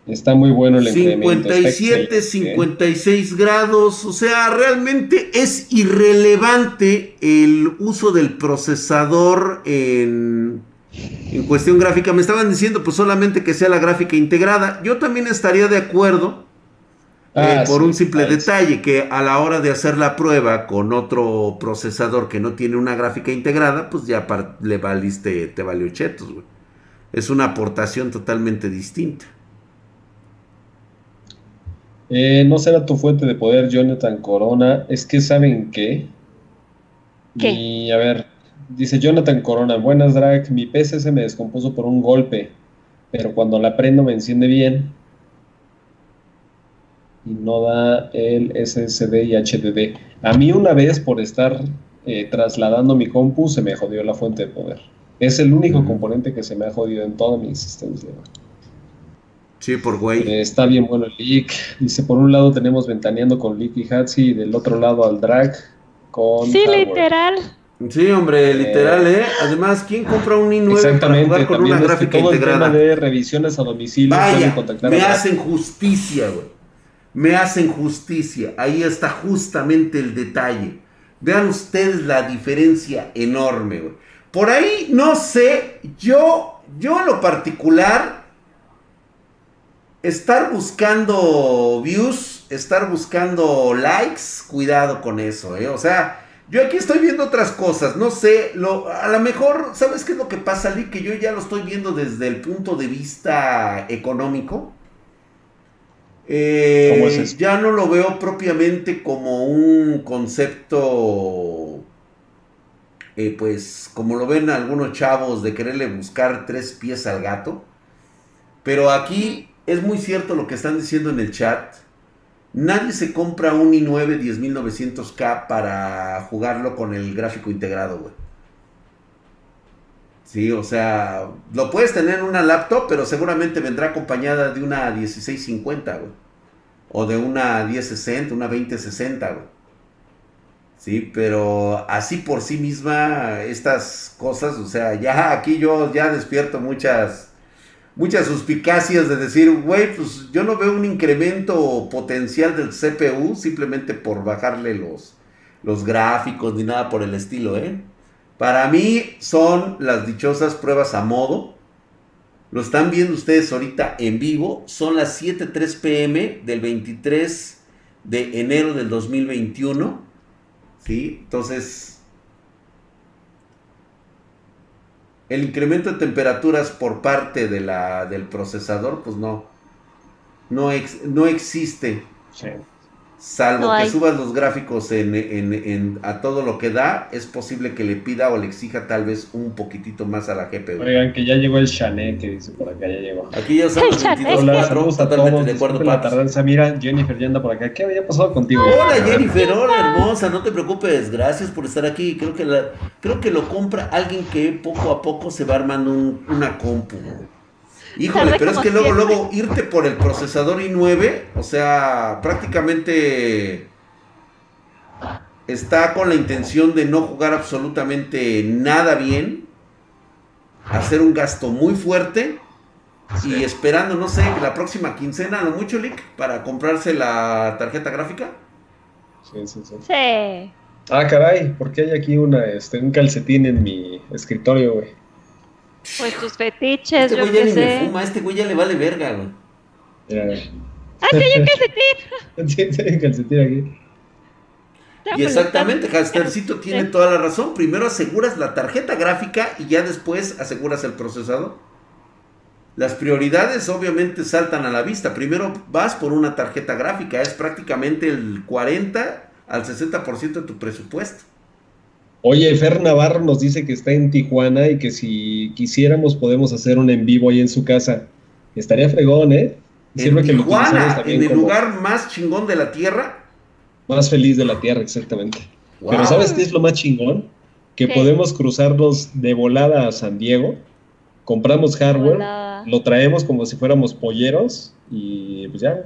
[SPEAKER 2] Está muy bueno el incremento.
[SPEAKER 1] 57, 56 grados. O sea, realmente es irrelevante el uso del procesador en, en cuestión gráfica. Me estaban diciendo pues solamente que sea la gráfica integrada. Yo también estaría de acuerdo. Eh, ah, por un simple detalle, que a la hora de hacer la prueba con otro procesador que no tiene una gráfica integrada, pues ya le valiste, te valió chetos, güey. Es una aportación totalmente distinta.
[SPEAKER 2] Eh, no será tu fuente de poder, Jonathan Corona. Es que saben qué.
[SPEAKER 3] ¿Qué?
[SPEAKER 2] Y a ver, dice Jonathan Corona, buenas drag, mi PC se me descompuso por un golpe, pero cuando la prendo me enciende bien y no da el SSD y HDD. A mí una vez por estar eh, trasladando mi compu se me jodió la fuente de poder. Es el único componente que se me ha jodido en toda mi existencia.
[SPEAKER 1] Sí, por güey.
[SPEAKER 2] Eh, está bien bueno el leak. Dice, por un lado tenemos ventaneando con Leak y Hatsi y del otro lado al drag con...
[SPEAKER 3] Sí, literal.
[SPEAKER 1] Sí, hombre, literal, ¿eh? Además, ¿quién compra un i9 para jugar con una gráfica todo integrada?
[SPEAKER 2] El tema de revisiones a domicilio.
[SPEAKER 1] Vaya, me hacen justicia, güey. Me hacen justicia. Ahí está justamente el detalle. Vean ustedes la diferencia enorme, güey. Por ahí, no sé, yo, yo en lo particular estar buscando views, estar buscando likes, cuidado con eso, ¿eh? O sea, yo aquí estoy viendo otras cosas, no sé, lo, a lo mejor, ¿sabes qué es lo que pasa, Lee? Que yo ya lo estoy viendo desde el punto de vista económico. Eh, ¿Cómo es eso? Ya no lo veo propiamente como un concepto, eh, pues, como lo ven algunos chavos de quererle buscar tres pies al gato. Pero aquí es muy cierto lo que están diciendo en el chat. Nadie se compra un i9 10900K para jugarlo con el gráfico integrado, güey. Sí, o sea, lo puedes tener en una laptop, pero seguramente vendrá acompañada de una 1650, güey. O de una 1060, una 2060, güey. Sí, pero así por sí misma, estas cosas, o sea, ya aquí yo ya despierto muchas muchas suspicacias de decir, güey, pues yo no veo un incremento potencial del CPU simplemente por bajarle los, los gráficos ni nada por el estilo, ¿eh? Para mí son las dichosas pruebas a modo. Lo están viendo ustedes ahorita en vivo. Son las 7.3 pm del 23 de enero del 2021. ¿Sí? Entonces, el incremento de temperaturas por parte de la, del procesador, pues no, no, no existe. Salvo que subas los gráficos en, a todo lo que da, es posible que le pida o le exija tal vez un poquitito más a la GPU.
[SPEAKER 2] Oigan, que ya llegó el Chanet, que dice por acá, ya llegó.
[SPEAKER 1] Aquí ya son los 22
[SPEAKER 2] totalmente de acuerdo, la tardanza. Mira, Jennifer ya anda por acá. ¿Qué había pasado contigo?
[SPEAKER 1] Hola, Jennifer, hola, hermosa, no te preocupes, gracias por estar aquí. Creo que, la, creo que lo compra alguien que poco a poco se va armando una compu. Híjole, pero es que luego, luego irte por el procesador i9, o sea, prácticamente está con la intención de no jugar absolutamente nada bien, hacer un gasto muy fuerte y esperando, no sé, la próxima quincena, lo mucho, Lick, para comprarse la tarjeta gráfica.
[SPEAKER 2] Sí, sí, sí.
[SPEAKER 3] Sí.
[SPEAKER 2] Ah, caray, ¿por qué hay aquí una, este, un calcetín en mi escritorio, güey?
[SPEAKER 3] Pues tus fetiches,
[SPEAKER 1] este
[SPEAKER 3] yo
[SPEAKER 1] güey ya
[SPEAKER 3] ni
[SPEAKER 1] me fuma, este güey ya le vale verga, güey.
[SPEAKER 3] Ah, sí, hay un calcetín.
[SPEAKER 2] sí, hay un calcetín aquí.
[SPEAKER 1] Y exactamente, Hastercito tiene toda la razón. Primero aseguras la tarjeta gráfica y ya después aseguras el procesador. Las prioridades obviamente saltan a la vista. Primero vas por una tarjeta gráfica, es prácticamente el 40 al 60% de tu presupuesto.
[SPEAKER 2] Oye, Fer Navarro nos dice que está en Tijuana y que si quisiéramos podemos hacer un en vivo ahí en su casa. Estaría fregón, ¿eh?
[SPEAKER 1] en Tijuana, en el lugar más chingón de la Tierra.
[SPEAKER 2] Más feliz de la Tierra, exactamente. Pero ¿sabes qué es lo más chingón? Que podemos cruzarnos de volada a San Diego, compramos hardware, lo traemos como si fuéramos polleros y pues ya.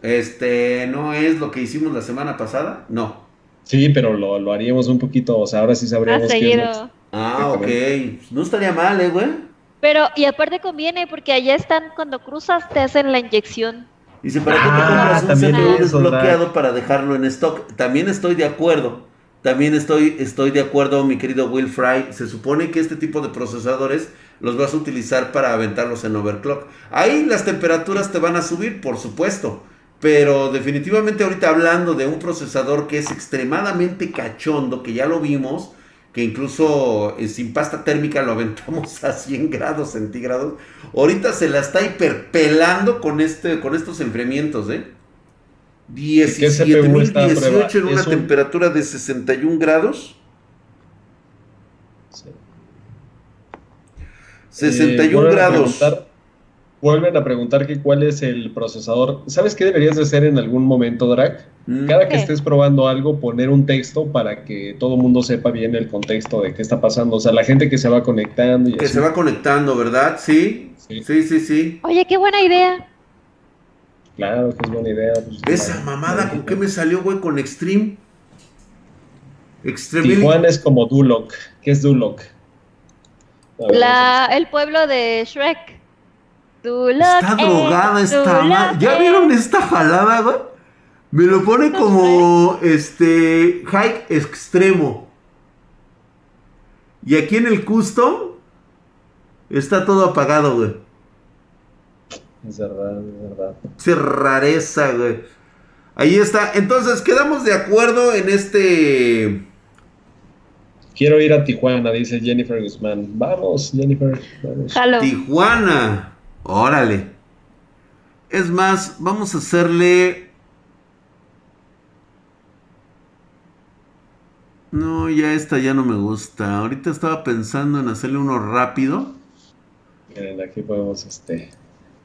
[SPEAKER 1] Este, ¿no es lo que hicimos la semana pasada? No.
[SPEAKER 2] Sí, pero lo, lo, haríamos un poquito, o sea, ahora sí sabríamos
[SPEAKER 3] qué
[SPEAKER 1] Ah, ok. No estaría mal, ¿eh, güey?
[SPEAKER 3] Pero, y aparte conviene, porque allá están, cuando cruzas, te hacen la inyección.
[SPEAKER 1] Dice, ¿para qué te
[SPEAKER 2] Ah,
[SPEAKER 1] compras un
[SPEAKER 2] también
[SPEAKER 1] CPU desbloqueado para dejarlo en stock? También estoy de acuerdo. También estoy, estoy de acuerdo, mi querido Will Fry. Se supone que este tipo de procesadores los vas a utilizar para aventarlos en overclock. Ahí las temperaturas te van a subir, por supuesto. Pero definitivamente ahorita hablando de un procesador que es extremadamente cachondo, que ya lo vimos, que incluso eh, sin pasta térmica lo aventamos a 100 grados centígrados. Ahorita se la está hiperpelando con, este, con estos enfriamientos, ¿eh?
[SPEAKER 2] qué CPU está a prueba?
[SPEAKER 1] 17.018 en una
[SPEAKER 2] un-
[SPEAKER 1] temperatura de 61 grados.
[SPEAKER 2] Sí.
[SPEAKER 1] 61
[SPEAKER 2] Eh,
[SPEAKER 1] grados.
[SPEAKER 2] preguntar- vuelven a preguntar que cuál es el procesador. ¿Sabes qué deberías de hacer en algún momento, Drac?
[SPEAKER 1] Mm.
[SPEAKER 2] Cada que estés probando algo, poner un texto para que todo el mundo sepa bien el contexto de qué está pasando. O sea, la gente que se va conectando y
[SPEAKER 1] Que
[SPEAKER 2] así.
[SPEAKER 1] se va conectando, ¿verdad? Sí.
[SPEAKER 2] Sí.
[SPEAKER 1] Sí, sí, sí.
[SPEAKER 3] Oye, qué buena idea.
[SPEAKER 2] Claro que es buena idea. pues,
[SPEAKER 1] Esa mamada, ¿con qué me salió, güey? Con Extreme. Extreme.
[SPEAKER 2] Tijuana es como Duloc. ¿Qué es Duloc?
[SPEAKER 3] La, el pueblo de Shrek.
[SPEAKER 1] Está drogada esta madre. ¿Ya vieron esta jalada, güey? Me lo pone como este hike extremo. Y aquí en el custom está todo apagado, güey.
[SPEAKER 2] Es verdad, es verdad.
[SPEAKER 1] Qué rareza, güey. Ahí está. Entonces, quedamos de acuerdo en este.
[SPEAKER 2] Quiero ir a Tijuana, dice Jennifer Guzmán. Vamos, Jennifer. Vamos.
[SPEAKER 3] Jalo.
[SPEAKER 1] Tijuana. Órale. Es más, vamos a hacerle. No, ya esta ya no me gusta. Ahorita estaba pensando en hacerle uno rápido.
[SPEAKER 2] Miren, aquí podemos, este,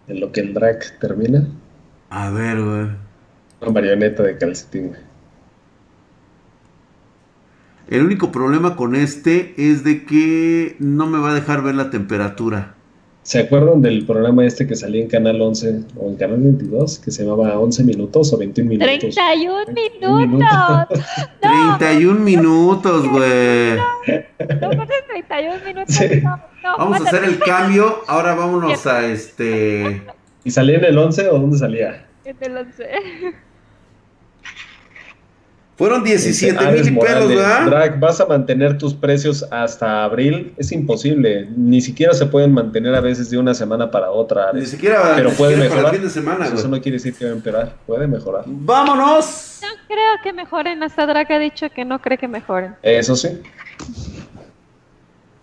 [SPEAKER 2] en lo que el drag termina,
[SPEAKER 1] A ver, güey.
[SPEAKER 2] una marioneta de calcetín. güey.
[SPEAKER 1] El único problema con este es de que no me va a dejar ver la temperatura.
[SPEAKER 2] ¿Se acuerdan del programa este que salía en Canal 11 o en Canal 22 que se llamaba 11 minutos o 21 minutos?
[SPEAKER 3] 31
[SPEAKER 2] minuto.
[SPEAKER 3] minutos. No,
[SPEAKER 1] 31 minutos, güey.
[SPEAKER 3] no pones 31 minutos.
[SPEAKER 2] Sí.
[SPEAKER 3] No, no,
[SPEAKER 1] Vamos a hacer el cambio. Ahora vámonos a este.
[SPEAKER 2] ¿Y salía en el 11 o dónde salía?
[SPEAKER 3] En el 11.
[SPEAKER 1] Fueron 17
[SPEAKER 2] Ares
[SPEAKER 1] mil pelos, ¿verdad?
[SPEAKER 2] Drag, ¿vas a mantener tus precios hasta abril? Es imposible. Ni siquiera se pueden mantener a veces de una semana para otra.
[SPEAKER 1] Ni siquiera,
[SPEAKER 2] Pero
[SPEAKER 1] ni
[SPEAKER 2] puede
[SPEAKER 1] siquiera para
[SPEAKER 2] mejorar.
[SPEAKER 1] el fin de semana,
[SPEAKER 2] Pues Eso
[SPEAKER 1] güey.
[SPEAKER 2] no quiere decir que va a empeorar. Puede mejorar.
[SPEAKER 1] ¡Vámonos!
[SPEAKER 3] No creo que mejoren. Hasta Drake ha dicho que no cree que mejoren.
[SPEAKER 2] Eso sí.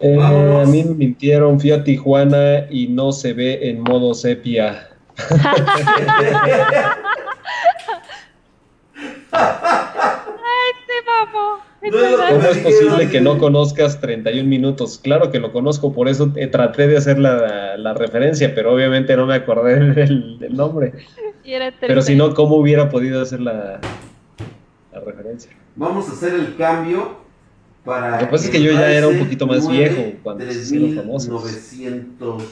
[SPEAKER 2] Eh,
[SPEAKER 1] Vámonos.
[SPEAKER 2] a mí me mintieron, fui a Tijuana y no se ve en modo sepia.
[SPEAKER 1] No
[SPEAKER 2] ¿Cómo es posible que no conozcas 31 minutos? Claro que lo conozco, por eso traté de hacer la, la referencia, pero obviamente no me acordé del, del nombre.
[SPEAKER 3] Y era
[SPEAKER 2] Pero si
[SPEAKER 3] 31.
[SPEAKER 2] no, ¿cómo hubiera podido hacer la, la referencia?
[SPEAKER 1] Vamos a hacer el cambio para.
[SPEAKER 2] Lo que pasa es que yo ya era un poquito más
[SPEAKER 1] 9
[SPEAKER 2] viejo cuando se hicieron famosos.
[SPEAKER 1] 3900.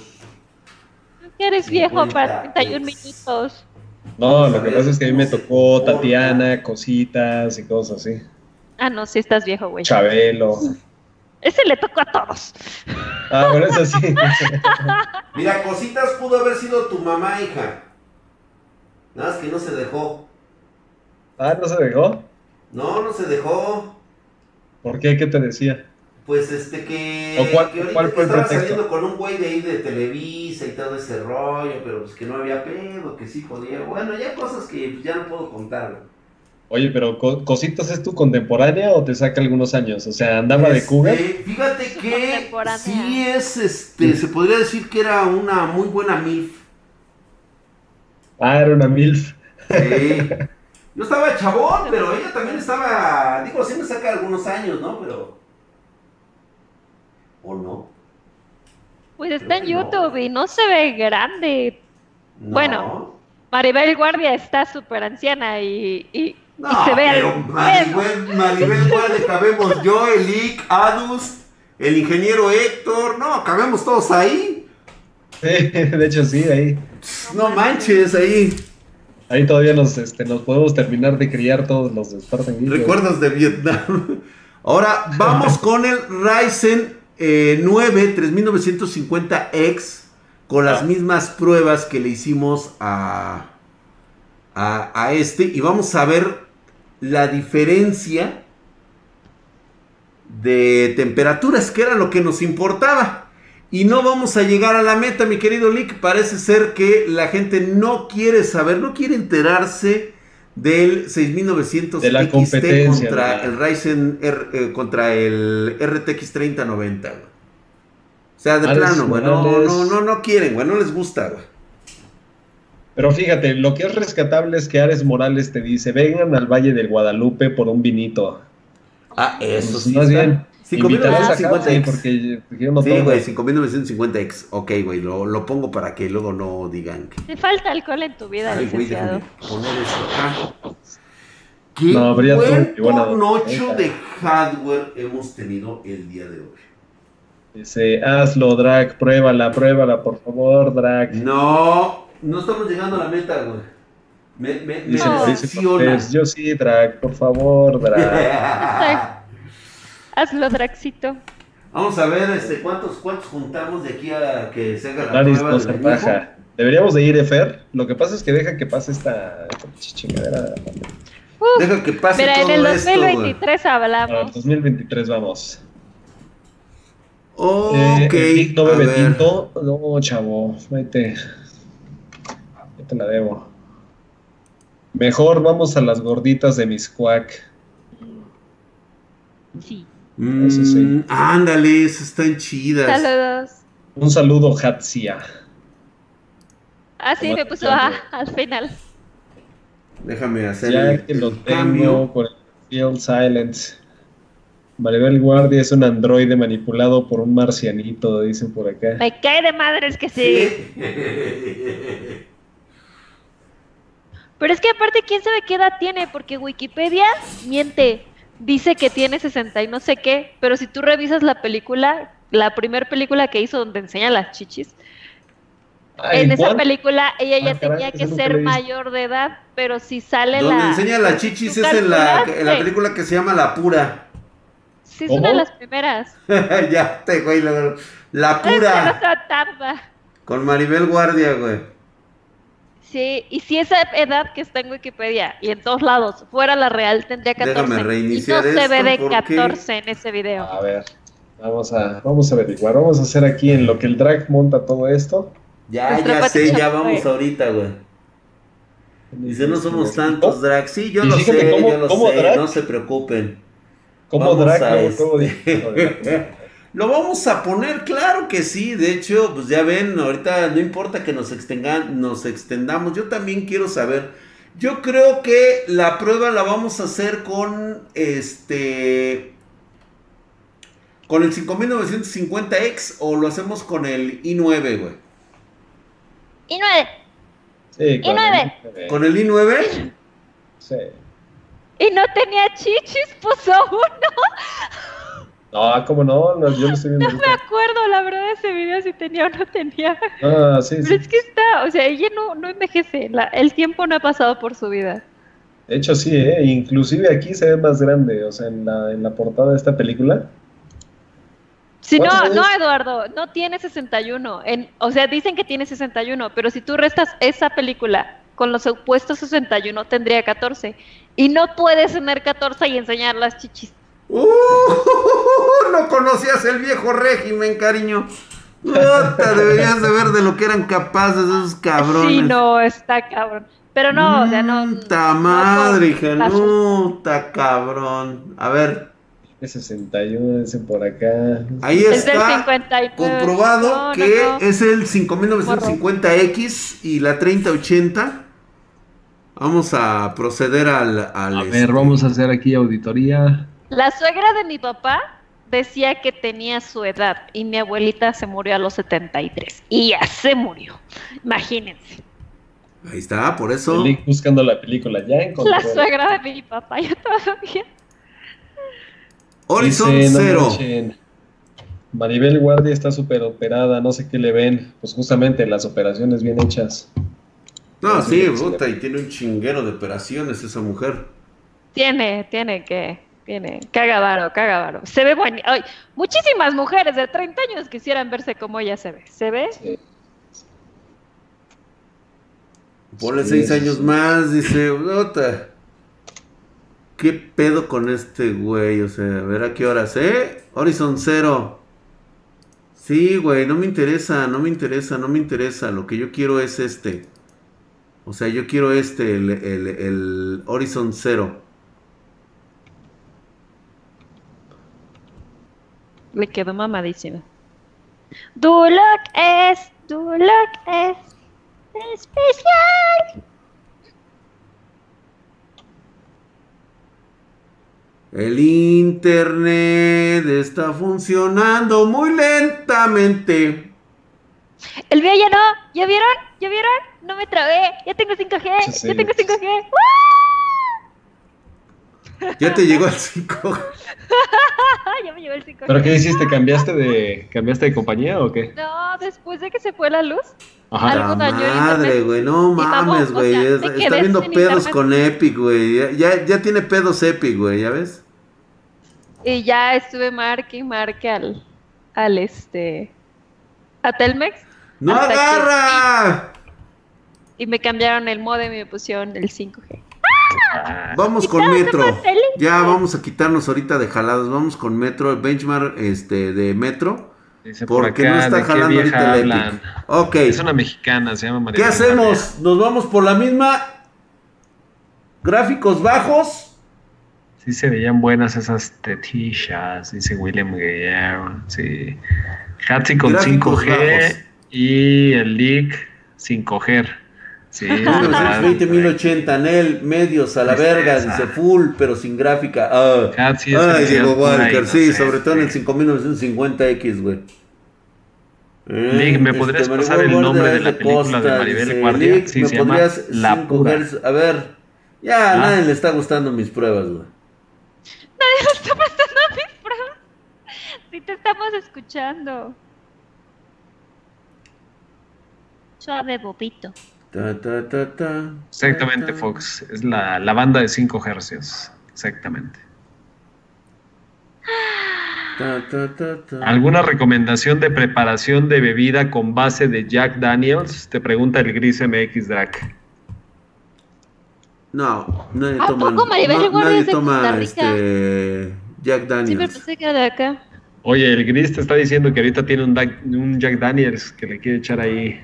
[SPEAKER 3] Que eres viejo para
[SPEAKER 1] 50
[SPEAKER 3] 31
[SPEAKER 1] es.
[SPEAKER 3] minutos.
[SPEAKER 2] No, lo que pasa es que a mí me tocó Tatiana, cositas y cosas así.
[SPEAKER 3] Ah, no, sí estás viejo, güey.
[SPEAKER 2] Chabelo.
[SPEAKER 3] Ese le tocó a todos.
[SPEAKER 2] Ah, bueno, eso sí.
[SPEAKER 1] Mira, cositas pudo haber sido tu mamá, hija. Nada más que no se dejó.
[SPEAKER 2] Ah, ¿no se dejó?
[SPEAKER 1] No, no se dejó.
[SPEAKER 2] ¿Por qué? ¿Qué te decía?
[SPEAKER 1] Pues este que.
[SPEAKER 2] ¿O cuál-
[SPEAKER 1] que ahorita
[SPEAKER 2] cuál fue el
[SPEAKER 1] que estaba
[SPEAKER 2] pretexto?
[SPEAKER 1] saliendo con un güey de ahí de Televisa y todo ese rollo, pero pues que no había pedo, que sí podía. Bueno, ya cosas que pues, ya no puedo contar.
[SPEAKER 2] Oye, pero Co- ¿Cositas es tu contemporánea o te saca algunos años? O sea, ¿andaba de
[SPEAKER 1] Este,
[SPEAKER 2] cougar?
[SPEAKER 1] Fíjate que sí es, este, se podría decir que era una muy buena MILF.
[SPEAKER 2] Ah, era una MILF.
[SPEAKER 1] Sí. Yo estaba chabón, pero ella también estaba, digo, sí me saca algunos años, ¿no? Pero... ¿O no?
[SPEAKER 3] Pues está en
[SPEAKER 1] no.
[SPEAKER 3] YouTube y no se ve grande.
[SPEAKER 1] No.
[SPEAKER 3] Bueno. Maribel Guardia está súper anciana y, y,
[SPEAKER 1] No,
[SPEAKER 3] y se ve
[SPEAKER 1] pero Maribel, Maribel Guardia, cabemos yo, Elic, Adus, el ingeniero Héctor, no, cabemos todos ahí.
[SPEAKER 2] Sí, de hecho sí, ahí.
[SPEAKER 1] No manches, ahí.
[SPEAKER 2] Ahí todavía nos, este, nos podemos terminar de criar todos los Spartan Geek.
[SPEAKER 1] Recuerdos de Vietnam. Ahora vamos con el Ryzen 9 3950X con las
[SPEAKER 2] Ah.
[SPEAKER 1] mismas pruebas que le hicimos a, a, a este y vamos a ver la diferencia de temperaturas, que era lo que nos importaba. Y no vamos a llegar a la meta, mi querido Lick. Parece ser que la gente no quiere saber, no quiere enterarse del 6900
[SPEAKER 2] De la
[SPEAKER 1] XT
[SPEAKER 2] competencia,
[SPEAKER 1] contra
[SPEAKER 2] ¿verdad?
[SPEAKER 1] el Ryzen R- eh, contra el RTX 3090. güey. O sea, de
[SPEAKER 2] Alex
[SPEAKER 1] plano, güey. No, no, no, no quieren, güey. No les gusta, güey.
[SPEAKER 2] Pero fíjate, lo que es rescatable es que Ares Morales te dice, vengan al Valle del Guadalupe por un vinito.
[SPEAKER 1] Ah, eso
[SPEAKER 2] Pues,
[SPEAKER 1] sí.
[SPEAKER 2] más
[SPEAKER 1] está.
[SPEAKER 2] bien, invitarás a
[SPEAKER 1] 5950X.
[SPEAKER 2] Javi porque, porque yo no
[SPEAKER 1] Sí, güey, 5950X. Ok, güey, lo, lo pongo para que luego no digan que.
[SPEAKER 3] Te falta alcohol en tu vida,
[SPEAKER 1] Ay, güey,
[SPEAKER 3] licenciado.
[SPEAKER 1] déjame poner esto acá. Qué
[SPEAKER 2] No, habría
[SPEAKER 1] buen
[SPEAKER 2] esta.
[SPEAKER 1] de hardware hemos tenido el día de hoy.
[SPEAKER 2] Dice, hazlo, Drag, pruébala, pruébala, por favor, Drag.
[SPEAKER 1] No, no estamos llegando a la meta, güey. Me, me, me
[SPEAKER 2] Dice. Cortés, yo sí, Drag, por favor, Drag.
[SPEAKER 3] Hazlo, Draxito.
[SPEAKER 1] Vamos a ver este, ¿cuántos, cuántos juntamos de aquí a que se haga la
[SPEAKER 2] Laris
[SPEAKER 1] prueba
[SPEAKER 2] no
[SPEAKER 1] del
[SPEAKER 2] raja. Deberíamos de ir, Efer. Lo que pasa es que deja que pase esta, esta chingadera.
[SPEAKER 3] Uf,
[SPEAKER 1] Deja que pase
[SPEAKER 3] mira, en
[SPEAKER 1] todo
[SPEAKER 3] el
[SPEAKER 1] esto, güey.
[SPEAKER 3] 2023
[SPEAKER 2] Para el
[SPEAKER 3] hablamos.
[SPEAKER 2] 2023 vamos.
[SPEAKER 1] Ok,
[SPEAKER 2] Eh, no bebe tinto. No, chavo, vete. Yo te la debo. Mejor vamos a las gorditas de mis cuac.
[SPEAKER 3] Sí.
[SPEAKER 1] Mm,
[SPEAKER 2] Eso sí.
[SPEAKER 1] Ándale, esas están chidas.
[SPEAKER 3] Saludos.
[SPEAKER 2] Un saludo, Hatsia.
[SPEAKER 3] Ah, sí, me puso A al final.
[SPEAKER 1] Déjame hacer
[SPEAKER 2] Ya
[SPEAKER 1] el,
[SPEAKER 2] que lo tengo por el Field Silence. Maribel Guardia es un androide manipulado por un marcianito, dicen por acá.
[SPEAKER 3] Me cae de madres que sí. Pero es que aparte, ¿quién sabe qué edad tiene? Porque Wikipedia miente. Dice que tiene 60 y no sé qué. Pero si tú revisas la película, la primera película que hizo donde enseña las chichis,
[SPEAKER 2] Ay,
[SPEAKER 3] en esa película ella ya
[SPEAKER 2] Ah,
[SPEAKER 3] tenía que ser mayor de edad. Pero si sale
[SPEAKER 1] Donde
[SPEAKER 3] la.
[SPEAKER 1] enseña las chichis
[SPEAKER 3] ¿Tú
[SPEAKER 1] es en la, en la película que se llama La Pura.
[SPEAKER 3] Sí, es
[SPEAKER 2] ¿Cómo?
[SPEAKER 3] una de las primeras.
[SPEAKER 1] ya te, güey. La, la
[SPEAKER 3] Es que no
[SPEAKER 1] Pura.
[SPEAKER 3] se.
[SPEAKER 1] Con Maribel Guardia, güey.
[SPEAKER 3] Sí, y si esa edad que está en Wikipedia y en todos lados fuera la real, tendría 14.
[SPEAKER 1] Déjame reiniciar
[SPEAKER 3] y no se ve
[SPEAKER 1] esto
[SPEAKER 3] de
[SPEAKER 1] porque-
[SPEAKER 3] 14 en ese video.
[SPEAKER 2] A ver, vamos a, vamos a averiguar. Vamos a hacer aquí en lo que el drag monta todo esto.
[SPEAKER 1] Ya,
[SPEAKER 3] Nuestra
[SPEAKER 1] ya sé, ya vamos ahorita, güey. Dice, no somos tantos drag. Sí, yo lo sé,
[SPEAKER 2] cómo-
[SPEAKER 1] yo lo sé,
[SPEAKER 2] drag.
[SPEAKER 1] no se preocupen.
[SPEAKER 2] ¿Cómo
[SPEAKER 1] Vamos
[SPEAKER 2] drag?
[SPEAKER 1] a
[SPEAKER 2] ¿Cómo-
[SPEAKER 1] este-
[SPEAKER 2] cómo?
[SPEAKER 1] Lo vamos a poner, claro que sí. De hecho, pues ya ven, ahorita no importa que nos, extengan, nos extendamos. Yo también quiero saber. Yo creo que la prueba la vamos a hacer con este. Con el 5950X o lo hacemos con el i9, güey.
[SPEAKER 3] Y nueve.
[SPEAKER 2] Sí,
[SPEAKER 3] Y nueve.
[SPEAKER 2] el-
[SPEAKER 1] Con el i9.
[SPEAKER 2] Sí.
[SPEAKER 3] Y no tenía chichis, puso uno.
[SPEAKER 2] No, ¿cómo no? No, yo lo estoy viendo.
[SPEAKER 3] No me acuerdo, la verdad, ese video si tenía o no tenía.
[SPEAKER 2] Ah, sí,
[SPEAKER 3] Pero
[SPEAKER 2] sí.
[SPEAKER 3] es que está, o sea, ella no, no envejece. la- el tiempo no ha pasado por su vida.
[SPEAKER 2] De hecho, sí, ¿eh? Inclusive aquí se ve más grande, o sea, en la, en la portada de esta película.
[SPEAKER 3] Si no,
[SPEAKER 2] ¿Cuántos
[SPEAKER 3] no? Eduardo, no tiene 61. En, o sea, dicen que tiene 61, pero si tú restas esa película con los supuestos 61, tendría 14. Y no puedes tener 14 y enseñar las chichis.
[SPEAKER 1] ¡Uh! no conocías el viejo régimen, cariño. Puta, deberías de ver de lo que eran capaces esos cabrones.
[SPEAKER 3] Sí, no, está cabrón. Pero no, o sea, no.
[SPEAKER 1] Ta madre, hija, no, ta cabrón. A ver,
[SPEAKER 2] Es 61, dicen por acá.
[SPEAKER 1] ahí
[SPEAKER 3] Es del
[SPEAKER 1] está
[SPEAKER 3] 59.
[SPEAKER 1] comprobado
[SPEAKER 3] No, no,
[SPEAKER 1] que
[SPEAKER 3] no.
[SPEAKER 1] es el 5950X y la 3080. Vamos a proceder al. al
[SPEAKER 2] A
[SPEAKER 1] este-
[SPEAKER 2] ver, vamos a hacer aquí auditoría.
[SPEAKER 3] La suegra de mi papá decía que tenía su edad y mi abuelita se murió a los 73. Y ya se murió. Imagínense.
[SPEAKER 1] Ahí está, por eso.
[SPEAKER 2] Buscando la película, ya encontré.
[SPEAKER 3] La suegra de mi papá, yo todavía.
[SPEAKER 1] Horizon
[SPEAKER 2] Dice, no
[SPEAKER 1] Zero.
[SPEAKER 2] Maribel Guardia está súper operada, no sé qué le ven. Pues justamente las operaciones bien hechas.
[SPEAKER 1] No,
[SPEAKER 2] sí,
[SPEAKER 1] puta, y tiene un chinguero de operaciones esa mujer.
[SPEAKER 3] Tiene, tiene que. Tiene, caga varo, Se ve bueno. muchísimas mujeres de 30 años quisieran verse como ella se ve. ¿Se ve? Sí.
[SPEAKER 1] Ponle seis años más, dice, Nota. ¿Qué pedo con este güey? O sea, a ver a qué horas, ¿eh? Horizon Zero. Sí, güey, no me interesa, no me interesa, no me interesa. Lo que yo quiero es este. O sea, yo quiero este, el, el, el Horizon Zero.
[SPEAKER 3] Le quedó mamadísimo. Duloc es, Duloc es especial.
[SPEAKER 1] El internet está funcionando muy lentamente.
[SPEAKER 3] El mío ya no, ¿ya vieron? ¿Ya vieron? No me trabé, ya tengo 5G, ya tengo 5G.
[SPEAKER 1] Ya te llegó el 5G.
[SPEAKER 3] ya me llegó el 5G.
[SPEAKER 2] ¿Pero qué hiciste? ¿Cambiaste de, ¿Cambiaste de compañía o qué?
[SPEAKER 3] No, después de que se fue la luz.
[SPEAKER 1] Ajá. madre, güey, no mames, güey. está viendo pedos con Epic, güey. Ya, ya, tiene pedos Epic, güey, ¿ya ves?
[SPEAKER 3] Y ya estuve marque y marque al, al este, a Telmex.
[SPEAKER 1] ¡No agarra!
[SPEAKER 3] y me cambiaron el modem y me pusieron el 5G.
[SPEAKER 1] Vamos con Metro. Ya vamos a quitarnos ahorita de jaladas. Vamos con Metro, el benchmark este, de Metro. porque no está jalando ahorita el Epic. Ok.
[SPEAKER 2] Es una mexicana, se llama María.
[SPEAKER 1] ¿Qué hacemos? ¿Nos vamos por la misma? ¿Gráficos bajos?
[SPEAKER 2] Sí se veían buenas esas tetishas, dice William Guerrero. Sí. Hatsi con 5G y el Leak sin coger. Sí,
[SPEAKER 1] 1920 1080, Nel, medios a la verga, dice full, pero sin gráfica. Ah, ay, Diego Walker, sí, sobre todo en el 5950X, güey.
[SPEAKER 2] League, ¿me este, podrías pasar el nombre de la película de Maribel Guardia? sí, se llama La.
[SPEAKER 1] A ver, ya a nadie le está gustando mis pruebas, güey.
[SPEAKER 3] Nadie le está prestando mis pruebas. Si te estamos escuchando. Suave, bobito.
[SPEAKER 1] Ta, ta, ta, ta,
[SPEAKER 2] Exactamente, Fox. Es la, la banda de 5 hercios. Exactamente. ¿Alguna recomendación de preparación de bebida con base de Jack Daniels? Te pregunta el Gris MX Drac.
[SPEAKER 1] No, nadie toma, no, nadie toma este, Jack Daniels.
[SPEAKER 3] Sí, que de acá.
[SPEAKER 2] Oye, el Gris te está diciendo que ahorita tiene un, un Jack Daniels que le quiere echar ahí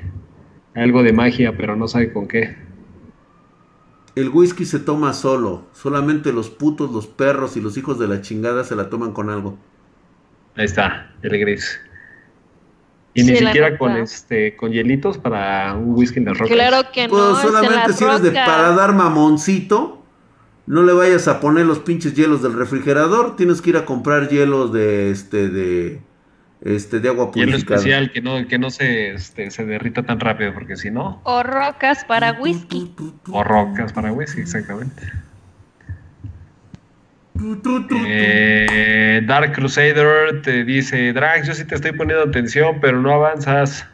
[SPEAKER 2] algo de magia, pero no sabe con qué.
[SPEAKER 1] El whisky se toma solo. Solamente los putos, los perros y los hijos de la chingada se la toman con algo.
[SPEAKER 2] Ahí está, el gris. Y ni siquiera con este con hielitos para un whisky en las rocas.
[SPEAKER 3] Claro que no.
[SPEAKER 1] Pues solamente si eres de paladar mamoncito, no le vayas a poner los pinches hielos del refrigerador. Tienes que ir a comprar hielos de este de este, de agua
[SPEAKER 2] purificada. Hielo especial que no, que no se, este, se derrita tan rápido, porque si no.
[SPEAKER 3] O rocas para whisky.
[SPEAKER 2] O rocas para whisky, exactamente. Eh, Dark Crusader te dice, Drag, yo sí te estoy poniendo atención, pero no avanzas.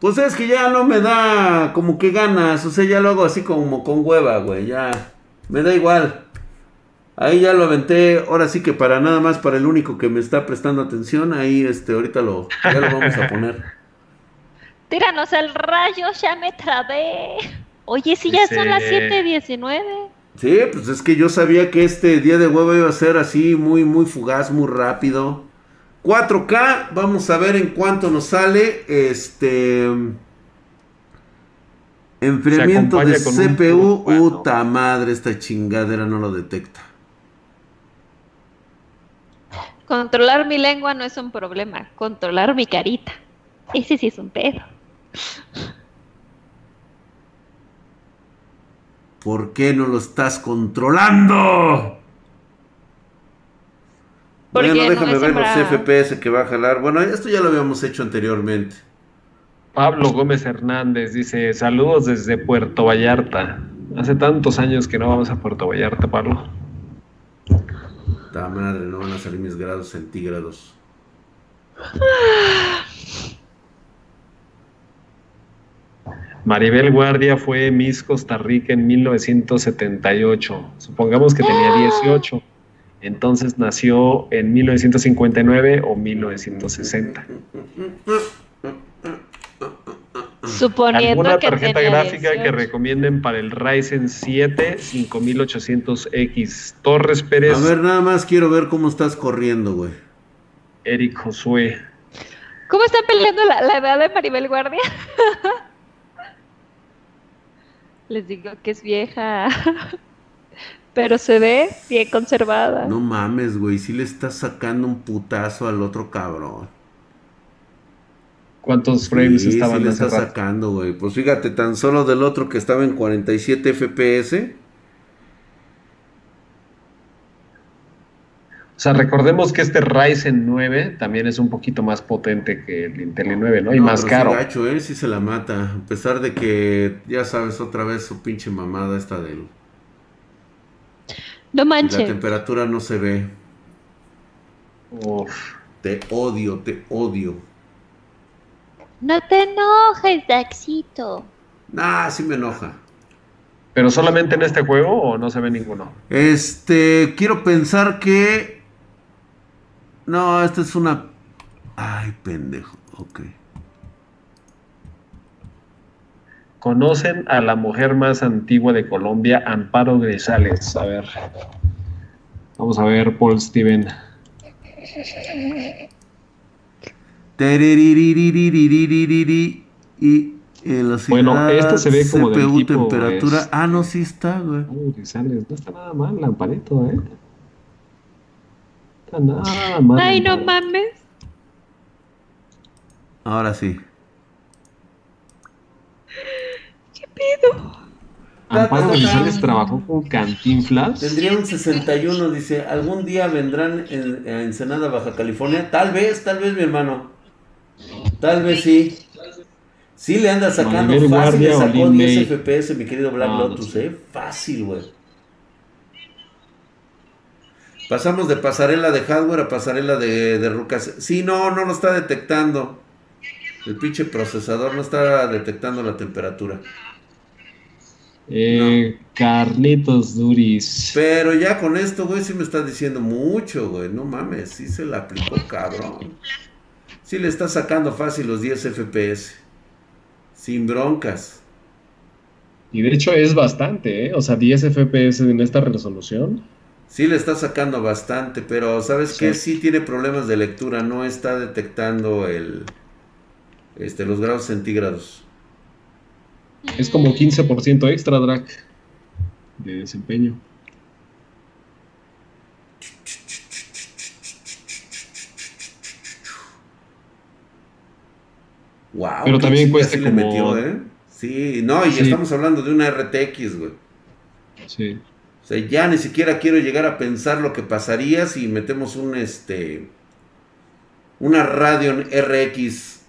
[SPEAKER 1] Pues es que ya no me da como que ganas, o sea, ya lo hago así como con hueva, güey, ya me da igual. Ahí ya lo aventé, ahora sí que para nada más, para el único que me está prestando atención, ahí este, ahorita lo, ya lo vamos a poner.
[SPEAKER 3] Tíranos el rayo, ya me trabé. Oye, si ya son las 7.19.
[SPEAKER 1] Sí, pues es que yo sabía que este día de huevo iba a ser así, muy, muy fugaz, muy rápido. 4K, vamos a ver en cuánto nos sale. Este. Enfriamiento de CPU. Puta madre, esta chingadera no lo detecta.
[SPEAKER 3] Controlar mi lengua no es un problema, controlar mi carita. Ese sí es un pedo.
[SPEAKER 1] ¿Por qué no lo estás controlando? Bueno, déjame ver los FPS que va a jalar. Bueno, esto ya lo habíamos hecho anteriormente.
[SPEAKER 2] Pablo Gómez Hernández dice, saludos desde Puerto Vallarta. Hace tantos años que no vamos a Puerto Vallarta, Pablo.
[SPEAKER 1] Ta madre, no van a salir mis grados centígrados.
[SPEAKER 2] Maribel Guardia fue Miss Costa Rica en 1978. Supongamos que tenía 18. Entonces nació en 1959 o 1960.
[SPEAKER 3] Suponiendo
[SPEAKER 2] ¿Alguna
[SPEAKER 3] que
[SPEAKER 2] tarjeta gráfica
[SPEAKER 3] 18.
[SPEAKER 2] que recomienden para el Ryzen 7 5800X? Torres Pérez,
[SPEAKER 1] A ver, nada más quiero ver cómo estás corriendo, güey.
[SPEAKER 2] Eric Josué.
[SPEAKER 3] ¿Cómo están peleando la, la edad de Maribel Guardia? Les digo que es vieja. Pero se ve bien conservada.
[SPEAKER 1] No mames, güey. Sí le estás sacando un putazo al otro cabrón.
[SPEAKER 2] ¿Cuántos frames
[SPEAKER 1] sí,
[SPEAKER 2] estaban
[SPEAKER 1] sí le está sacando, güey. Pues fíjate, tan solo del otro que estaba en 47 FPS.
[SPEAKER 2] O sea, recordemos que este Ryzen 9 también es un poquito más potente que el Intel i9, ¿no? Y más
[SPEAKER 1] pero
[SPEAKER 2] caro.
[SPEAKER 1] Sí, gacho, ¿eh? Sí se la mata. A pesar de que, ya sabes, otra vez su pinche mamada esta del...
[SPEAKER 3] No
[SPEAKER 1] y La
[SPEAKER 3] manches.
[SPEAKER 1] temperatura no se ve.
[SPEAKER 2] Uf.
[SPEAKER 1] Te odio, te odio.
[SPEAKER 3] No te enojes, Daxito.
[SPEAKER 1] Nah, sí me enoja.
[SPEAKER 2] ¿Pero solamente en este juego o no se ve ninguno?
[SPEAKER 1] Este, quiero pensar que... No, esta es una... Ay, pendejo. Ok.
[SPEAKER 2] ¿Conocen a la mujer más antigua de Colombia, Amparo Grisales? A ver. Vamos a ver, Paul Steven.
[SPEAKER 1] Y velocidad,
[SPEAKER 2] bueno, esta se ve como
[SPEAKER 1] CPU,
[SPEAKER 2] del
[SPEAKER 1] temperatura.
[SPEAKER 2] Este,
[SPEAKER 1] ah, no, sí está, güey.
[SPEAKER 2] Uy. No está nada mal, Lampareto, ¿eh? Está nada mal.
[SPEAKER 3] Ay, no mames.
[SPEAKER 1] Ahora sí.
[SPEAKER 3] ¿Qué pedo?
[SPEAKER 2] Amparo González trabajó con Cantinflas.
[SPEAKER 1] Tendría un 61, dice. Algún día vendrán en, en Ensenada, Baja California. Tal vez, tal vez, mi hermano. Tal vez sí. Sí le anda sacando fácil, le
[SPEAKER 2] Guardia
[SPEAKER 1] sacó
[SPEAKER 2] Lin
[SPEAKER 1] 10
[SPEAKER 2] May.
[SPEAKER 1] FPS, mi querido Black
[SPEAKER 2] no
[SPEAKER 1] Lotus, eh. Fácil, güey. Pasamos de pasarela de hardware a pasarela de, de rucas. Sí, no, no lo está detectando. El pinche procesador no está detectando la temperatura.
[SPEAKER 2] Eh, Carlitos Duris.
[SPEAKER 1] Pero ya con esto, güey, sí me estás diciendo mucho, güey. No mames, sí se la aplicó, cabrón. Sí le está sacando fácil los 10 FPS. Sin broncas.
[SPEAKER 2] Y de hecho es bastante, ¿eh? O sea, 10 FPS en esta resolución.
[SPEAKER 1] Sí le está sacando bastante, pero ¿sabes qué?
[SPEAKER 2] Sí.
[SPEAKER 1] Sí tiene problemas de lectura. No está detectando el, este, los grados centígrados.
[SPEAKER 2] Es como 15% extra, Drac, de desempeño.
[SPEAKER 1] Wow.
[SPEAKER 2] Pero también cuesta
[SPEAKER 1] sí le
[SPEAKER 2] como-
[SPEAKER 1] metió, ¿eh? Sí, no, y
[SPEAKER 2] Sí.
[SPEAKER 1] estamos hablando de una RTX, güey.
[SPEAKER 2] Sí.
[SPEAKER 1] O sea, ya ni siquiera quiero llegar a pensar lo que pasaría si metemos un este una Radeon RX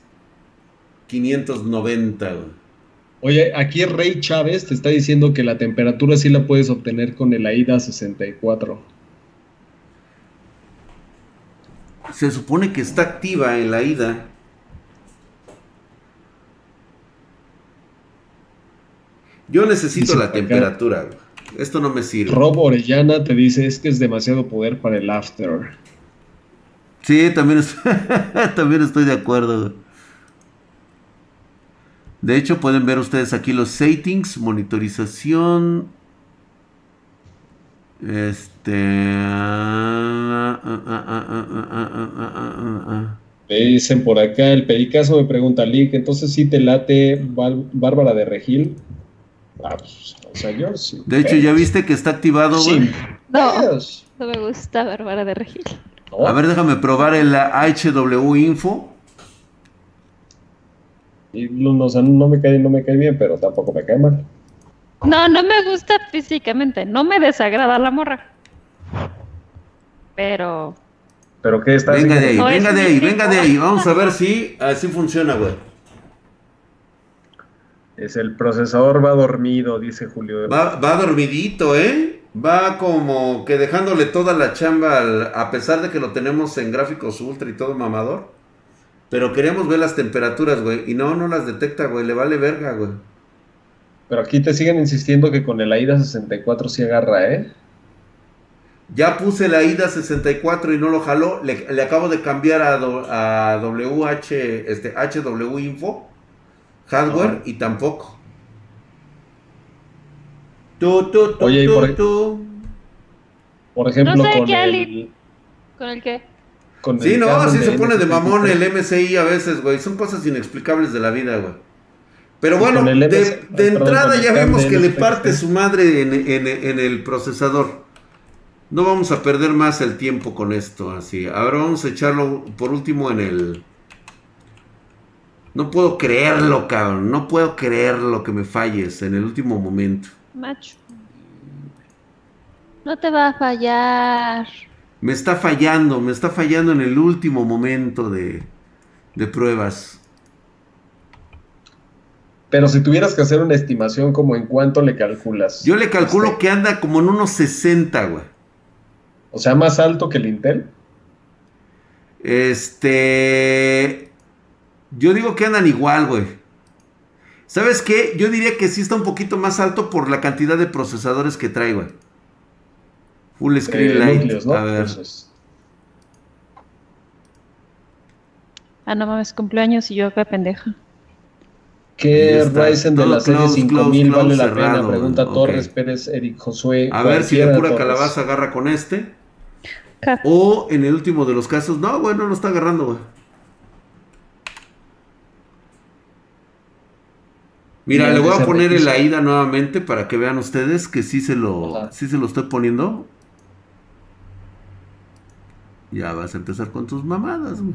[SPEAKER 1] 590. güey.
[SPEAKER 2] Oye, aquí Rey Chávez te está diciendo que la temperatura sí la puedes obtener con el AIDA 64.
[SPEAKER 1] Se supone que está activa en la Yo necesito la temperatura. Esto no me sirve.
[SPEAKER 2] Rob Orellana te dice, es que es demasiado poder para el after.
[SPEAKER 1] Sí, también, estoy de acuerdo. De hecho, pueden ver ustedes aquí los settings, monitorización. Este...
[SPEAKER 2] Me dicen por acá, el Pericaso me pregunta, Link. entonces sí te late Bárbara de Regil. Ah, pues, o sea, yo sí.
[SPEAKER 1] De hecho, ya viste que está activado, güey.
[SPEAKER 2] Sí.
[SPEAKER 3] No,
[SPEAKER 2] Dios.
[SPEAKER 3] no me gusta Bárbara de Regil.
[SPEAKER 2] No,
[SPEAKER 1] A ver, déjame probar el HW Info.
[SPEAKER 2] y no, o sea, no me cae, no me cae bien, pero tampoco me cae mal.
[SPEAKER 3] No, no me gusta físicamente. No me desagrada la morra. Pero.
[SPEAKER 2] ¿Pero qué está
[SPEAKER 1] Venga de ahí, venga de ahí, venga de ahí. Vamos a ver si así funciona, güey.
[SPEAKER 2] Es el procesador va dormido, dice Julio.
[SPEAKER 1] Va, va dormidito, ¿eh? Va como que dejándole toda la chamba, al- a pesar de que lo tenemos en gráficos ultra y todo mamador. Pero queríamos ver las temperaturas, güey. Y no, no las detecta, güey. Le vale verga, güey.
[SPEAKER 2] Pero aquí te siguen insistiendo que con el AIDA 64 sí agarra, ¿eh?
[SPEAKER 1] Ya puse la IDA 64 y no lo jaló. Le, le acabo de cambiar a, do- a WH, este, HW Info, hardware,
[SPEAKER 2] Ajá.
[SPEAKER 1] y tampoco. Tú, tú, tú,
[SPEAKER 2] Oye, y
[SPEAKER 1] tú,
[SPEAKER 2] por-
[SPEAKER 1] tú.
[SPEAKER 2] Por ejemplo,
[SPEAKER 3] No sé
[SPEAKER 2] con
[SPEAKER 3] qué,
[SPEAKER 2] el,
[SPEAKER 3] Ali. ¿Con el qué?
[SPEAKER 2] con
[SPEAKER 1] Sí,
[SPEAKER 2] el
[SPEAKER 1] no, así se pone de mamón el MSI a veces, güey. Son cosas inexplicables de la vida, güey. Pero bueno, de,
[SPEAKER 2] MS
[SPEAKER 1] de
[SPEAKER 2] perdón,
[SPEAKER 1] entrada ya vemos que le parte su madre en, en- en el procesador. No vamos a perder más el tiempo con esto, así. Ahora vamos a echarlo por último en el... No puedo creerlo, cabrón. No puedo creerlo que me falles en el último momento.
[SPEAKER 3] Macho. No te va a fallar.
[SPEAKER 1] Me está fallando, me está fallando en el último momento de, de pruebas.
[SPEAKER 2] Pero si tuvieras que hacer una estimación, como en cuánto le calculas.
[SPEAKER 1] Yo le calculo
[SPEAKER 2] Este,
[SPEAKER 1] que anda como en unos 60, güey.
[SPEAKER 2] O sea, más alto que el Intel.
[SPEAKER 1] Este. Yo digo que andan igual, güey. ¿Sabes qué? Yo diría que sí está un poquito más alto por la cantidad de procesadores que trae, güey. Full Screen
[SPEAKER 2] eh,
[SPEAKER 1] Light.
[SPEAKER 2] núcleos, ¿no?
[SPEAKER 1] A ver.
[SPEAKER 2] Entonces,
[SPEAKER 3] Ah, no mames, cumpleaños y yo acá pendeja.
[SPEAKER 2] ¿Qué. Ryzen de la serie
[SPEAKER 1] close,
[SPEAKER 2] 5000
[SPEAKER 1] close,
[SPEAKER 2] vale la pena? Pregunta. Torres Pérez, Eric Josué.
[SPEAKER 1] A ver si de pura
[SPEAKER 2] Torres.
[SPEAKER 1] calabaza agarra con este. O en el último de los casos. No, güey, no lo está agarrando, güey. Mira, le voy a poner el. AIDA nuevamente para que vean ustedes que sí se lo,
[SPEAKER 2] Ajá.
[SPEAKER 1] sí se lo estoy poniendo. Ya vas a empezar con tus mamadas, güey.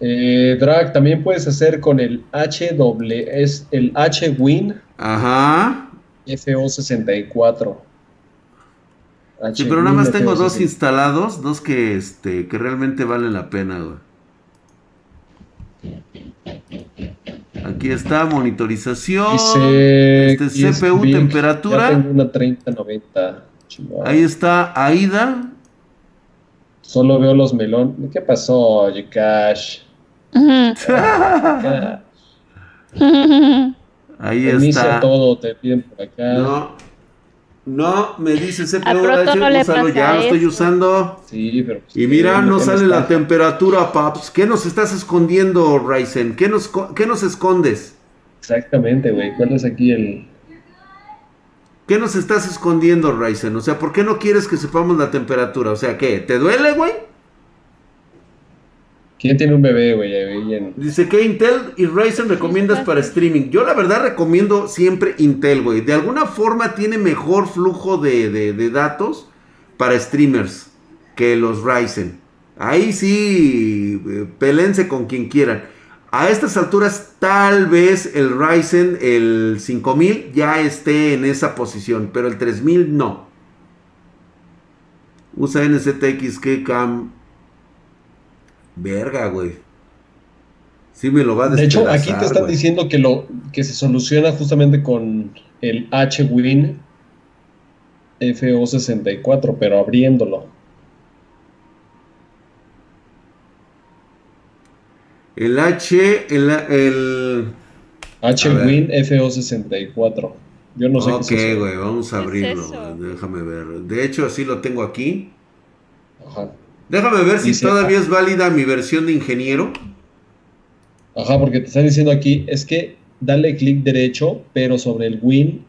[SPEAKER 2] Eh, Drag, también puedes hacer con el HW, es el H-Win
[SPEAKER 1] Ajá.
[SPEAKER 2] FO64.
[SPEAKER 1] Sí, pero nada más tengo dos
[SPEAKER 2] FO64.
[SPEAKER 1] instalados, dos que este que realmente valen la pena, güey. Aquí está monitorización.
[SPEAKER 2] Dice
[SPEAKER 1] este
[SPEAKER 2] Kiss
[SPEAKER 1] CPU
[SPEAKER 2] Big,
[SPEAKER 1] temperatura.
[SPEAKER 2] Tengo una 3090. Chingada.
[SPEAKER 1] Ahí está AIDA.
[SPEAKER 2] Solo veo los melones. ¿Qué pasó, oye, Cash?
[SPEAKER 3] Ujú.
[SPEAKER 2] Ya,
[SPEAKER 1] Ahí
[SPEAKER 2] inicia
[SPEAKER 1] está.
[SPEAKER 2] todo, te piden por acá.
[SPEAKER 1] No. No, me dice.
[SPEAKER 3] A Proto no pasa
[SPEAKER 1] ya lo estoy usando.
[SPEAKER 2] Sí, pero. pues,
[SPEAKER 1] Y mira,
[SPEAKER 2] ¿qué-
[SPEAKER 1] no sale la temperatura, paps. ¿Qué nos estás escondiendo, Ryzen? ¿Qué nos, qué nos escondes?
[SPEAKER 2] Exactamente, güey. ¿Cuál es aquí el.?
[SPEAKER 1] ¿Qué nos estás escondiendo, Ryzen? O sea, ¿por qué no quieres que sepamos la temperatura? O sea, ¿qué? ¿Te duele, güey?
[SPEAKER 2] ¿Quién tiene un bebé, güey? En-
[SPEAKER 1] Dice que Intel y Ryzen recomiendas para streaming. Yo la verdad recomiendo siempre Intel, güey. De alguna forma tiene mejor flujo de, de- de datos para streamers que los Ryzen. Ahí sí, eh, pelense con quien quieran. A estas alturas tal vez el Ryzen, el 5000, ya esté en esa posición, pero el 3000 no. Usa NZX, que cam... Verga, güey. Sí me lo va a
[SPEAKER 2] De hecho, aquí te están
[SPEAKER 1] güey.
[SPEAKER 2] diciendo que lo que se soluciona justamente con el H-Win FO64, pero abriéndolo.
[SPEAKER 1] El H, el... el...
[SPEAKER 2] H-Win FO64. Yo no sé
[SPEAKER 1] ok,
[SPEAKER 2] qué es eso.
[SPEAKER 1] güey, vamos a
[SPEAKER 3] ¿Qué es
[SPEAKER 1] abrirlo. Déjame ver. De hecho, así lo tengo aquí.
[SPEAKER 2] Ajá.
[SPEAKER 1] Déjame ver si
[SPEAKER 2] Dice-
[SPEAKER 1] todavía es válida mi versión de ingeniero.
[SPEAKER 2] Ajá, porque te están diciendo aquí, es que dale clic derecho, pero sobre el Win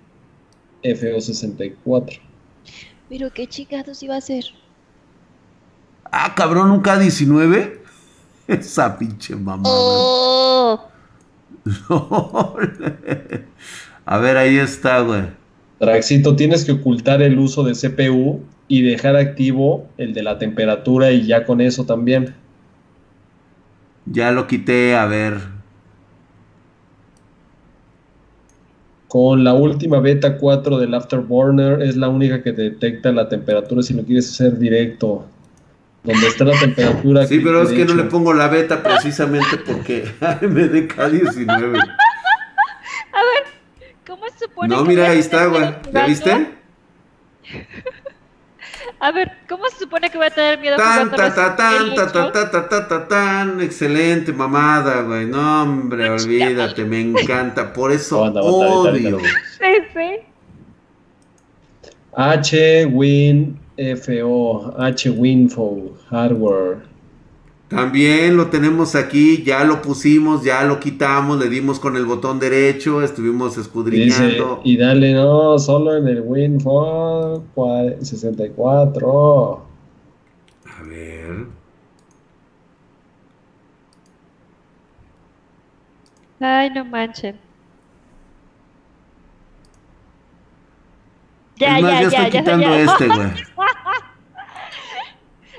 [SPEAKER 2] FO64.
[SPEAKER 3] Pero qué chingados iba a ser.
[SPEAKER 1] Ah, cabrón, un K19. Esa pinche mamada.
[SPEAKER 3] Oh,
[SPEAKER 1] a ver, ahí está, güey.
[SPEAKER 2] Draxito, tienes que ocultar el uso de CPU y dejar activo el de la temperatura y ya con eso también.
[SPEAKER 1] Ya lo quité, a ver.
[SPEAKER 2] Con la última beta 4 del Afterburner es la única que detecta la temperatura si lo quieres hacer directo. Donde está la temperatura.
[SPEAKER 1] Sí, pero es que no le pongo la beta precisamente porque AMD K19.
[SPEAKER 3] ¿cómo se supone
[SPEAKER 1] No,
[SPEAKER 3] que
[SPEAKER 1] mira,
[SPEAKER 3] a
[SPEAKER 1] ahí está, güey. ¿Ya viste?
[SPEAKER 3] A ver, ¿cómo se supone que voy a tener miedo
[SPEAKER 1] Tan,
[SPEAKER 3] jugando
[SPEAKER 1] ta, ta, tan,
[SPEAKER 3] Resident
[SPEAKER 1] ta, ta, ta, ta, ta, ta, tan. Excelente mamada, güey. No, hombre,
[SPEAKER 3] No,
[SPEAKER 1] olvídate, me encanta. Por eso
[SPEAKER 2] ahorita,
[SPEAKER 1] odio.
[SPEAKER 3] sí.
[SPEAKER 2] H-Win-F-O, H-Winfo, hardware.
[SPEAKER 1] También lo tenemos aquí, ya lo pusimos, ya lo quitamos, le dimos con el botón derecho, estuvimos escudriñando.
[SPEAKER 2] y dale, no, solo en el WinFo 64.
[SPEAKER 1] A ver.
[SPEAKER 3] Ay, no manchen. Ya,
[SPEAKER 1] es más,
[SPEAKER 3] ya,
[SPEAKER 1] yo
[SPEAKER 3] ya,
[SPEAKER 1] estoy
[SPEAKER 3] ya,
[SPEAKER 1] quitando
[SPEAKER 3] ya.
[SPEAKER 1] este, güey.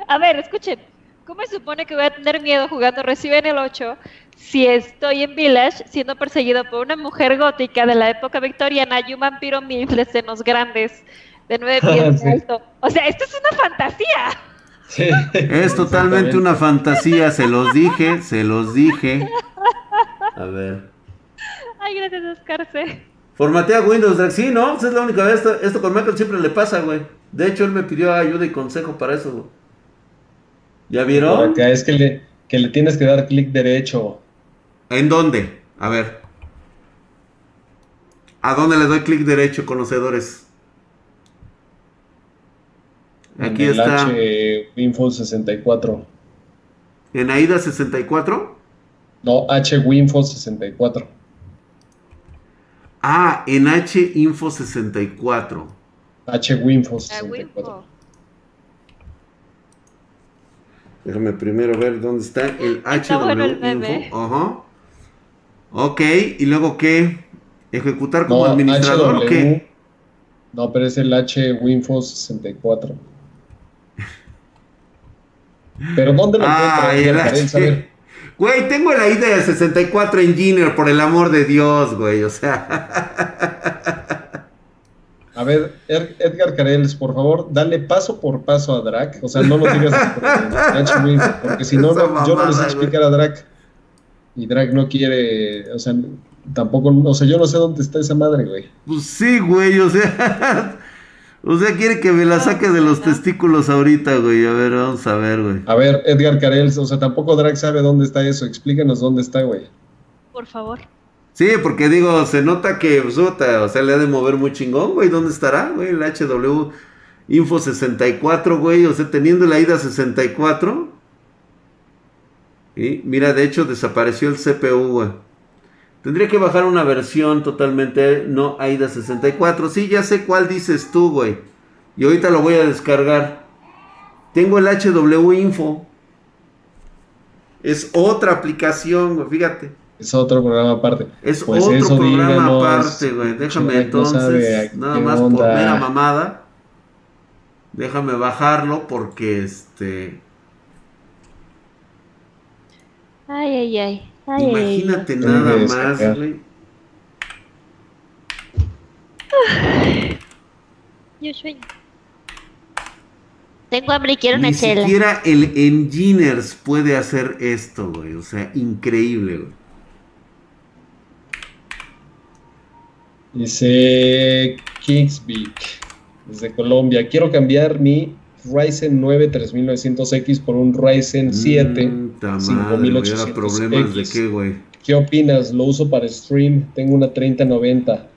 [SPEAKER 3] A ver, escuchen. ¿Cómo se supone que voy a tener miedo jugando Resident Evil 8 si estoy en Village siendo perseguido por una mujer gótica de la época victoriana y un vampiro milf de senos grandes de nueve pies
[SPEAKER 2] Sí.
[SPEAKER 3] de alto? O sea, esto es una fantasía.
[SPEAKER 2] Sí.
[SPEAKER 1] Es totalmente una fantasía, se los dije, se los dije. A ver.
[SPEAKER 3] Ay, gracias, Oscar C.
[SPEAKER 1] Formatea Windows, Drax. Sí, no, pues es la única vez. Esto, esto con Michael siempre le pasa, güey. De hecho, él me pidió ayuda y consejo para eso, güey. ¿Ya
[SPEAKER 2] Por
[SPEAKER 1] vieron?
[SPEAKER 2] acá es que le, que le tienes que dar clic derecho.
[SPEAKER 1] ¿En dónde? A ver. ¿A dónde le doy clic derecho, conocedores? Aquí
[SPEAKER 2] en el
[SPEAKER 1] está.
[SPEAKER 2] H-Winfo 64.
[SPEAKER 1] ¿En AIDA 64?
[SPEAKER 2] No, H-Winfo 64.
[SPEAKER 1] Ah, en H Info 64.
[SPEAKER 2] H-Winfo
[SPEAKER 3] Ah,
[SPEAKER 2] 64.
[SPEAKER 3] Winfo.
[SPEAKER 1] Déjame primero ver dónde está el
[SPEAKER 3] Está
[SPEAKER 1] HW
[SPEAKER 3] bueno el.
[SPEAKER 1] Info. Ajá. Ok, y luego qué? ¿Ejecutar como
[SPEAKER 2] No,
[SPEAKER 1] administrador o
[SPEAKER 2] HW.
[SPEAKER 1] qué?
[SPEAKER 2] No, pero es el H-Winfo 64. Pero ¿dónde lo
[SPEAKER 1] Ah, el
[SPEAKER 2] encuentras?
[SPEAKER 1] H. Güey, tengo la ID de 64 Engineer, por el amor de Dios, güey. O sea.
[SPEAKER 2] A ver, Er- Edgar Careles, por favor, dale paso por paso a Drac. O sea, no lo digas por el H-Winfo, porque si no, no, yo no les explicar a Drac. Y Drac no quiere, o sea, tampoco, o sea, yo no sé dónde está esa madre, güey.
[SPEAKER 1] Pues sí, güey, o sea. O sea, quiere que me la saque de los testículos ahorita, güey. A ver, vamos a ver, güey.
[SPEAKER 2] A ver, Edgar Careles, o sea, tampoco Drac sabe dónde está eso. Explícanos dónde está, güey.
[SPEAKER 3] Por favor.
[SPEAKER 1] Sí, porque digo, se nota que, pues, o sea, le ha de mover muy chingón, güey. ¿Dónde estará, güey? El HW Info 64, güey. O sea, teniendo la IDA 64. Y mira, de hecho, desapareció el CPU, güey. Tendría que bajar una versión totalmente no AIDA 64. Sí, ya sé cuál dices tú, güey. Y ahorita lo voy a descargar. Tengo el HW Info. Es otra aplicación, güey, fíjate.
[SPEAKER 2] Es otro programa aparte.
[SPEAKER 1] Es
[SPEAKER 2] Pues
[SPEAKER 1] otro
[SPEAKER 2] eso
[SPEAKER 1] programa
[SPEAKER 2] díganos,
[SPEAKER 1] aparte, güey. Déjame entonces, nada más por
[SPEAKER 2] onda.
[SPEAKER 1] mera mamada. Déjame bajarlo porque este.
[SPEAKER 3] Ay, ay, ay. Ay, ay,
[SPEAKER 1] imagínate nada más, güey.
[SPEAKER 3] Yo sueño. Tengo hambre y quiero
[SPEAKER 1] Ni
[SPEAKER 3] una chela.
[SPEAKER 1] siquiera el Engineers puede hacer esto, güey. O sea, increíble, güey.
[SPEAKER 2] Dice Kingsbeak, desde Colombia. Quiero cambiar mi Ryzen 9 3900X por un Ryzen 7
[SPEAKER 1] Mm, ta madre, güey, ahora problemas de
[SPEAKER 2] 5800X.
[SPEAKER 1] qué, güey.
[SPEAKER 2] ¿Qué opinas? Lo uso para stream. Tengo una 3090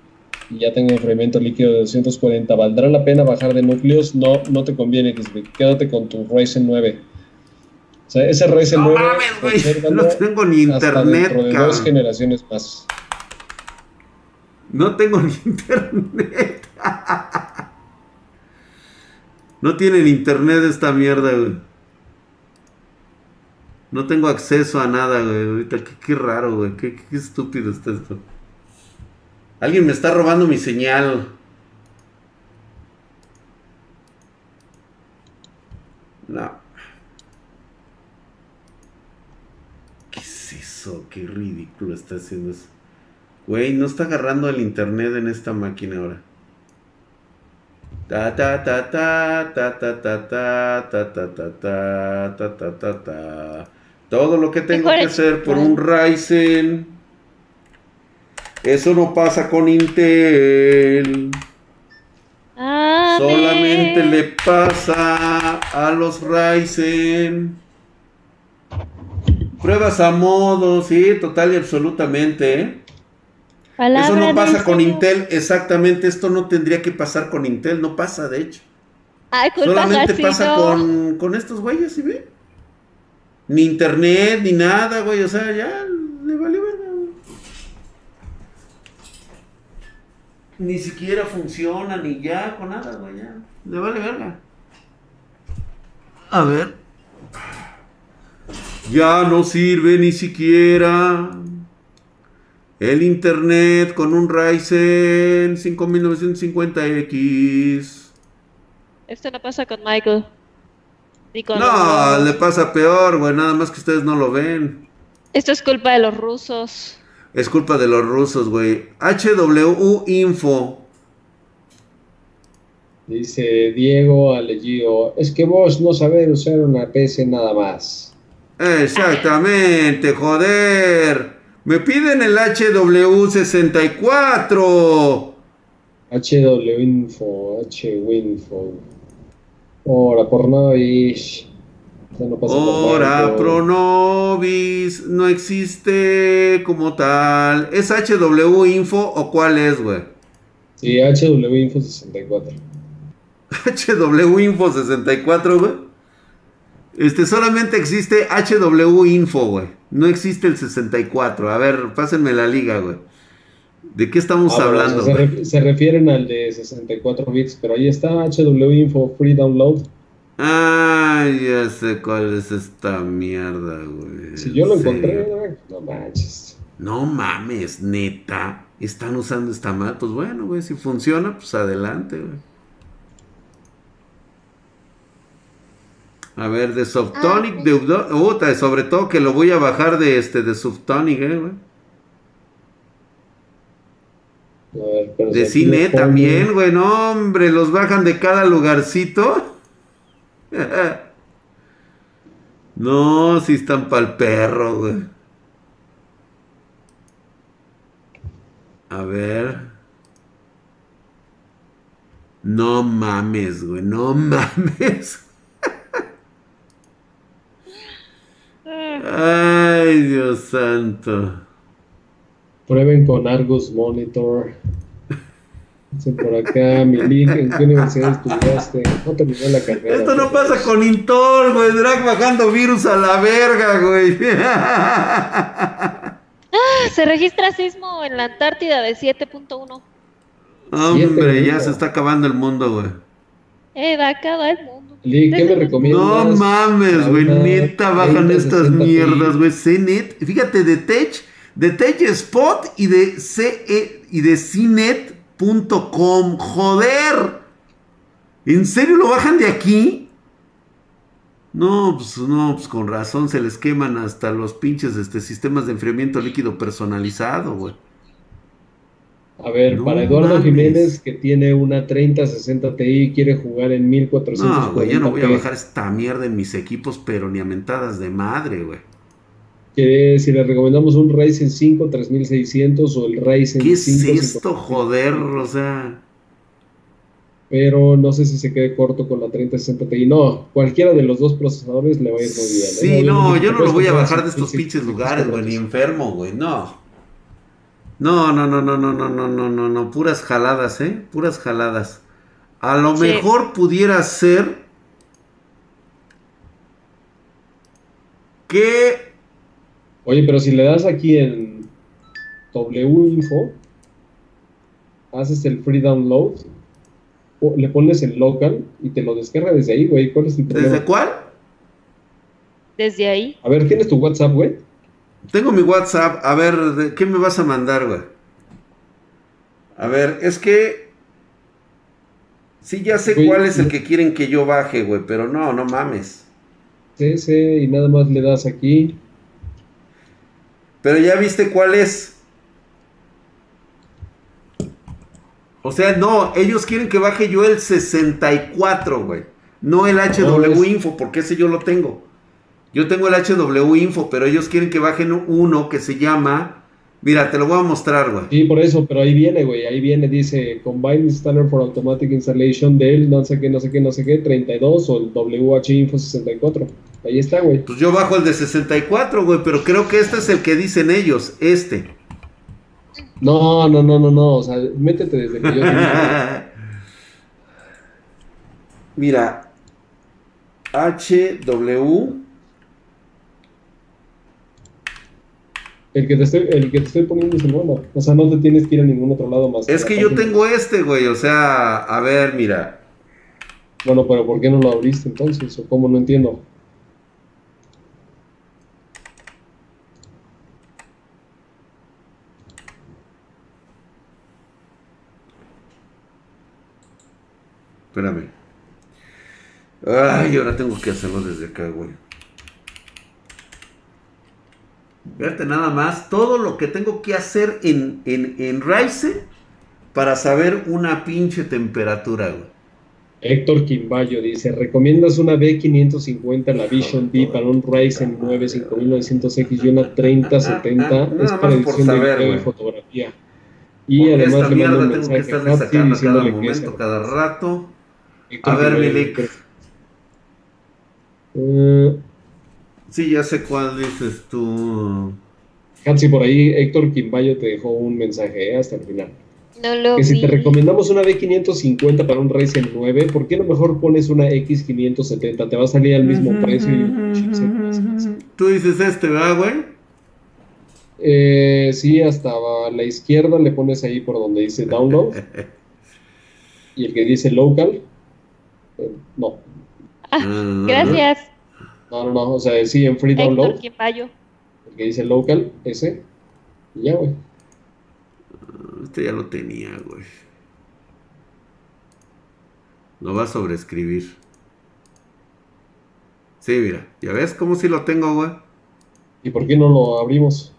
[SPEAKER 2] y ya tengo enfriamiento líquido de 240. ¿Valdrá la pena bajar de núcleos? No, no te conviene, Kingsbeak. Quédate con tu Ryzen 9. O sea, ese Ryzen
[SPEAKER 1] No
[SPEAKER 2] 9
[SPEAKER 1] mames, güey.
[SPEAKER 2] consérvalo
[SPEAKER 1] No tengo ni
[SPEAKER 2] hasta
[SPEAKER 1] internet,
[SPEAKER 2] dentro de dos generaciones más.
[SPEAKER 1] No tengo ni internet. No tienen internet esta mierda, güey. No tengo acceso a nada, güey. Ahorita, qué, raro, güey. Qué, qué estúpido está esto. Alguien me está robando mi señal. No. ¿Qué es eso? Qué ridículo está haciendo eso. Güey, no está agarrando el internet en esta máquina ahora. Ta ta ta ta ta ta ta ta ta ta ta ta ta ta ta ta Todo lo que tengo que hacer por un Ryzen. Eso no pasa con Intel. Solamente le pasa a los Ryzen. Pruebas a modo, sí, total y absolutamente. ¿eh?
[SPEAKER 3] Palabra
[SPEAKER 1] Eso no pasa con. Intel, exactamente. Esto no tendría que pasar con Intel, no pasa de hecho.
[SPEAKER 3] Ay, culpa
[SPEAKER 1] Solamente
[SPEAKER 3] Jacinto.
[SPEAKER 1] pasa con, con estos güeyes, ¿sí ve? Ni internet, ni nada, güey. O sea, ya le vale verga, güey. Ni siquiera funciona, ni ya, con nada, güey, ya. Le vale verga. A ver. Ya no sirve ni siquiera el internet con un Ryzen 5950X.
[SPEAKER 3] Esto no pasa con Michael. Ni con
[SPEAKER 1] No,
[SPEAKER 3] los-
[SPEAKER 1] le pasa peor, güey. Nada más que ustedes no lo ven.
[SPEAKER 3] Esto es culpa de los rusos.
[SPEAKER 1] Es culpa de los rusos, güey. HW Info.
[SPEAKER 2] Dice Diego Alegío, es que vos no sabés usar una PC nada más.
[SPEAKER 1] Exactamente, joder. Me piden el HW64.
[SPEAKER 2] HW Info, HWinfo. Ahora, por Novis. Ya no pasa por
[SPEAKER 1] Ora. Pronovis. No existe como tal. ¿Es HW Info o cuál es, güey?
[SPEAKER 2] Sí, HW Info 64.
[SPEAKER 1] HW Info 64, güey. Este, solamente existe HW Info, güey. No existe el 64. A ver, pásenme la liga, güey. ¿De qué estamos
[SPEAKER 2] Ah, bueno,
[SPEAKER 1] hablando?
[SPEAKER 2] se,
[SPEAKER 1] güey?
[SPEAKER 2] ref- se refieren al de 64 bits, pero ahí está HW Info Free Download.
[SPEAKER 1] Ah, ya sé cuál es esta mierda, güey.
[SPEAKER 2] Si yo lo
[SPEAKER 1] ¿En serio?
[SPEAKER 2] encontré, no manches.
[SPEAKER 1] No mames, neta. Están usando esta mal. Pues bueno, güey, si funciona, pues adelante, güey. A ver, de Softonic, de Udon- Puta, sobre todo que lo voy a bajar de este, de Softonic, eh, güey.
[SPEAKER 2] Ver,
[SPEAKER 1] De Cine también, güey. No, hombre, los bajan de cada lugarcito. No, si están pa'l perro, güey. A ver. No mames, güey. No mames. Ay, Dios santo.
[SPEAKER 2] Prueben con Argus Monitor. Dicen por acá, mi link, ¿en qué universidad estudiaste? No terminé la carrera.
[SPEAKER 1] Esto no pasa con Intol, güey. Drag bajando virus a la verga, güey.
[SPEAKER 3] Se registra sismo en la Antártida de 7.1.
[SPEAKER 1] Hombre, ya se está acabando el mundo, güey.
[SPEAKER 3] Eh, va a acabar el mundo.
[SPEAKER 2] Link, ¿qué me recomiendas?
[SPEAKER 1] No mames, güey. Neta bajan
[SPEAKER 2] 30,
[SPEAKER 1] estas
[SPEAKER 2] 60
[SPEAKER 1] mierdas, güey. CNET. Fíjate, de Tech, de Tech Spot y de CE y de CNET.com. Joder. ¿En serio lo bajan de aquí? No, pues no, pues con razón se les queman hasta los pinches este, sistemas de enfriamiento líquido personalizado, güey.
[SPEAKER 2] A ver,
[SPEAKER 1] No
[SPEAKER 2] para Eduardo
[SPEAKER 1] mames.
[SPEAKER 2] Jiménez, que tiene una 3060 Ti y quiere jugar en 1440
[SPEAKER 1] No, güey, yo no voy a bajar esta mierda en mis equipos, pero ni a mentadas de madre, güey.
[SPEAKER 2] Quiere, si le recomendamos un Ryzen 5 3600 o el Ryzen
[SPEAKER 1] ¿Qué es
[SPEAKER 2] 5
[SPEAKER 1] esto, joder? O sea,
[SPEAKER 2] Pero no sé si se quede corto con la 3060 Ti. No, cualquiera de los dos procesadores le va a ir muy bien. ¿eh?
[SPEAKER 1] sí, no, yo no lo voy a bajar de estos
[SPEAKER 2] pinches
[SPEAKER 1] lugares, güey, ni enfermo, güey, no. No, no, no, no, no, no, no, no, no, no, puras jaladas, ¿eh? Puras jaladas. A lo
[SPEAKER 3] Sí.
[SPEAKER 1] mejor pudiera ser que
[SPEAKER 2] Oye, pero si le das aquí en W Info, haces el free download, o le pones en local y te lo descarga desde ahí, güey. ¿Cuál es el problema?
[SPEAKER 1] ¿Desde cuál?
[SPEAKER 3] Desde ahí.
[SPEAKER 2] A ver, ¿tienes tu WhatsApp, güey?
[SPEAKER 1] Tengo mi WhatsApp. A ver, ¿de ¿qué me vas a mandar, güey? A ver, es que. Sí, ya sé cuál es el que quieren que yo baje, güey, pero no, no mames.
[SPEAKER 2] Sí, sí, y nada más le das aquí.
[SPEAKER 1] Pero ya viste cuál es. O sea, no, ellos quieren que baje yo el 64, güey. No el HW
[SPEAKER 2] No,
[SPEAKER 1] Info, porque ese yo lo tengo. Yo tengo el HW Info, pero ellos quieren que bajen uno que se llama. Mira, te lo voy a mostrar, güey.
[SPEAKER 2] Sí, por eso, pero ahí viene, güey. Ahí viene, dice Combine Installer for Automatic Installation del no sé qué, no sé qué, no sé qué, 32 o el WH Info 64. Ahí está, güey.
[SPEAKER 1] Pues yo bajo el de 64, güey, pero creo que este es el que dicen ellos, este.
[SPEAKER 2] No, no, no, no, no. O sea, métete desde que yo.
[SPEAKER 1] Mira, HW.
[SPEAKER 2] El que, te estoy, el que te estoy poniendo es el bueno. O sea, no te tienes que ir a ningún otro lado más.
[SPEAKER 1] Es que yo tengo este, güey. O sea, a ver, mira.
[SPEAKER 2] Bueno, pero ¿por qué no lo abriste entonces? ¿O cómo no entiendo?
[SPEAKER 1] Espérame. Ay, ahora tengo que hacerlo desde acá, güey. Verte nada más todo lo que tengo que hacer en, en, en Rise para saber una pinche temperatura, güey.
[SPEAKER 2] Héctor Quimbayo dice, ¿recomiendas una B550, la Vision B para un Ryzen 9 5900X y una 3070? es para edición de fotografía. Y además le mando un mensaje
[SPEAKER 1] que a Hapsi diciéndole cada momento, cada rato. a ver, Milik. Uh, sí, ya sé cuál dices tú.
[SPEAKER 2] Hapsi, por ahí Héctor Quimbayo te dejó un mensaje ¿eh? hasta el final.
[SPEAKER 3] No lo
[SPEAKER 2] que si te recomendamos una B550 para un Ryzen 9, ¿por qué no mejor pones una X570? Te va a salir al mismo precio.
[SPEAKER 1] Tú dices este, ¿verdad, güey?
[SPEAKER 2] Eh, sí, hasta a la izquierda le pones ahí por donde dice download. y el que dice local, eh, no.
[SPEAKER 3] Ah, gracias.
[SPEAKER 2] No, no, no, o sea, sí, en free download. El que dice local, ese. Y ya, güey.
[SPEAKER 1] Este ya lo tenía, güey. Lo va a sobreescribir. Sí, mira. ¿Ya ves cómo si lo tengo, güey?
[SPEAKER 2] ¿Y por qué no lo abrimos?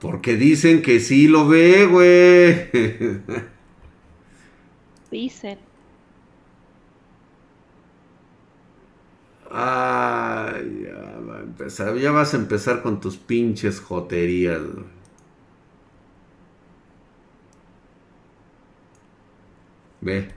[SPEAKER 1] Porque dicen que sí lo ve, güey.
[SPEAKER 3] Dicen.
[SPEAKER 1] Ay, ya va a empezar. Ya vas a empezar con tus pinches joterías. Ve.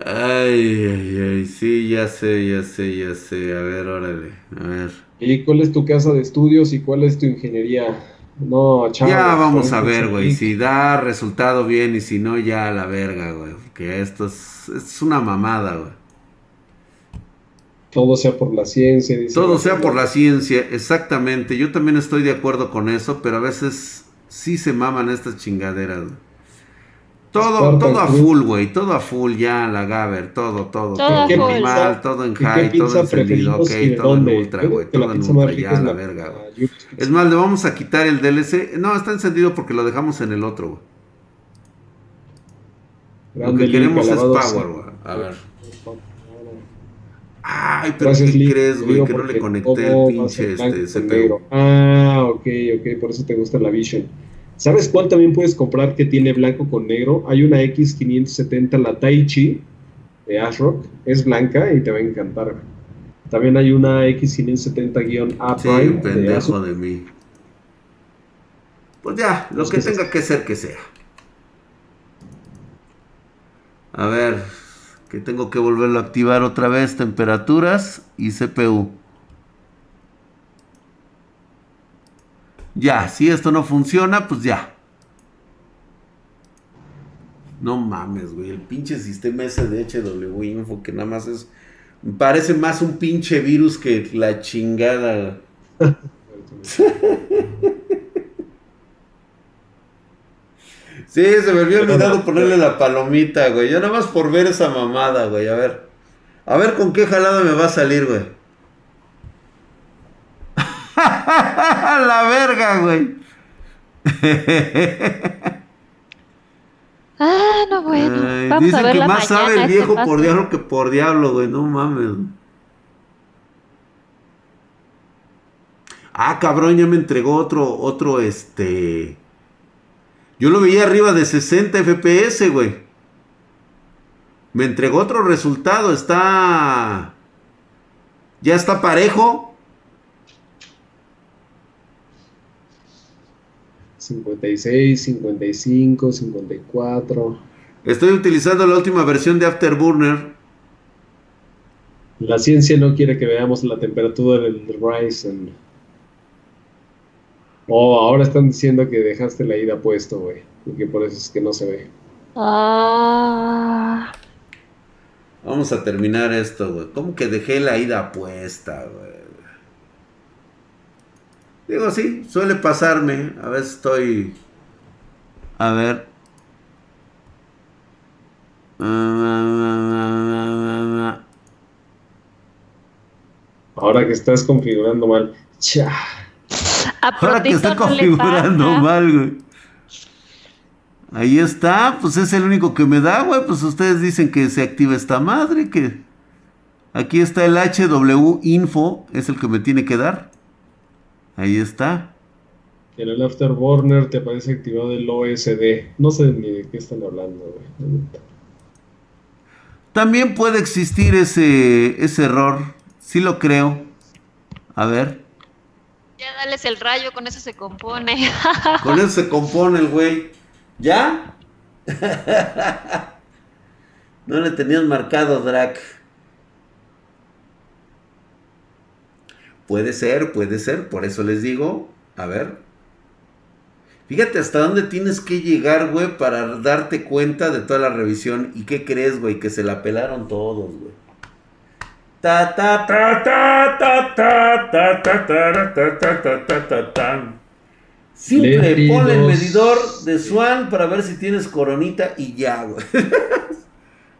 [SPEAKER 1] Ay, ay, ay, sí, ya sé, ya sé, ya sé. A ver, órale, a ver.
[SPEAKER 2] ¿Y cuál es tu casa de estudios y cuál es tu ingeniería? No.
[SPEAKER 1] Ya vamos a ver, güey. Si da resultado bien y si no, ya a la verga, güey. Porque esto es, es una mamada, güey.
[SPEAKER 2] Todo sea por la ciencia. Dice
[SPEAKER 1] Todo sea por la ciencia, exactamente. Yo también estoy de acuerdo con eso, pero a veces sí se maman estas chingaderas. Todo, todo a full, güey, todo a full ya, la Gaber, todo, todo, todo, todo normal, todo en high, todo encendido, ok, todo en ultra, güey, todo en ultra, ya, la, verga, güey. Es más, le vamos a quitar el DLC, no, está encendido porque lo dejamos en el otro, güey. Lo que queremos es power, güey, a ver. Ay, pero ¿qué crees, güey? Que no le conecté el pinche este CPU.
[SPEAKER 2] Ah, ok, ok, por eso te gusta la Vision. ¿Sabes cuál también puedes comprar que tiene blanco con negro? Hay una X570, la Taichi de ASRock, es blanca y te va a encantar. También hay una X570-A
[SPEAKER 1] sí, pendejo de, mí. Pues ya, lo que tenga que ser que sea. A ver, que tengo que volverlo a activar otra vez, temperaturas y CPU. Ya, si esto no funciona, pues ya. No mames, güey. El pinche sistema ese de HW Info que nada más es. Parece más un pinche virus que la chingada. Sí, se me había olvidado ponerle la palomita, güey. Yo nada más por ver esa mamada, güey. A ver. A ver con qué jalada me va a salir, güey. la verga, güey.
[SPEAKER 3] ah, no, bueno. Vamos
[SPEAKER 1] dicen
[SPEAKER 3] a ver
[SPEAKER 1] que
[SPEAKER 3] la
[SPEAKER 1] más sabe el viejo por
[SPEAKER 3] diablo
[SPEAKER 1] diablo que por diablo, güey. No mames. Ah, cabrón, ya me entregó otro, otro, este... Yo lo veía arriba de 60 FPS, güey. Me entregó otro resultado. Está... Ya está parejo.
[SPEAKER 2] 56, 55, 54.
[SPEAKER 1] Estoy utilizando la última versión de Afterburner.
[SPEAKER 2] La ciencia no quiere que veamos la temperatura del Ryzen. Oh, ahora están diciendo que dejaste la ida puesto, güey. Y que por eso es que no se ve.
[SPEAKER 3] Ah.
[SPEAKER 1] Vamos a terminar esto, güey. ¿Cómo que dejé la ida puesta, güey? Digo, sí, suele pasarme. A veces estoy. A ver.
[SPEAKER 2] Ahora que estás configurando mal. Cha.
[SPEAKER 1] Ahora que estoy configurando mal, güey. Ahí está, pues es el único que me da, güey. Pues ustedes dicen que se activa esta madre, que aquí está el HW Info, es el que me tiene que dar. Ahí está.
[SPEAKER 2] En el Afterburner te aparece activado el OSD. No sé ni de qué están hablando, güey.
[SPEAKER 1] También puede existir ese, ese error. Sí lo creo. A ver.
[SPEAKER 3] Ya dales el rayo, con eso se compone.
[SPEAKER 1] con eso se compone el güey. ¿Ya? no le tenías marcado, Drac. Puede ser, puede ser. Por eso les digo. A ver. Fíjate hasta dónde tienes que llegar, güey, para darte cuenta de toda la revisión. ¿Y qué crees, güey? Que se la pelaron todos, güey. Ta ta ta ta ta ta ta ta ta ta ta ta ta ta Simple, ponle el medidor de Swan para ver si tienes coronita y ya, güey.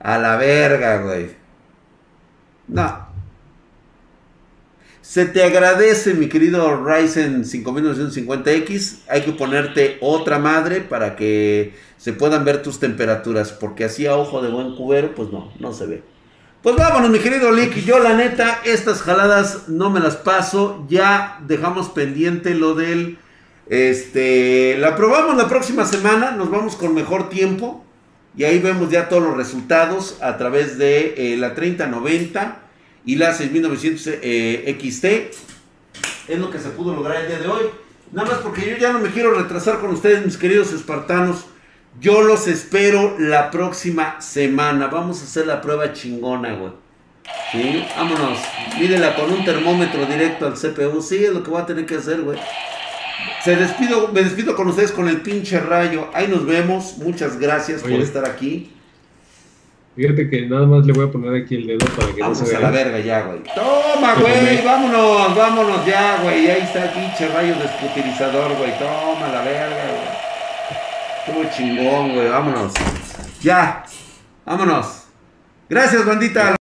[SPEAKER 1] A la verga, güey. No. Se te agradece, mi querido Ryzen 5950X. Hay que ponerte otra madre para que se puedan ver tus temperaturas. Porque así a ojo de buen cubero, pues no, no se ve. Pues vámonos, mi querido Lick. Yo, la neta, estas jaladas no me las paso. Ya dejamos pendiente lo del este, la probamos la próxima semana, nos vamos con mejor tiempo y ahí vemos ya todos los resultados a través de eh, la 3090 y la 6900 eh, XT. Es lo que se pudo lograr el día de hoy. Nada más porque yo ya no me quiero retrasar con ustedes, mis queridos espartanos. Yo los espero la próxima semana. Vamos a hacer la prueba chingona, güey. ¿Sí? Vámonos. Mírenla con un termómetro directo al CPU. Sí, es lo que voy a tener que hacer, güey. Se despido, me despido con ustedes con el pinche rayo. Ahí nos vemos. Muchas gracias por estar aquí.
[SPEAKER 2] Fíjate que nada más le voy a poner aquí el dedo para que
[SPEAKER 1] no se vea. a la verga ya, güey. Toma, güey. Vámonos, vámonos ya, güey. Ahí está el pinche rayo desputilizador, güey. Toma la verga, güey. Estuvo chingón, güey. Vámonos. Ya. Vámonos. Gracias, bandita.